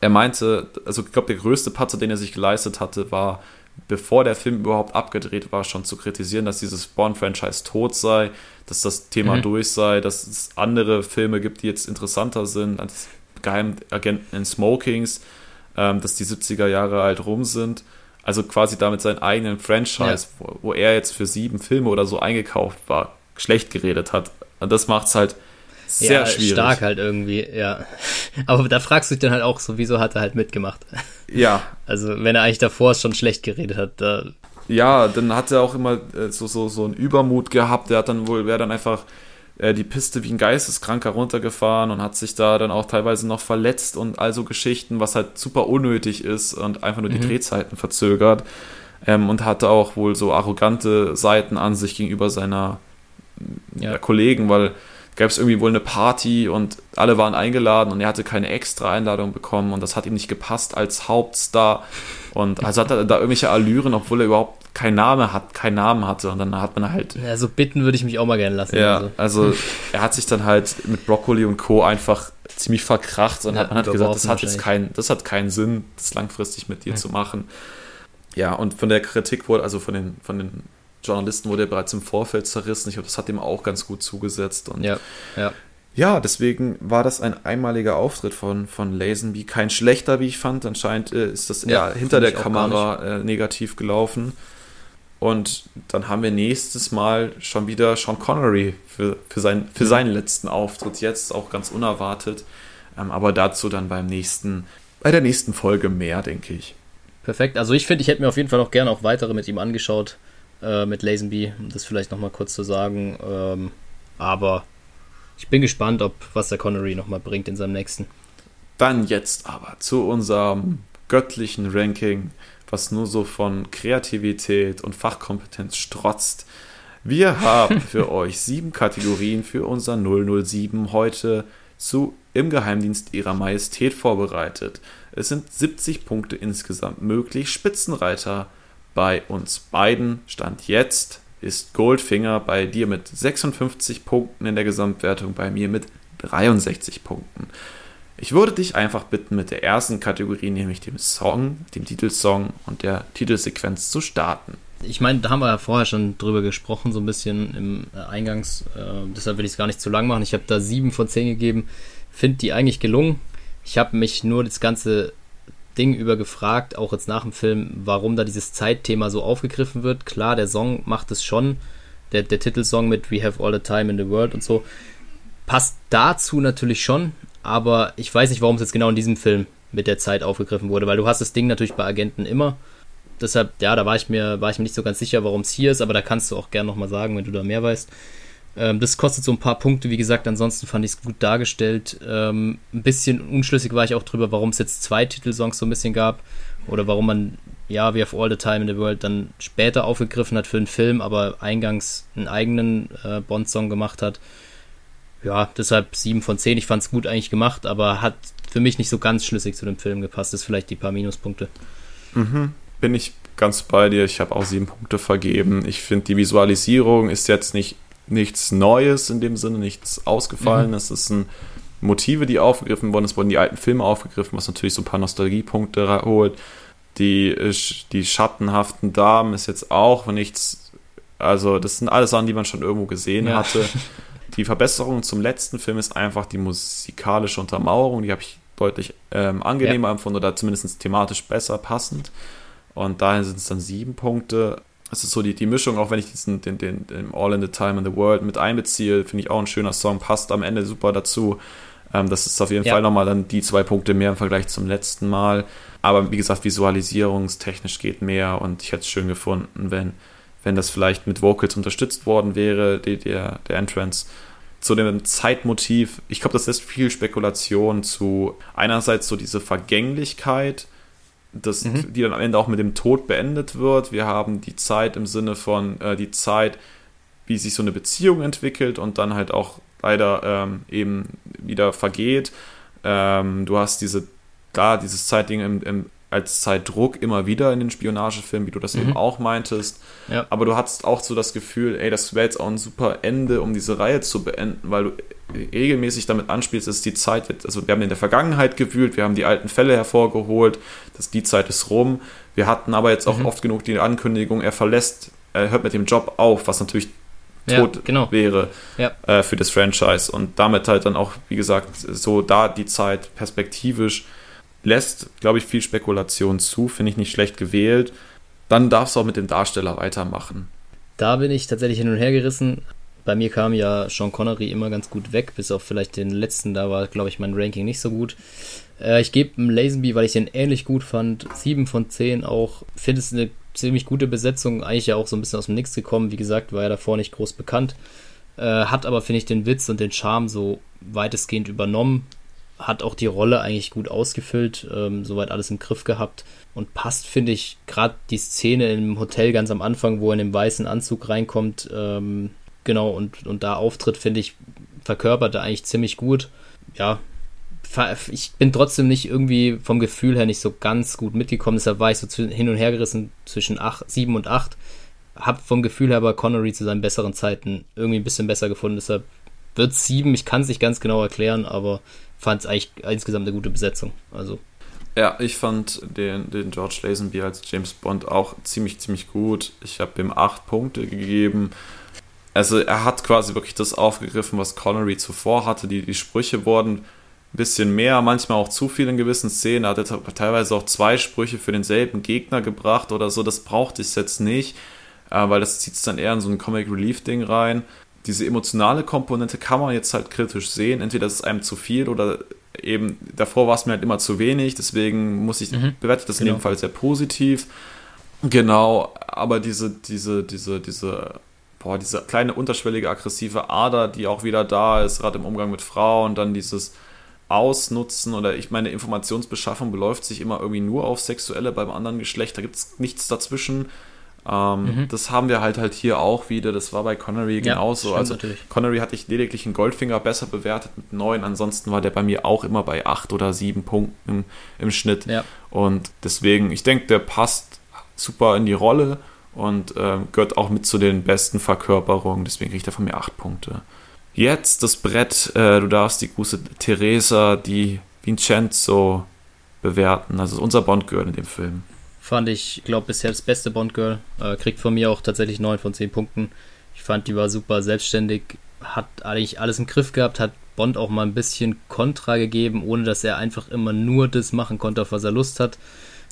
Er meinte, also ich glaube, der größte Patzer, den er sich geleistet hatte, war bevor der Film überhaupt abgedreht war, schon zu kritisieren, dass dieses Bond-Franchise tot sei, dass das Thema mhm. durch sei, dass es andere Filme gibt, die jetzt interessanter sind als Geheimagenten in Smokings, ähm, dass die 70er Jahre alt rum sind. Also quasi damit seinen eigenen Franchise, ja. wo, wo, er jetzt für sieben Filme oder so eingekauft war, schlecht geredet hat. Und das macht es halt sehr ja, schwierig. stark halt irgendwie, ja. Aber da fragst du dich dann halt auch so, wieso hat er halt mitgemacht? Ja. Also, wenn er eigentlich davor schon schlecht geredet hat, da. Ja, dann hat er auch immer äh, so, so, so einen Übermut gehabt. Der hat dann wohl, wäre dann einfach äh, die Piste wie ein Geisteskranker runtergefahren und hat sich da dann auch teilweise noch verletzt und all so Geschichten, was halt super unnötig ist und einfach nur die mhm. Drehzeiten verzögert. Ähm, und hatte auch wohl so arrogante Seiten an sich gegenüber seiner ja. Kollegen, weil gab es irgendwie wohl eine Party und alle waren eingeladen und er hatte keine extra Einladung bekommen und das hat ihm nicht gepasst als Hauptstar. Und also hat er da irgendwelche Allüren, obwohl er überhaupt keinen Name hat, keinen Namen hatte und dann hat man halt. Ja, so bitten würde ich mich auch mal gerne lassen. Ja, also. also er hat sich dann halt mit Broccoli und Co. einfach ziemlich verkracht und ja, hat, man hat gesagt, das hat jetzt keinen, das hat keinen Sinn, das langfristig mit dir ja. zu machen. Ja, und von der Kritik wurde, also von den, von den Journalisten wurde er bereits im Vorfeld zerrissen. Ich glaube, das hat ihm auch ganz gut zugesetzt. Und ja, ja. Ja, deswegen war das ein einmaliger Auftritt von, von Lazenby. Kein schlechter, wie ich fand. Anscheinend äh, ist das ja, eher hinter der Kamera äh, negativ gelaufen. Und dann haben wir nächstes Mal schon wieder Sean Connery für, für, sein, für seinen letzten Auftritt. Jetzt auch ganz unerwartet. Ähm, aber dazu dann beim nächsten, bei der nächsten Folge mehr, denke ich. Perfekt. Also ich finde, ich hätte mir auf jeden Fall noch gerne auch weitere mit ihm angeschaut, äh, mit Lazenby, um das vielleicht nochmal kurz zu sagen. Ähm, aber ich bin gespannt, ob was der Connery nochmal bringt in seinem nächsten. Dann jetzt aber zu unserem göttlichen Ranking, was nur so von Kreativität und Fachkompetenz strotzt. Wir haben für euch sieben Kategorien für unser 007 heute zu Im Geheimdienst ihrer Majestät vorbereitet. Es sind 70 Punkte insgesamt möglich. Spitzenreiter bei uns beiden stand jetzt ist Goldfinger bei dir mit 56 Punkten in der Gesamtwertung, bei mir mit 63 Punkten. Ich würde dich einfach bitten, mit der ersten Kategorie, nämlich dem Song, dem Titelsong und der Titelsequenz zu starten. Ich meine, da haben wir ja vorher schon drüber gesprochen, so ein bisschen im äh, Eingangs. Äh, deshalb will ich es gar nicht zu lang machen. Ich habe da sieben von zehn gegeben. Finde die eigentlich gelungen. Ich habe mich nur das ganze Ding über gefragt, auch jetzt nach dem Film, warum da dieses Zeitthema so aufgegriffen wird. Klar, der Song macht es schon. Der, der Titelsong mit We Have All the Time in the World und so passt dazu natürlich schon, aber ich weiß nicht, warum es jetzt genau in diesem Film mit der Zeit aufgegriffen wurde, weil du hast das Ding natürlich bei Agenten immer. Deshalb, ja, da war ich mir, war ich mir nicht so ganz sicher, warum es hier ist, aber da kannst du auch gerne nochmal sagen, wenn du da mehr weißt. Ähm, das kostet so ein paar Punkte, wie gesagt, ansonsten fand ich es gut dargestellt. Ähm, ein bisschen unschlüssig war ich auch drüber, warum es jetzt zwei Titelsongs so ein bisschen gab oder warum man, ja, We Have All the Time in the World dann später aufgegriffen hat für einen Film, aber eingangs einen eigenen äh, Bond-Song gemacht hat. Ja, deshalb 7 von 10. Ich fand es gut eigentlich gemacht, aber hat für mich nicht so ganz schlüssig zu dem Film gepasst. Das ist vielleicht die paar Minuspunkte. Mhm. Bin ich ganz bei dir. Ich habe auch sieben Punkte vergeben. Ich finde, die Visualisierung ist jetzt nicht nichts Neues in dem Sinne, nichts Ausgefallenes. Mhm. Es sind Motive, die aufgegriffen wurden. Es wurden die alten Filme aufgegriffen, was natürlich so ein paar Nostalgiepunkte holt. Die, die schattenhaften Damen ist jetzt auch nichts. Also, das sind alles Sachen, die man schon irgendwo gesehen ja. hatte. Die Verbesserung zum letzten Film ist einfach die musikalische Untermauerung. Die habe ich deutlich ähm, angenehmer ja. empfunden oder zumindest thematisch besser passend. Und daher sind es dann sieben Punkte es ist so die, die Mischung, auch wenn ich diesen, den, den, den All in the Time in the World mit einbeziehe, finde ich auch ein schöner Song, passt am Ende super dazu. Ähm, das ist auf jeden ja. Fall nochmal dann die zwei Punkte mehr im Vergleich zum letzten Mal. Aber wie gesagt, visualisierungstechnisch geht mehr und ich hätte es schön gefunden, wenn, wenn das vielleicht mit Vocals unterstützt worden wäre, die, der, der Entrance. Zu dem Zeitmotiv, ich glaube, das ist viel Spekulation zu einerseits so diese Vergänglichkeit, das, mhm. die dann am Ende auch mit dem Tod beendet wird. Wir haben die Zeit im Sinne von äh, die Zeit, wie sich so eine Beziehung entwickelt und dann halt auch leider ähm, eben wieder vergeht. Ähm, du hast diese, da dieses Zeitding im, im, als Zeitdruck immer wieder in den Spionagefilmen, wie du das mhm. eben auch meintest. Ja. Aber du hattest auch so das Gefühl, ey, das wäre jetzt auch ein super Ende, um diese Reihe zu beenden, weil du regelmäßig damit anspielst, ist die Zeit jetzt, also wir haben in der Vergangenheit gewühlt, wir haben die alten Fälle hervorgeholt, dass die Zeit ist rum. Wir hatten aber jetzt auch mhm. oft genug die Ankündigung, er verlässt, er hört mit dem Job auf, was natürlich tot ja, genau. wäre ja. äh, für das Franchise und damit halt dann auch, wie gesagt, so da die Zeit perspektivisch lässt, glaube ich, viel Spekulation zu, finde ich nicht schlecht gewählt. Dann darfst du auch mit dem Darsteller weitermachen. Da bin ich tatsächlich hin und her gerissen. Bei mir kam ja Sean Connery immer ganz gut weg, bis auf vielleicht den letzten, da war, glaube ich, mein Ranking nicht so gut. Äh, ich gebe ihm Lazenby, weil ich den ähnlich gut fand, 7 von 10 auch. Finde es eine ziemlich gute Besetzung, eigentlich ja auch so ein bisschen aus dem Nix gekommen. Wie gesagt, war ja davor nicht groß bekannt. Äh, hat aber, finde ich, den Witz und den Charme so weitestgehend übernommen. Hat auch die Rolle eigentlich gut ausgefüllt, ähm, soweit alles im Griff gehabt. Und passt, finde ich, gerade die Szene im Hotel ganz am Anfang, wo er in dem weißen Anzug reinkommt, ähm, genau, und, und da auftritt, finde ich, verkörpert er eigentlich ziemlich gut. Ja, ich bin trotzdem nicht irgendwie vom Gefühl her nicht so ganz gut mitgekommen, deshalb war ich so hin und her gerissen zwischen 8, 7 und 8. habe vom Gefühl her aber Connery zu seinen besseren Zeiten irgendwie ein bisschen besser gefunden. Deshalb wird sieben. Ich kann es nicht ganz genau erklären, aber fand es eigentlich insgesamt eine gute Besetzung. Also. Ja, ich fand den, den George Lazenby als James Bond auch ziemlich, ziemlich gut. Ich habe ihm acht Punkte gegeben. Also er hat quasi wirklich das aufgegriffen, was Connery zuvor hatte. Die, die Sprüche wurden ein bisschen mehr, manchmal auch zu viel in gewissen Szenen. Er hat teilweise auch zwei Sprüche für denselben Gegner gebracht oder so. Das brauchte ich jetzt nicht, äh, weil das zieht es dann eher in so ein Comic Relief Ding rein diese emotionale Komponente kann man jetzt halt kritisch sehen. Entweder ist es einem zu viel oder eben davor war es mir halt immer zu wenig. Deswegen muss ich mhm. bewerte das genau. in dem Fall sehr positiv. Genau, aber diese, diese, diese, diese, boah, diese kleine unterschwellige aggressive Ader, die auch wieder da ist, gerade im Umgang mit Frauen, dann dieses Ausnutzen oder ich meine, Informationsbeschaffung beläuft sich immer irgendwie nur auf Sexuelle beim anderen Geschlecht, da gibt es nichts dazwischen. Ähm, mhm. Das haben wir halt halt hier auch wieder. Das war bei Connery genauso. also natürlich. Connery hatte ich lediglich einen Goldfinger besser bewertet mit neun. Ansonsten war der bei mir auch immer bei acht oder sieben Punkten im, im Schnitt. Ja. Und deswegen, ich denke, der passt super in die Rolle und äh, gehört auch mit zu den besten Verkörperungen. Deswegen kriegt er von mir acht Punkte. Jetzt das Brett. Äh, du darfst die große Teresa, die Vincenzo bewerten. Also unser Bond-Girl in dem Film. Fand ich, glaube bisher das beste Bond-Girl. Äh, kriegt von mir auch tatsächlich 9 von 10 Punkten. Ich fand, die war super selbstständig, hat eigentlich alles im Griff gehabt, hat Bond auch mal ein bisschen Kontra gegeben, ohne dass er einfach immer nur das machen konnte, auf was er Lust hat.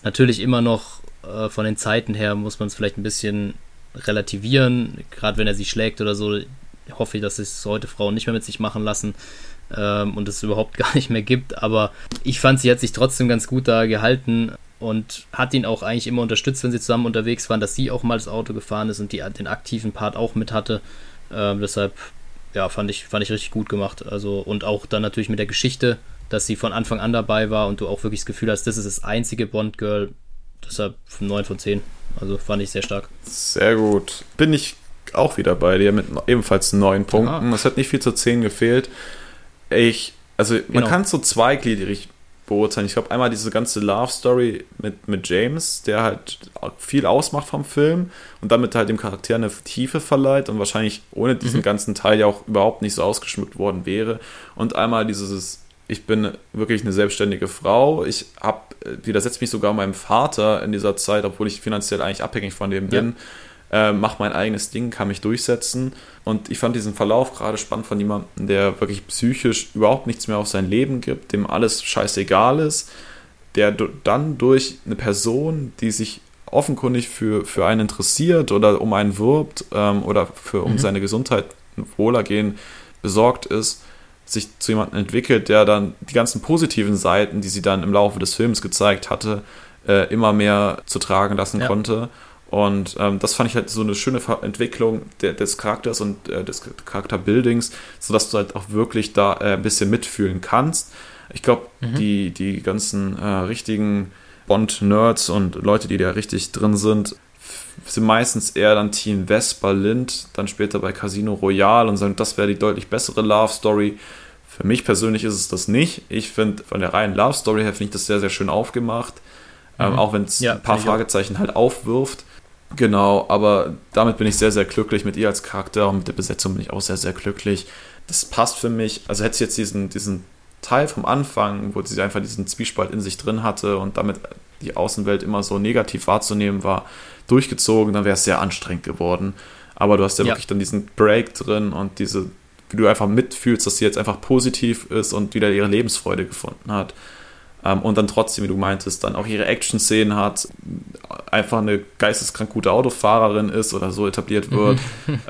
Natürlich immer noch äh, von den Zeiten her muss man es vielleicht ein bisschen relativieren, gerade wenn er sie schlägt oder so. Hoffe ich, dass es heute Frauen nicht mehr mit sich machen lassen ähm, und es überhaupt gar nicht mehr gibt. Aber ich fand, sie hat sich trotzdem ganz gut da gehalten und hat ihn auch eigentlich immer unterstützt, wenn sie zusammen unterwegs waren, dass sie auch mal das Auto gefahren ist und die, den aktiven Part auch mit hatte. Ähm, deshalb, ja, fand ich, fand ich richtig gut gemacht. Also, und auch dann natürlich mit der Geschichte, dass sie von Anfang an dabei war und du auch wirklich das Gefühl hast, das ist das einzige Bond-Girl. Deshalb 9 von 10. Also fand ich sehr stark. Sehr gut. Bin ich auch wieder bei dir mit ebenfalls 9 Punkten. Es hat nicht viel zu 10 gefehlt. Ich, also man genau. kann es so zweigliedrig beurteilen. Ich glaube, einmal diese ganze Love Story mit, mit James, der halt viel ausmacht vom Film und damit halt dem Charakter eine Tiefe verleiht und wahrscheinlich ohne diesen mhm. ganzen Teil ja auch überhaupt nicht so ausgeschmückt worden wäre. Und einmal dieses, ich bin wirklich eine selbstständige Frau. Ich habe, widersetzt mich sogar meinem Vater in dieser Zeit, obwohl ich finanziell eigentlich abhängig von dem bin. Äh, mache mein eigenes Ding, kann mich durchsetzen. Und ich fand diesen Verlauf gerade spannend von jemandem, der wirklich psychisch überhaupt nichts mehr auf sein Leben gibt, dem alles scheißegal ist, der dann durch eine Person, die sich offenkundig für, für einen interessiert oder um einen wirbt ähm, oder für, um mhm. seine Gesundheit Wohlergehen besorgt ist, sich zu jemandem entwickelt, der dann die ganzen positiven Seiten, die sie dann im Laufe des Films gezeigt hatte, äh, immer mehr zu tragen lassen ja. konnte und ähm, das fand ich halt so eine schöne Entwicklung der, des Charakters und äh, des Charakterbuildings, sodass du halt auch wirklich da äh, ein bisschen mitfühlen kannst. Ich glaube, mhm. die, die ganzen äh, richtigen Bond-Nerds und Leute, die da richtig drin sind, sind meistens eher dann Team Vesper Lind, dann später bei Casino Royale und sagen, das wäre die deutlich bessere Love Story. Für mich persönlich ist es das nicht. Ich finde, von der reinen Love Story her finde ich das sehr, sehr schön aufgemacht. Ähm, mhm. Ähm, auch wenn es ja, ein paar Fragezeichen halt aufwirft. Genau, aber damit bin ich sehr, sehr glücklich mit ihr als Charakter und mit der Besetzung bin ich auch sehr, sehr glücklich. Das passt für mich. Also hätte sie jetzt diesen, diesen Teil vom Anfang, wo sie einfach diesen Zwiespalt in sich drin hatte und damit die Außenwelt immer so negativ wahrzunehmen war, durchgezogen, dann wäre es sehr anstrengend geworden. Aber du hast ja, ja, wirklich dann diesen Break drin und diese, wie du einfach mitfühlst, dass sie jetzt einfach positiv ist und wieder ihre Lebensfreude gefunden hat. Ähm, und dann trotzdem, wie du meintest, dann auch ihre Action-Szenen hat, einfach eine geisteskrank gute Autofahrerin ist oder so etabliert wird.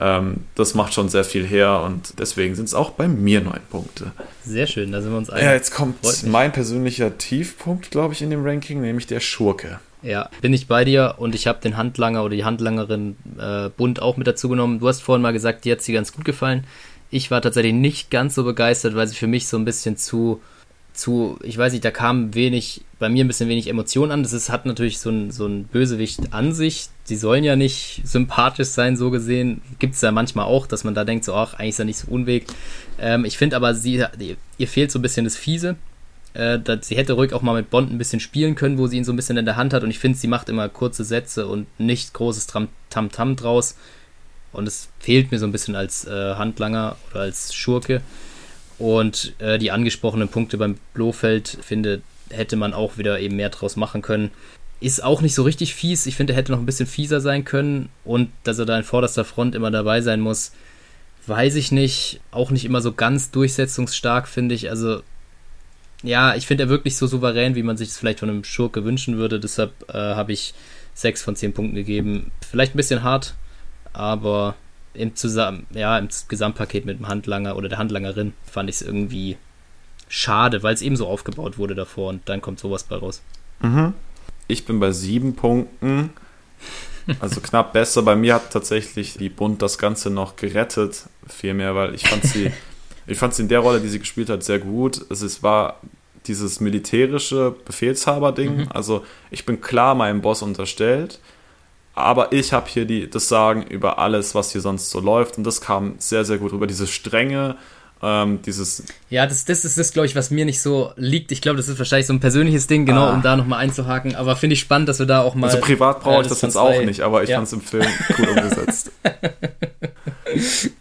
ähm, das macht schon sehr viel her und deswegen sind es auch bei mir neun Punkte. Sehr schön, da sind wir uns einig. Ja, jetzt kommt mein persönlicher Tiefpunkt, glaube ich, in dem Ranking, nämlich der Schurke. Ja, bin ich bei dir und ich habe den Handlanger oder die Handlangerin äh, bunt auch mit dazu genommen. Du hast vorhin mal gesagt, dir hat sie ganz gut gefallen. Ich war tatsächlich nicht ganz so begeistert, weil sie für mich so ein bisschen zu zu, ich weiß nicht, da kam wenig, bei mir ein bisschen wenig Emotion an. Das ist, hat natürlich so ein, so ein Bösewicht an sich. Die sollen ja nicht sympathisch sein, so gesehen. Gibt es ja manchmal auch, dass man da denkt, so, ach, eigentlich ist er nicht so unweg. Ähm, ich finde aber, sie, ihr fehlt so ein bisschen das Fiese. Äh, sie hätte ruhig auch mal mit Bond ein bisschen spielen können, wo sie ihn so ein bisschen in der Hand hat. Und ich finde, sie macht immer kurze Sätze und nicht großes Tamtam -Tam draus. Und es fehlt mir so ein bisschen als äh, Handlanger oder als Schurke. Und äh, die angesprochenen Punkte beim Blofeld, finde, hätte man auch wieder eben mehr draus machen können. Ist auch nicht so richtig fies. Ich finde, er hätte noch ein bisschen fieser sein können. Und dass er da in vorderster Front immer dabei sein muss, weiß ich nicht. Auch nicht immer so ganz durchsetzungsstark, finde ich. Also, ja, ich finde er wirklich so souverän, wie man sich es vielleicht von einem Schurke wünschen würde. Deshalb äh, habe ich 6 von 10 Punkten gegeben. Vielleicht ein bisschen hart, aber im, Zusammen ja, im Gesamtpaket mit dem Handlanger oder der Handlangerin fand ich es irgendwie schade, weil es eben so aufgebaut wurde davor und dann kommt sowas bei raus. Mhm. Ich bin bei sieben Punkten. Also knapp besser. Bei mir hat tatsächlich die Bund das Ganze noch gerettet, vielmehr, weil ich fand sie, ich fand sie in der Rolle, die sie gespielt hat, sehr gut. Es war dieses militärische Befehlshaber-Ding. Mhm. Also ich bin klar meinem Boss unterstellt, aber ich habe hier die, das Sagen über alles, was hier sonst so läuft. Und das kam sehr, sehr gut rüber. Diese strenge, ähm, dieses. Ja, das, das ist das, glaube ich, was mir nicht so liegt. Ich glaube, das ist wahrscheinlich so ein persönliches Ding, genau, ah. um da nochmal einzuhaken. Aber finde ich spannend, dass wir da auch mal. Also privat brauche äh, ich das, jetzt auch nicht, aber ich ja. fand es im Film cool umgesetzt.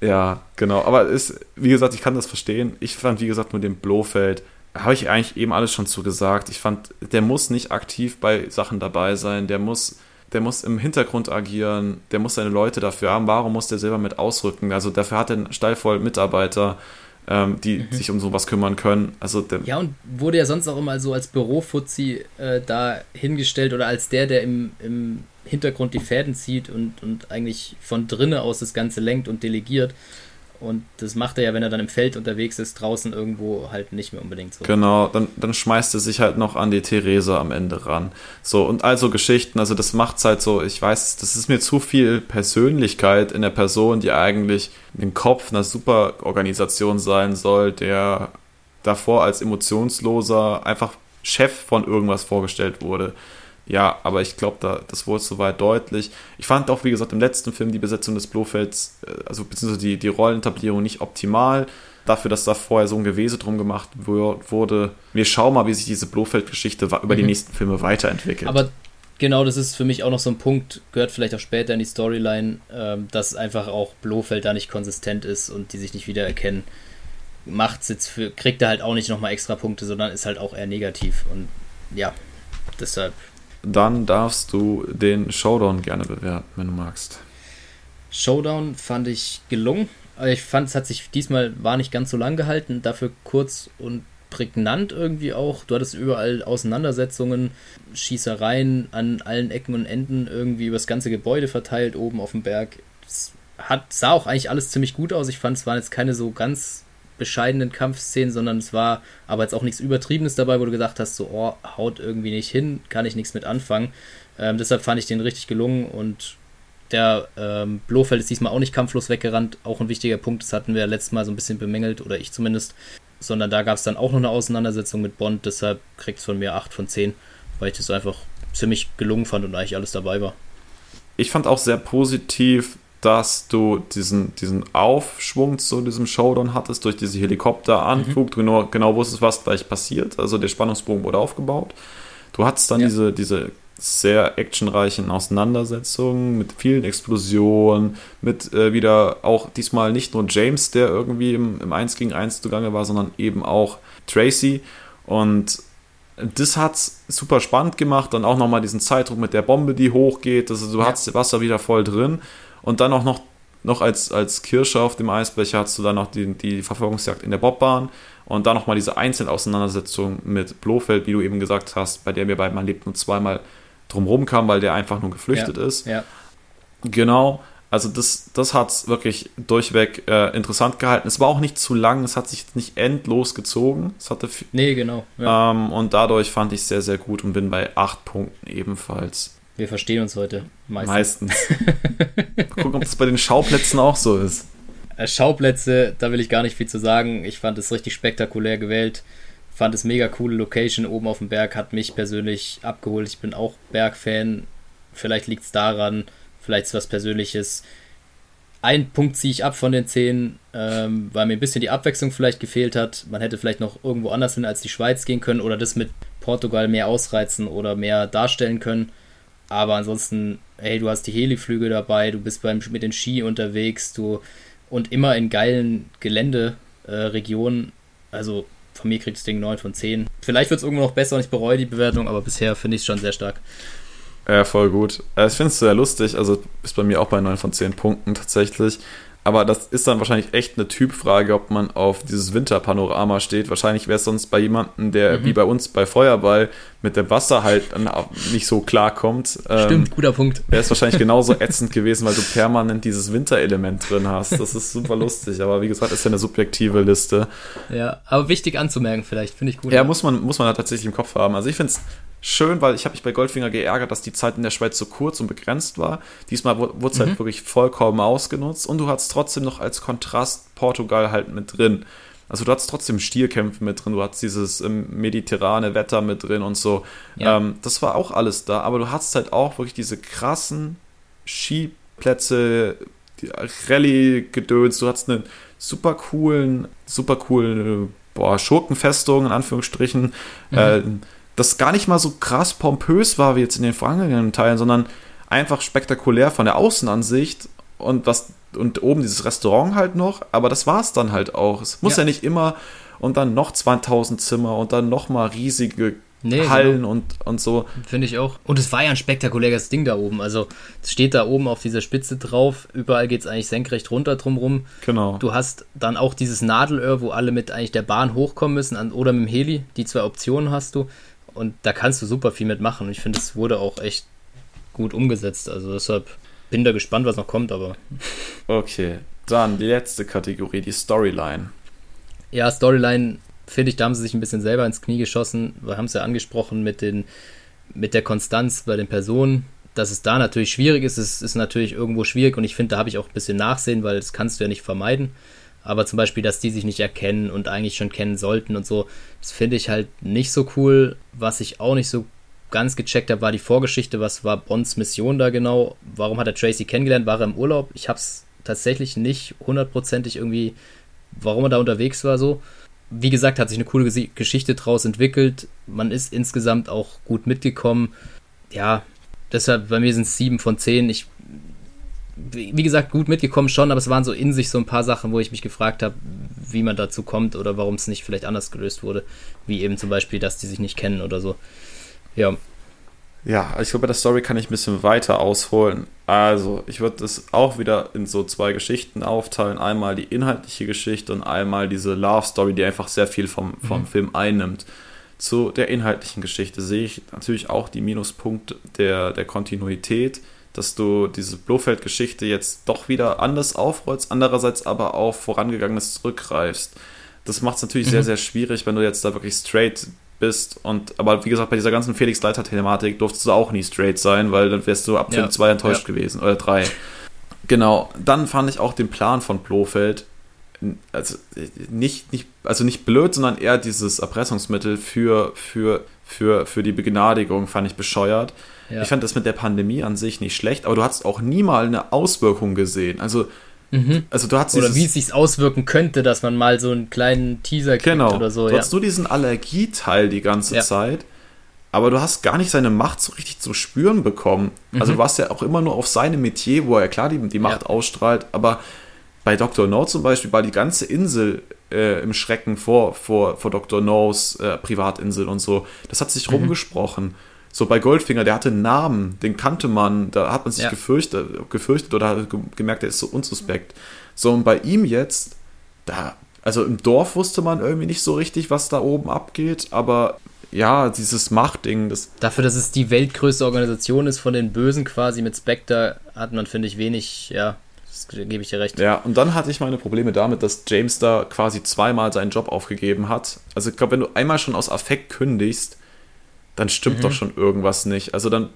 ja, genau. Aber ist, wie gesagt, ich kann das verstehen. Ich fand, wie gesagt, nur den Blofeld habe ich eigentlich eben alles schon zu gesagt. Ich fand, der muss nicht aktiv bei Sachen dabei sein. Der muss der muss im Hintergrund agieren, der muss seine Leute dafür haben. Warum muss der selber mit ausrücken? Also dafür hat er einen Stall voll Mitarbeiter, ähm, die mhm. sich um sowas kümmern können. Also ja, und wurde ja sonst auch immer so als Bürofuzzi äh, da hingestellt oder als der, der im, im Hintergrund die Fäden zieht und, und eigentlich von drinnen aus das Ganze lenkt und delegiert. Und das macht er ja, wenn er dann im Feld unterwegs ist, draußen irgendwo halt nicht mehr unbedingt so. Genau, dann, dann schmeißt er sich halt noch an die Therese am Ende ran. So, und also Geschichten, also das macht's halt so, ich weiß, das ist mir zu viel Persönlichkeit in der Person, die eigentlich den Kopf einer Superorganisation sein soll, der davor als emotionsloser einfach Chef von irgendwas vorgestellt wurde. Ja, aber ich glaube, da, das wurde soweit deutlich. Ich fand auch, wie gesagt, im letzten Film die Besetzung des Blofelds, äh, also beziehungsweise die, die Rollentablierung nicht optimal. Dafür, dass da vorher so ein Gewese drum gemacht wurde. Wir schauen mal, wie sich diese Blofeld-Geschichte über mhm. die nächsten Filme weiterentwickelt. Aber genau, das ist für mich auch noch so ein Punkt, gehört vielleicht auch später in die Storyline, ähm, dass einfach auch Blofeld da nicht konsistent ist und die sich nicht wiedererkennen. Macht's jetzt für, kriegt er halt auch nicht nochmal extra Punkte, sondern ist halt auch eher negativ. Und ja, deshalb dann darfst du den Showdown gerne bewerten, wenn du magst. Showdown fand ich gelungen. Ich fand, es hat sich diesmal war nicht ganz so lang gehalten, dafür kurz und prägnant irgendwie auch. Du hattest überall Auseinandersetzungen, Schießereien an allen Ecken und Enden irgendwie über das ganze Gebäude verteilt, oben auf dem Berg. Es hat, sah auch eigentlich alles ziemlich gut aus. Ich fand, es waren jetzt keine so ganz bescheidenen Kampfszenen, sondern es war aber jetzt auch nichts Übertriebenes dabei, wo du gedacht hast, so, oh, haut irgendwie nicht hin, kann ich nichts mit anfangen. Ähm, deshalb fand ich den richtig gelungen und der ähm, Blofeld ist diesmal auch nicht kampflos weggerannt, auch ein wichtiger Punkt, das hatten wir letztes Mal so ein bisschen bemängelt, oder ich zumindest, sondern da gab es dann auch noch eine Auseinandersetzung mit Bond, deshalb kriegt es von mir 8 von 10, weil ich das einfach ziemlich gelungen fand und eigentlich alles dabei war. Ich fand auch sehr positiv, dass du diesen, diesen Aufschwung zu diesem Showdown hattest durch diese Helikopteranflug. Mhm. Du genau, genau wusstest, was gleich passiert. Also der Spannungsbogen wurde aufgebaut. Du hattest dann ja. diese, diese sehr actionreichen Auseinandersetzungen mit vielen Explosionen, mit äh, wieder auch diesmal nicht nur James, der irgendwie im, im 1 gegen 1 zugange war, sondern eben auch Tracy. Und das hat es super spannend gemacht. Dann auch nochmal diesen Zeitdruck mit der Bombe, die hochgeht. Also du ja. hast, warst da wieder voll drin. Und dann auch noch, noch als, als Kirsche auf dem Eisbecher hast du dann noch die, die Verfolgungsjagd in der Bobbahn und dann nochmal diese Einzelauseinandersetzung mit Blofeld, wie du eben gesagt hast, bei der wir beiden mal lebten und zweimal drumherum kamen, weil der einfach nur geflüchtet ja, ist. Ja. Genau. Also das, das hat es wirklich durchweg äh, interessant gehalten. Es war auch nicht zu lang, es hat sich nicht endlos gezogen. Es hatte nee, genau. Ja. Ähm, und dadurch fand ich es sehr, sehr gut und bin bei acht Punkten ebenfalls. Wir verstehen uns heute meistens. meistens. Gucken, ob das bei den Schauplätzen auch so ist. Äh, Schauplätze, da will ich gar nicht viel zu sagen. Ich fand es richtig spektakulär gewählt. Fand es mega coole Location oben auf dem Berg, hat mich persönlich abgeholt. Ich bin auch Bergfan. Vielleicht liegt es daran, vielleicht ist es was Persönliches. Ein Punkt ziehe ich ab von den zehn, ähm, weil mir ein bisschen die Abwechslung vielleicht gefehlt hat. Man hätte vielleicht noch irgendwo anders hin als die Schweiz gehen können oder das mit Portugal mehr ausreizen oder mehr darstellen können. Aber ansonsten, hey, du hast die Heliflüge dabei, du bist beim, mit den Ski unterwegs, du und immer in geilen Geländeregionen. Äh, also von mir kriegt das Ding 9 von 10. Vielleicht wird es irgendwo noch besser und ich bereue die Bewertung, aber bisher finde ich es schon sehr stark. Ja, voll gut. Äh, ich finde es sehr lustig. Also ist bei mir auch bei 9 von 10 Punkten tatsächlich. Aber das ist dann wahrscheinlich echt eine Typfrage, ob man auf dieses Winterpanorama steht. Wahrscheinlich wäre es sonst bei jemandem, der mhm. wie bei uns bei Feuerball mit dem Wasser halt nicht so klarkommt. Stimmt, ähm, guter Punkt. Wäre es wahrscheinlich genauso ätzend gewesen, weil du permanent dieses Winterelement drin hast. Das ist super lustig. Aber wie gesagt, ist ja eine subjektive Liste. Ja, aber wichtig anzumerken vielleicht, finde ich gut. Ja, muss man, muss man da tatsächlich im Kopf haben. Also ich finde es schön, weil ich habe mich bei Goldfinger geärgert, dass die Zeit in der Schweiz so kurz und begrenzt war. Diesmal wurde es halt mhm. halt wirklich vollkommen ausgenutzt und du hattest trotzdem noch als Kontrast Portugal halt mit drin. Also du hattest trotzdem Stierkämpfe mit drin, du hattest dieses ähm, mediterrane Wetter mit drin und so. Ja. Ähm, das war auch alles da, aber du hattest halt auch wirklich diese krassen Skiplätze, Rallye-Gedöns, du hattest einen super coolen, super coolen, boah, Schurkenfestung in Anführungsstrichen. Mhm. Äh, das gar nicht mal so krass pompös war wie jetzt in den vorangegangenen Teilen, sondern einfach spektakulär von der Außenansicht und was und oben dieses Restaurant halt noch, aber das war es dann halt auch. Es muss ja. ja nicht immer und dann noch 2000 Zimmer und dann noch mal riesige nee, Hallen genau. und, und so. Finde ich auch. Und es war ja ein spektakuläres Ding da oben. Also es steht da oben auf dieser Spitze drauf. Überall geht es eigentlich senkrecht runter drumrum. Genau. Du hast dann auch dieses Nadelöhr, wo alle mit eigentlich der Bahn hochkommen müssen an, oder mit dem Heli. Die zwei Optionen hast du. Und da kannst du super viel mitmachen. Und ich finde, es wurde auch echt gut umgesetzt. Also deshalb bin da gespannt, was noch kommt, aber. Okay, dann die letzte Kategorie, die Storyline. Ja, Storyline, finde ich, da haben sie sich ein bisschen selber ins Knie geschossen. Wir haben es ja angesprochen mit, den, mit der Konstanz bei den Personen. Dass es da natürlich schwierig ist, ist, ist natürlich irgendwo schwierig und ich finde, da habe ich auch ein bisschen Nachsehen, weil das kannst du ja nicht vermeiden. Aber zum Beispiel, dass die sich nicht erkennen und eigentlich schon kennen sollten und so, das finde ich halt nicht so cool. Was ich auch nicht so ganz gecheckt habe, war die Vorgeschichte. Was war Bonds Mission da genau? Warum hat er Tracy kennengelernt? War er im Urlaub? Ich habe es tatsächlich nicht hundertprozentig irgendwie, warum er da unterwegs war so. Wie gesagt, hat sich eine coole Geschichte draus entwickelt. Man ist insgesamt auch gut mitgekommen. Ja, deshalb bei mir sind es sieben von zehn. Ich, wie gesagt, gut mitgekommen schon, aber es waren so in sich so ein paar Sachen, wo ich mich gefragt habe, wie man dazu kommt oder warum es nicht vielleicht anders gelöst wurde. Wie eben zum Beispiel, dass die sich nicht kennen oder so. Ja. Ja, ich glaube, bei der Story kann ich ein bisschen weiter ausholen. Also, ich würde das auch wieder in so zwei Geschichten aufteilen. Einmal die inhaltliche Geschichte und einmal diese Love Story, die einfach sehr viel vom, vom mhm. Film einnimmt. Zu der inhaltlichen Geschichte sehe ich natürlich auch die Minuspunkte der, der Kontinuität, dass du diese Blofeld-Geschichte jetzt doch wieder anders aufrollst, andererseits aber auf vorangegangenes zurückgreifst. Das macht es natürlich mhm. sehr, sehr schwierig, wenn du jetzt da wirklich straight bist. Und, aber wie gesagt, bei dieser ganzen Felix Leiter-Thematik durftest du auch nie straight sein, weil dann wärst du ab Film 2 ja. enttäuscht ja. gewesen. Oder 3. Genau. Dann fand ich auch den Plan von Blofeld also nicht, nicht, also nicht blöd, sondern eher dieses Erpressungsmittel für, für, für, für die Begnadigung fand ich bescheuert. Ja. Ich fand das mit der Pandemie an sich nicht schlecht, aber du hast auch nie mal eine Auswirkung gesehen. Also Mhm. Also du hast Oder wie es sich auswirken könnte, dass man mal so einen kleinen Teaser kriegt genau. oder so. Du ja. hast nur diesen Allergieteil die ganze ja. Zeit, aber du hast gar nicht seine Macht so richtig zu spüren bekommen. Mhm. Also du warst ja auch immer nur auf seinem Metier, wo er klar die, die Macht ausstrahlt, aber bei Dr. No zum Beispiel war die ganze Insel äh, im Schrecken vor, vor, vor Dr. No's äh, Privatinsel und so. Das hat sich mhm. So bei Goldfinger, der hatte einen Namen, den kannte man, da hat man sich ja. gefürchtet, gefürchtet oder hat gemerkt, der ist so unsuspekt. So, und bei ihm jetzt, da, also im Dorf wusste man irgendwie nicht so richtig, was da oben abgeht, aber ja, dieses Machtding, das. Dafür, dass es die weltgrößte Organisation ist von den Bösen quasi mit Spectre, hat man, finde ich, wenig, ja, das gebe ich dir recht. Ja, und dann hatte ich meine Probleme damit, dass James da quasi zweimal seinen Job aufgegeben hat. Also ich glaube, wenn du einmal schon aus Affekt kündigst, dann stimmt mhm. doch schon irgendwas nicht. Also dann,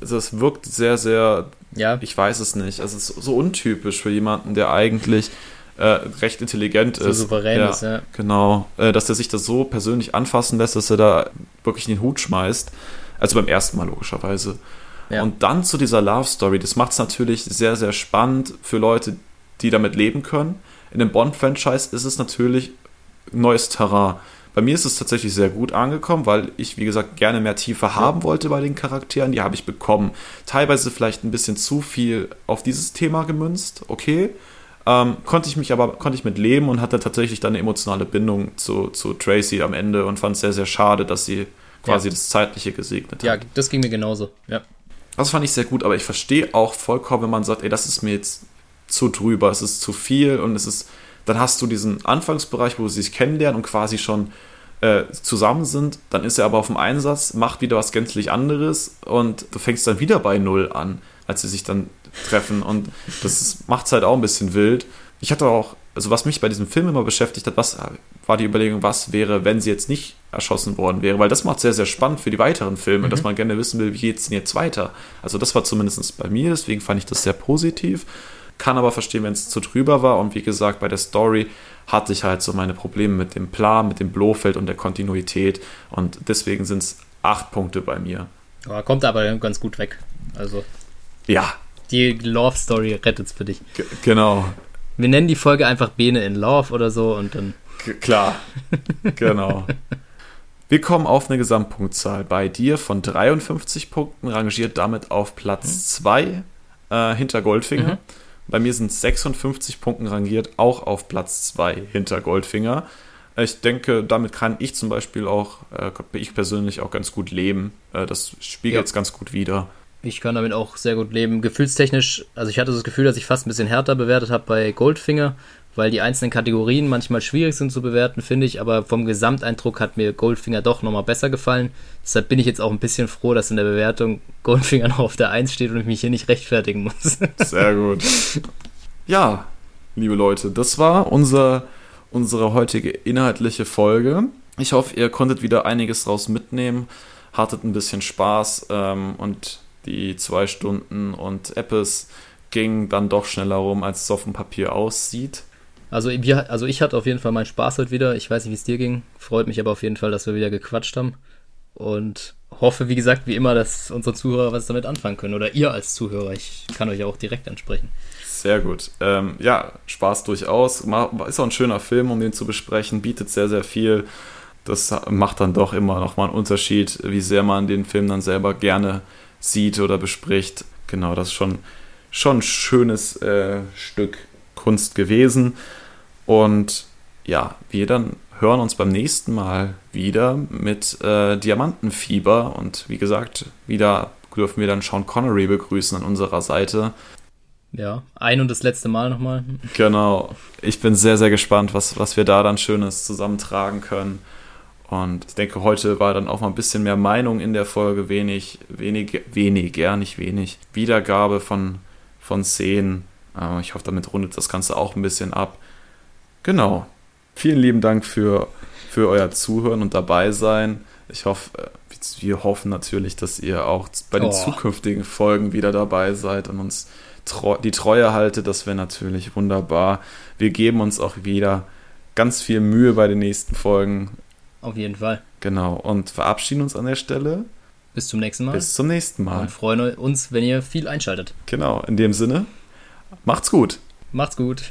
das wirkt sehr, sehr, ja. ich weiß es nicht. Also es ist so untypisch für jemanden, der eigentlich äh, recht intelligent so ist. Souverän ja, ist, ja. Genau. Äh, dass er sich das so persönlich anfassen lässt, dass er da wirklich in den Hut schmeißt. Also beim ersten Mal logischerweise. Ja. Und dann zu dieser Love Story, das macht es natürlich sehr, sehr spannend für Leute, die damit leben können. In dem Bond-Franchise ist es natürlich neues Terrain. Bei mir ist es tatsächlich sehr gut angekommen, weil ich, wie gesagt, gerne mehr Tiefe haben wollte bei den Charakteren. Die habe ich bekommen. Teilweise vielleicht ein bisschen zu viel auf dieses Thema gemünzt, okay. Ähm, konnte ich mich aber konnte ich mit leben und hatte tatsächlich dann eine emotionale Bindung zu, zu Tracy am Ende und fand es sehr, sehr schade, dass sie quasi ja. das Zeitliche gesegnet hat. Ja, das ging mir genauso, ja. Das fand ich sehr gut, aber ich verstehe auch vollkommen, wenn man sagt, ey, das ist mir jetzt zu drüber, es ist zu viel und es ist, dann hast du diesen Anfangsbereich, wo sie sich kennenlernen und quasi schon äh, zusammen sind, dann ist er aber auf dem Einsatz, macht wieder was gänzlich anderes und du fängst dann wieder bei Null an, als sie sich dann treffen und das macht es halt auch ein bisschen wild. Ich hatte auch, also was mich bei diesem Film immer beschäftigt hat, was war die Überlegung, was wäre, wenn sie jetzt nicht erschossen worden wäre, weil das macht sehr, sehr spannend für die weiteren Filme, mhm. dass man gerne wissen will, wie geht es denn jetzt weiter. Also das war zumindest bei mir, deswegen fand ich das sehr positiv kann aber verstehen, wenn es zu drüber war. Und wie gesagt, bei der Story hatte ich halt so meine Probleme mit dem Plan, mit dem Blofeld und der Kontinuität. Und deswegen sind es acht Punkte bei mir. Ja, kommt aber ganz gut weg. Also. Ja. Die Love Story rettet es für dich. G genau. Wir nennen die Folge einfach Bene in Love oder so und dann. G klar. genau. Wir kommen auf eine Gesamtpunktzahl bei dir von 53 Punkten, rangiert damit auf Platz 2 mhm. äh, hinter Goldfinger. Mhm. Bei mir sind 56 Punkten rangiert, auch auf Platz 2 hinter Goldfinger. Ich denke, damit kann ich zum Beispiel auch, äh, ich persönlich auch ganz gut leben. Äh, das spiegelt es ja. ganz gut wider. Ich kann damit auch sehr gut leben. Gefühlstechnisch, also ich hatte das Gefühl, dass ich fast ein bisschen härter bewertet habe bei Goldfinger weil die einzelnen Kategorien manchmal schwierig sind zu bewerten, finde ich, aber vom Gesamteindruck hat mir Goldfinger doch nochmal besser gefallen. Deshalb bin ich jetzt auch ein bisschen froh, dass in der Bewertung Goldfinger noch auf der 1 steht und ich mich hier nicht rechtfertigen muss. Sehr gut. Ja, liebe Leute, das war unser, unsere heutige inhaltliche Folge. Ich hoffe, ihr konntet wieder einiges draus mitnehmen, hattet ein bisschen Spaß ähm, und die zwei Stunden und Appes ging dann doch schneller rum, als es auf dem Papier aussieht. Also, wir, also ich hatte auf jeden Fall meinen Spaß heute wieder. Ich weiß nicht, wie es dir ging. Freut mich aber auf jeden Fall, dass wir wieder gequatscht haben. Und hoffe, wie gesagt, wie immer, dass unsere Zuhörer was damit anfangen können. Oder ihr als Zuhörer. Ich kann euch auch direkt ansprechen. Sehr gut. Ähm, ja, Spaß durchaus. Ist auch ein schöner Film, um den zu besprechen. Bietet sehr, sehr viel. Das macht dann doch immer nochmal einen Unterschied, wie sehr man den Film dann selber gerne sieht oder bespricht. Genau, das ist schon, schon ein schönes äh, Stück Kunst gewesen. Und ja, wir dann hören uns beim nächsten Mal wieder mit äh, Diamantenfieber. Und wie gesagt, wieder dürfen wir dann Sean Connery begrüßen an unserer Seite. Ja, ein und das letzte Mal nochmal. Genau. Ich bin sehr, sehr gespannt, was, was wir da dann Schönes zusammentragen können. Und ich denke, heute war dann auch mal ein bisschen mehr Meinung in der Folge, wenig, wenig, wenig, ja, nicht wenig. Wiedergabe von, von Szenen. Äh, ich hoffe, damit rundet das Ganze auch ein bisschen ab. Genau. Vielen lieben Dank für, für euer Zuhören und dabei sein. Ich hoffe, äh, wir hoffen natürlich, dass ihr auch bei den oh. zukünftigen Folgen wieder dabei seid und uns treu, die Treue haltet. Das wäre natürlich wunderbar. Wir geben uns auch wieder ganz viel Mühe bei den nächsten Folgen. Auf jeden Fall. Genau. Und verabschieden uns an der Stelle. Bis zum nächsten Mal. Bis zum nächsten Mal. Und freuen uns, wenn ihr viel einschaltet. Genau. In dem Sinne, macht's gut. Macht's gut.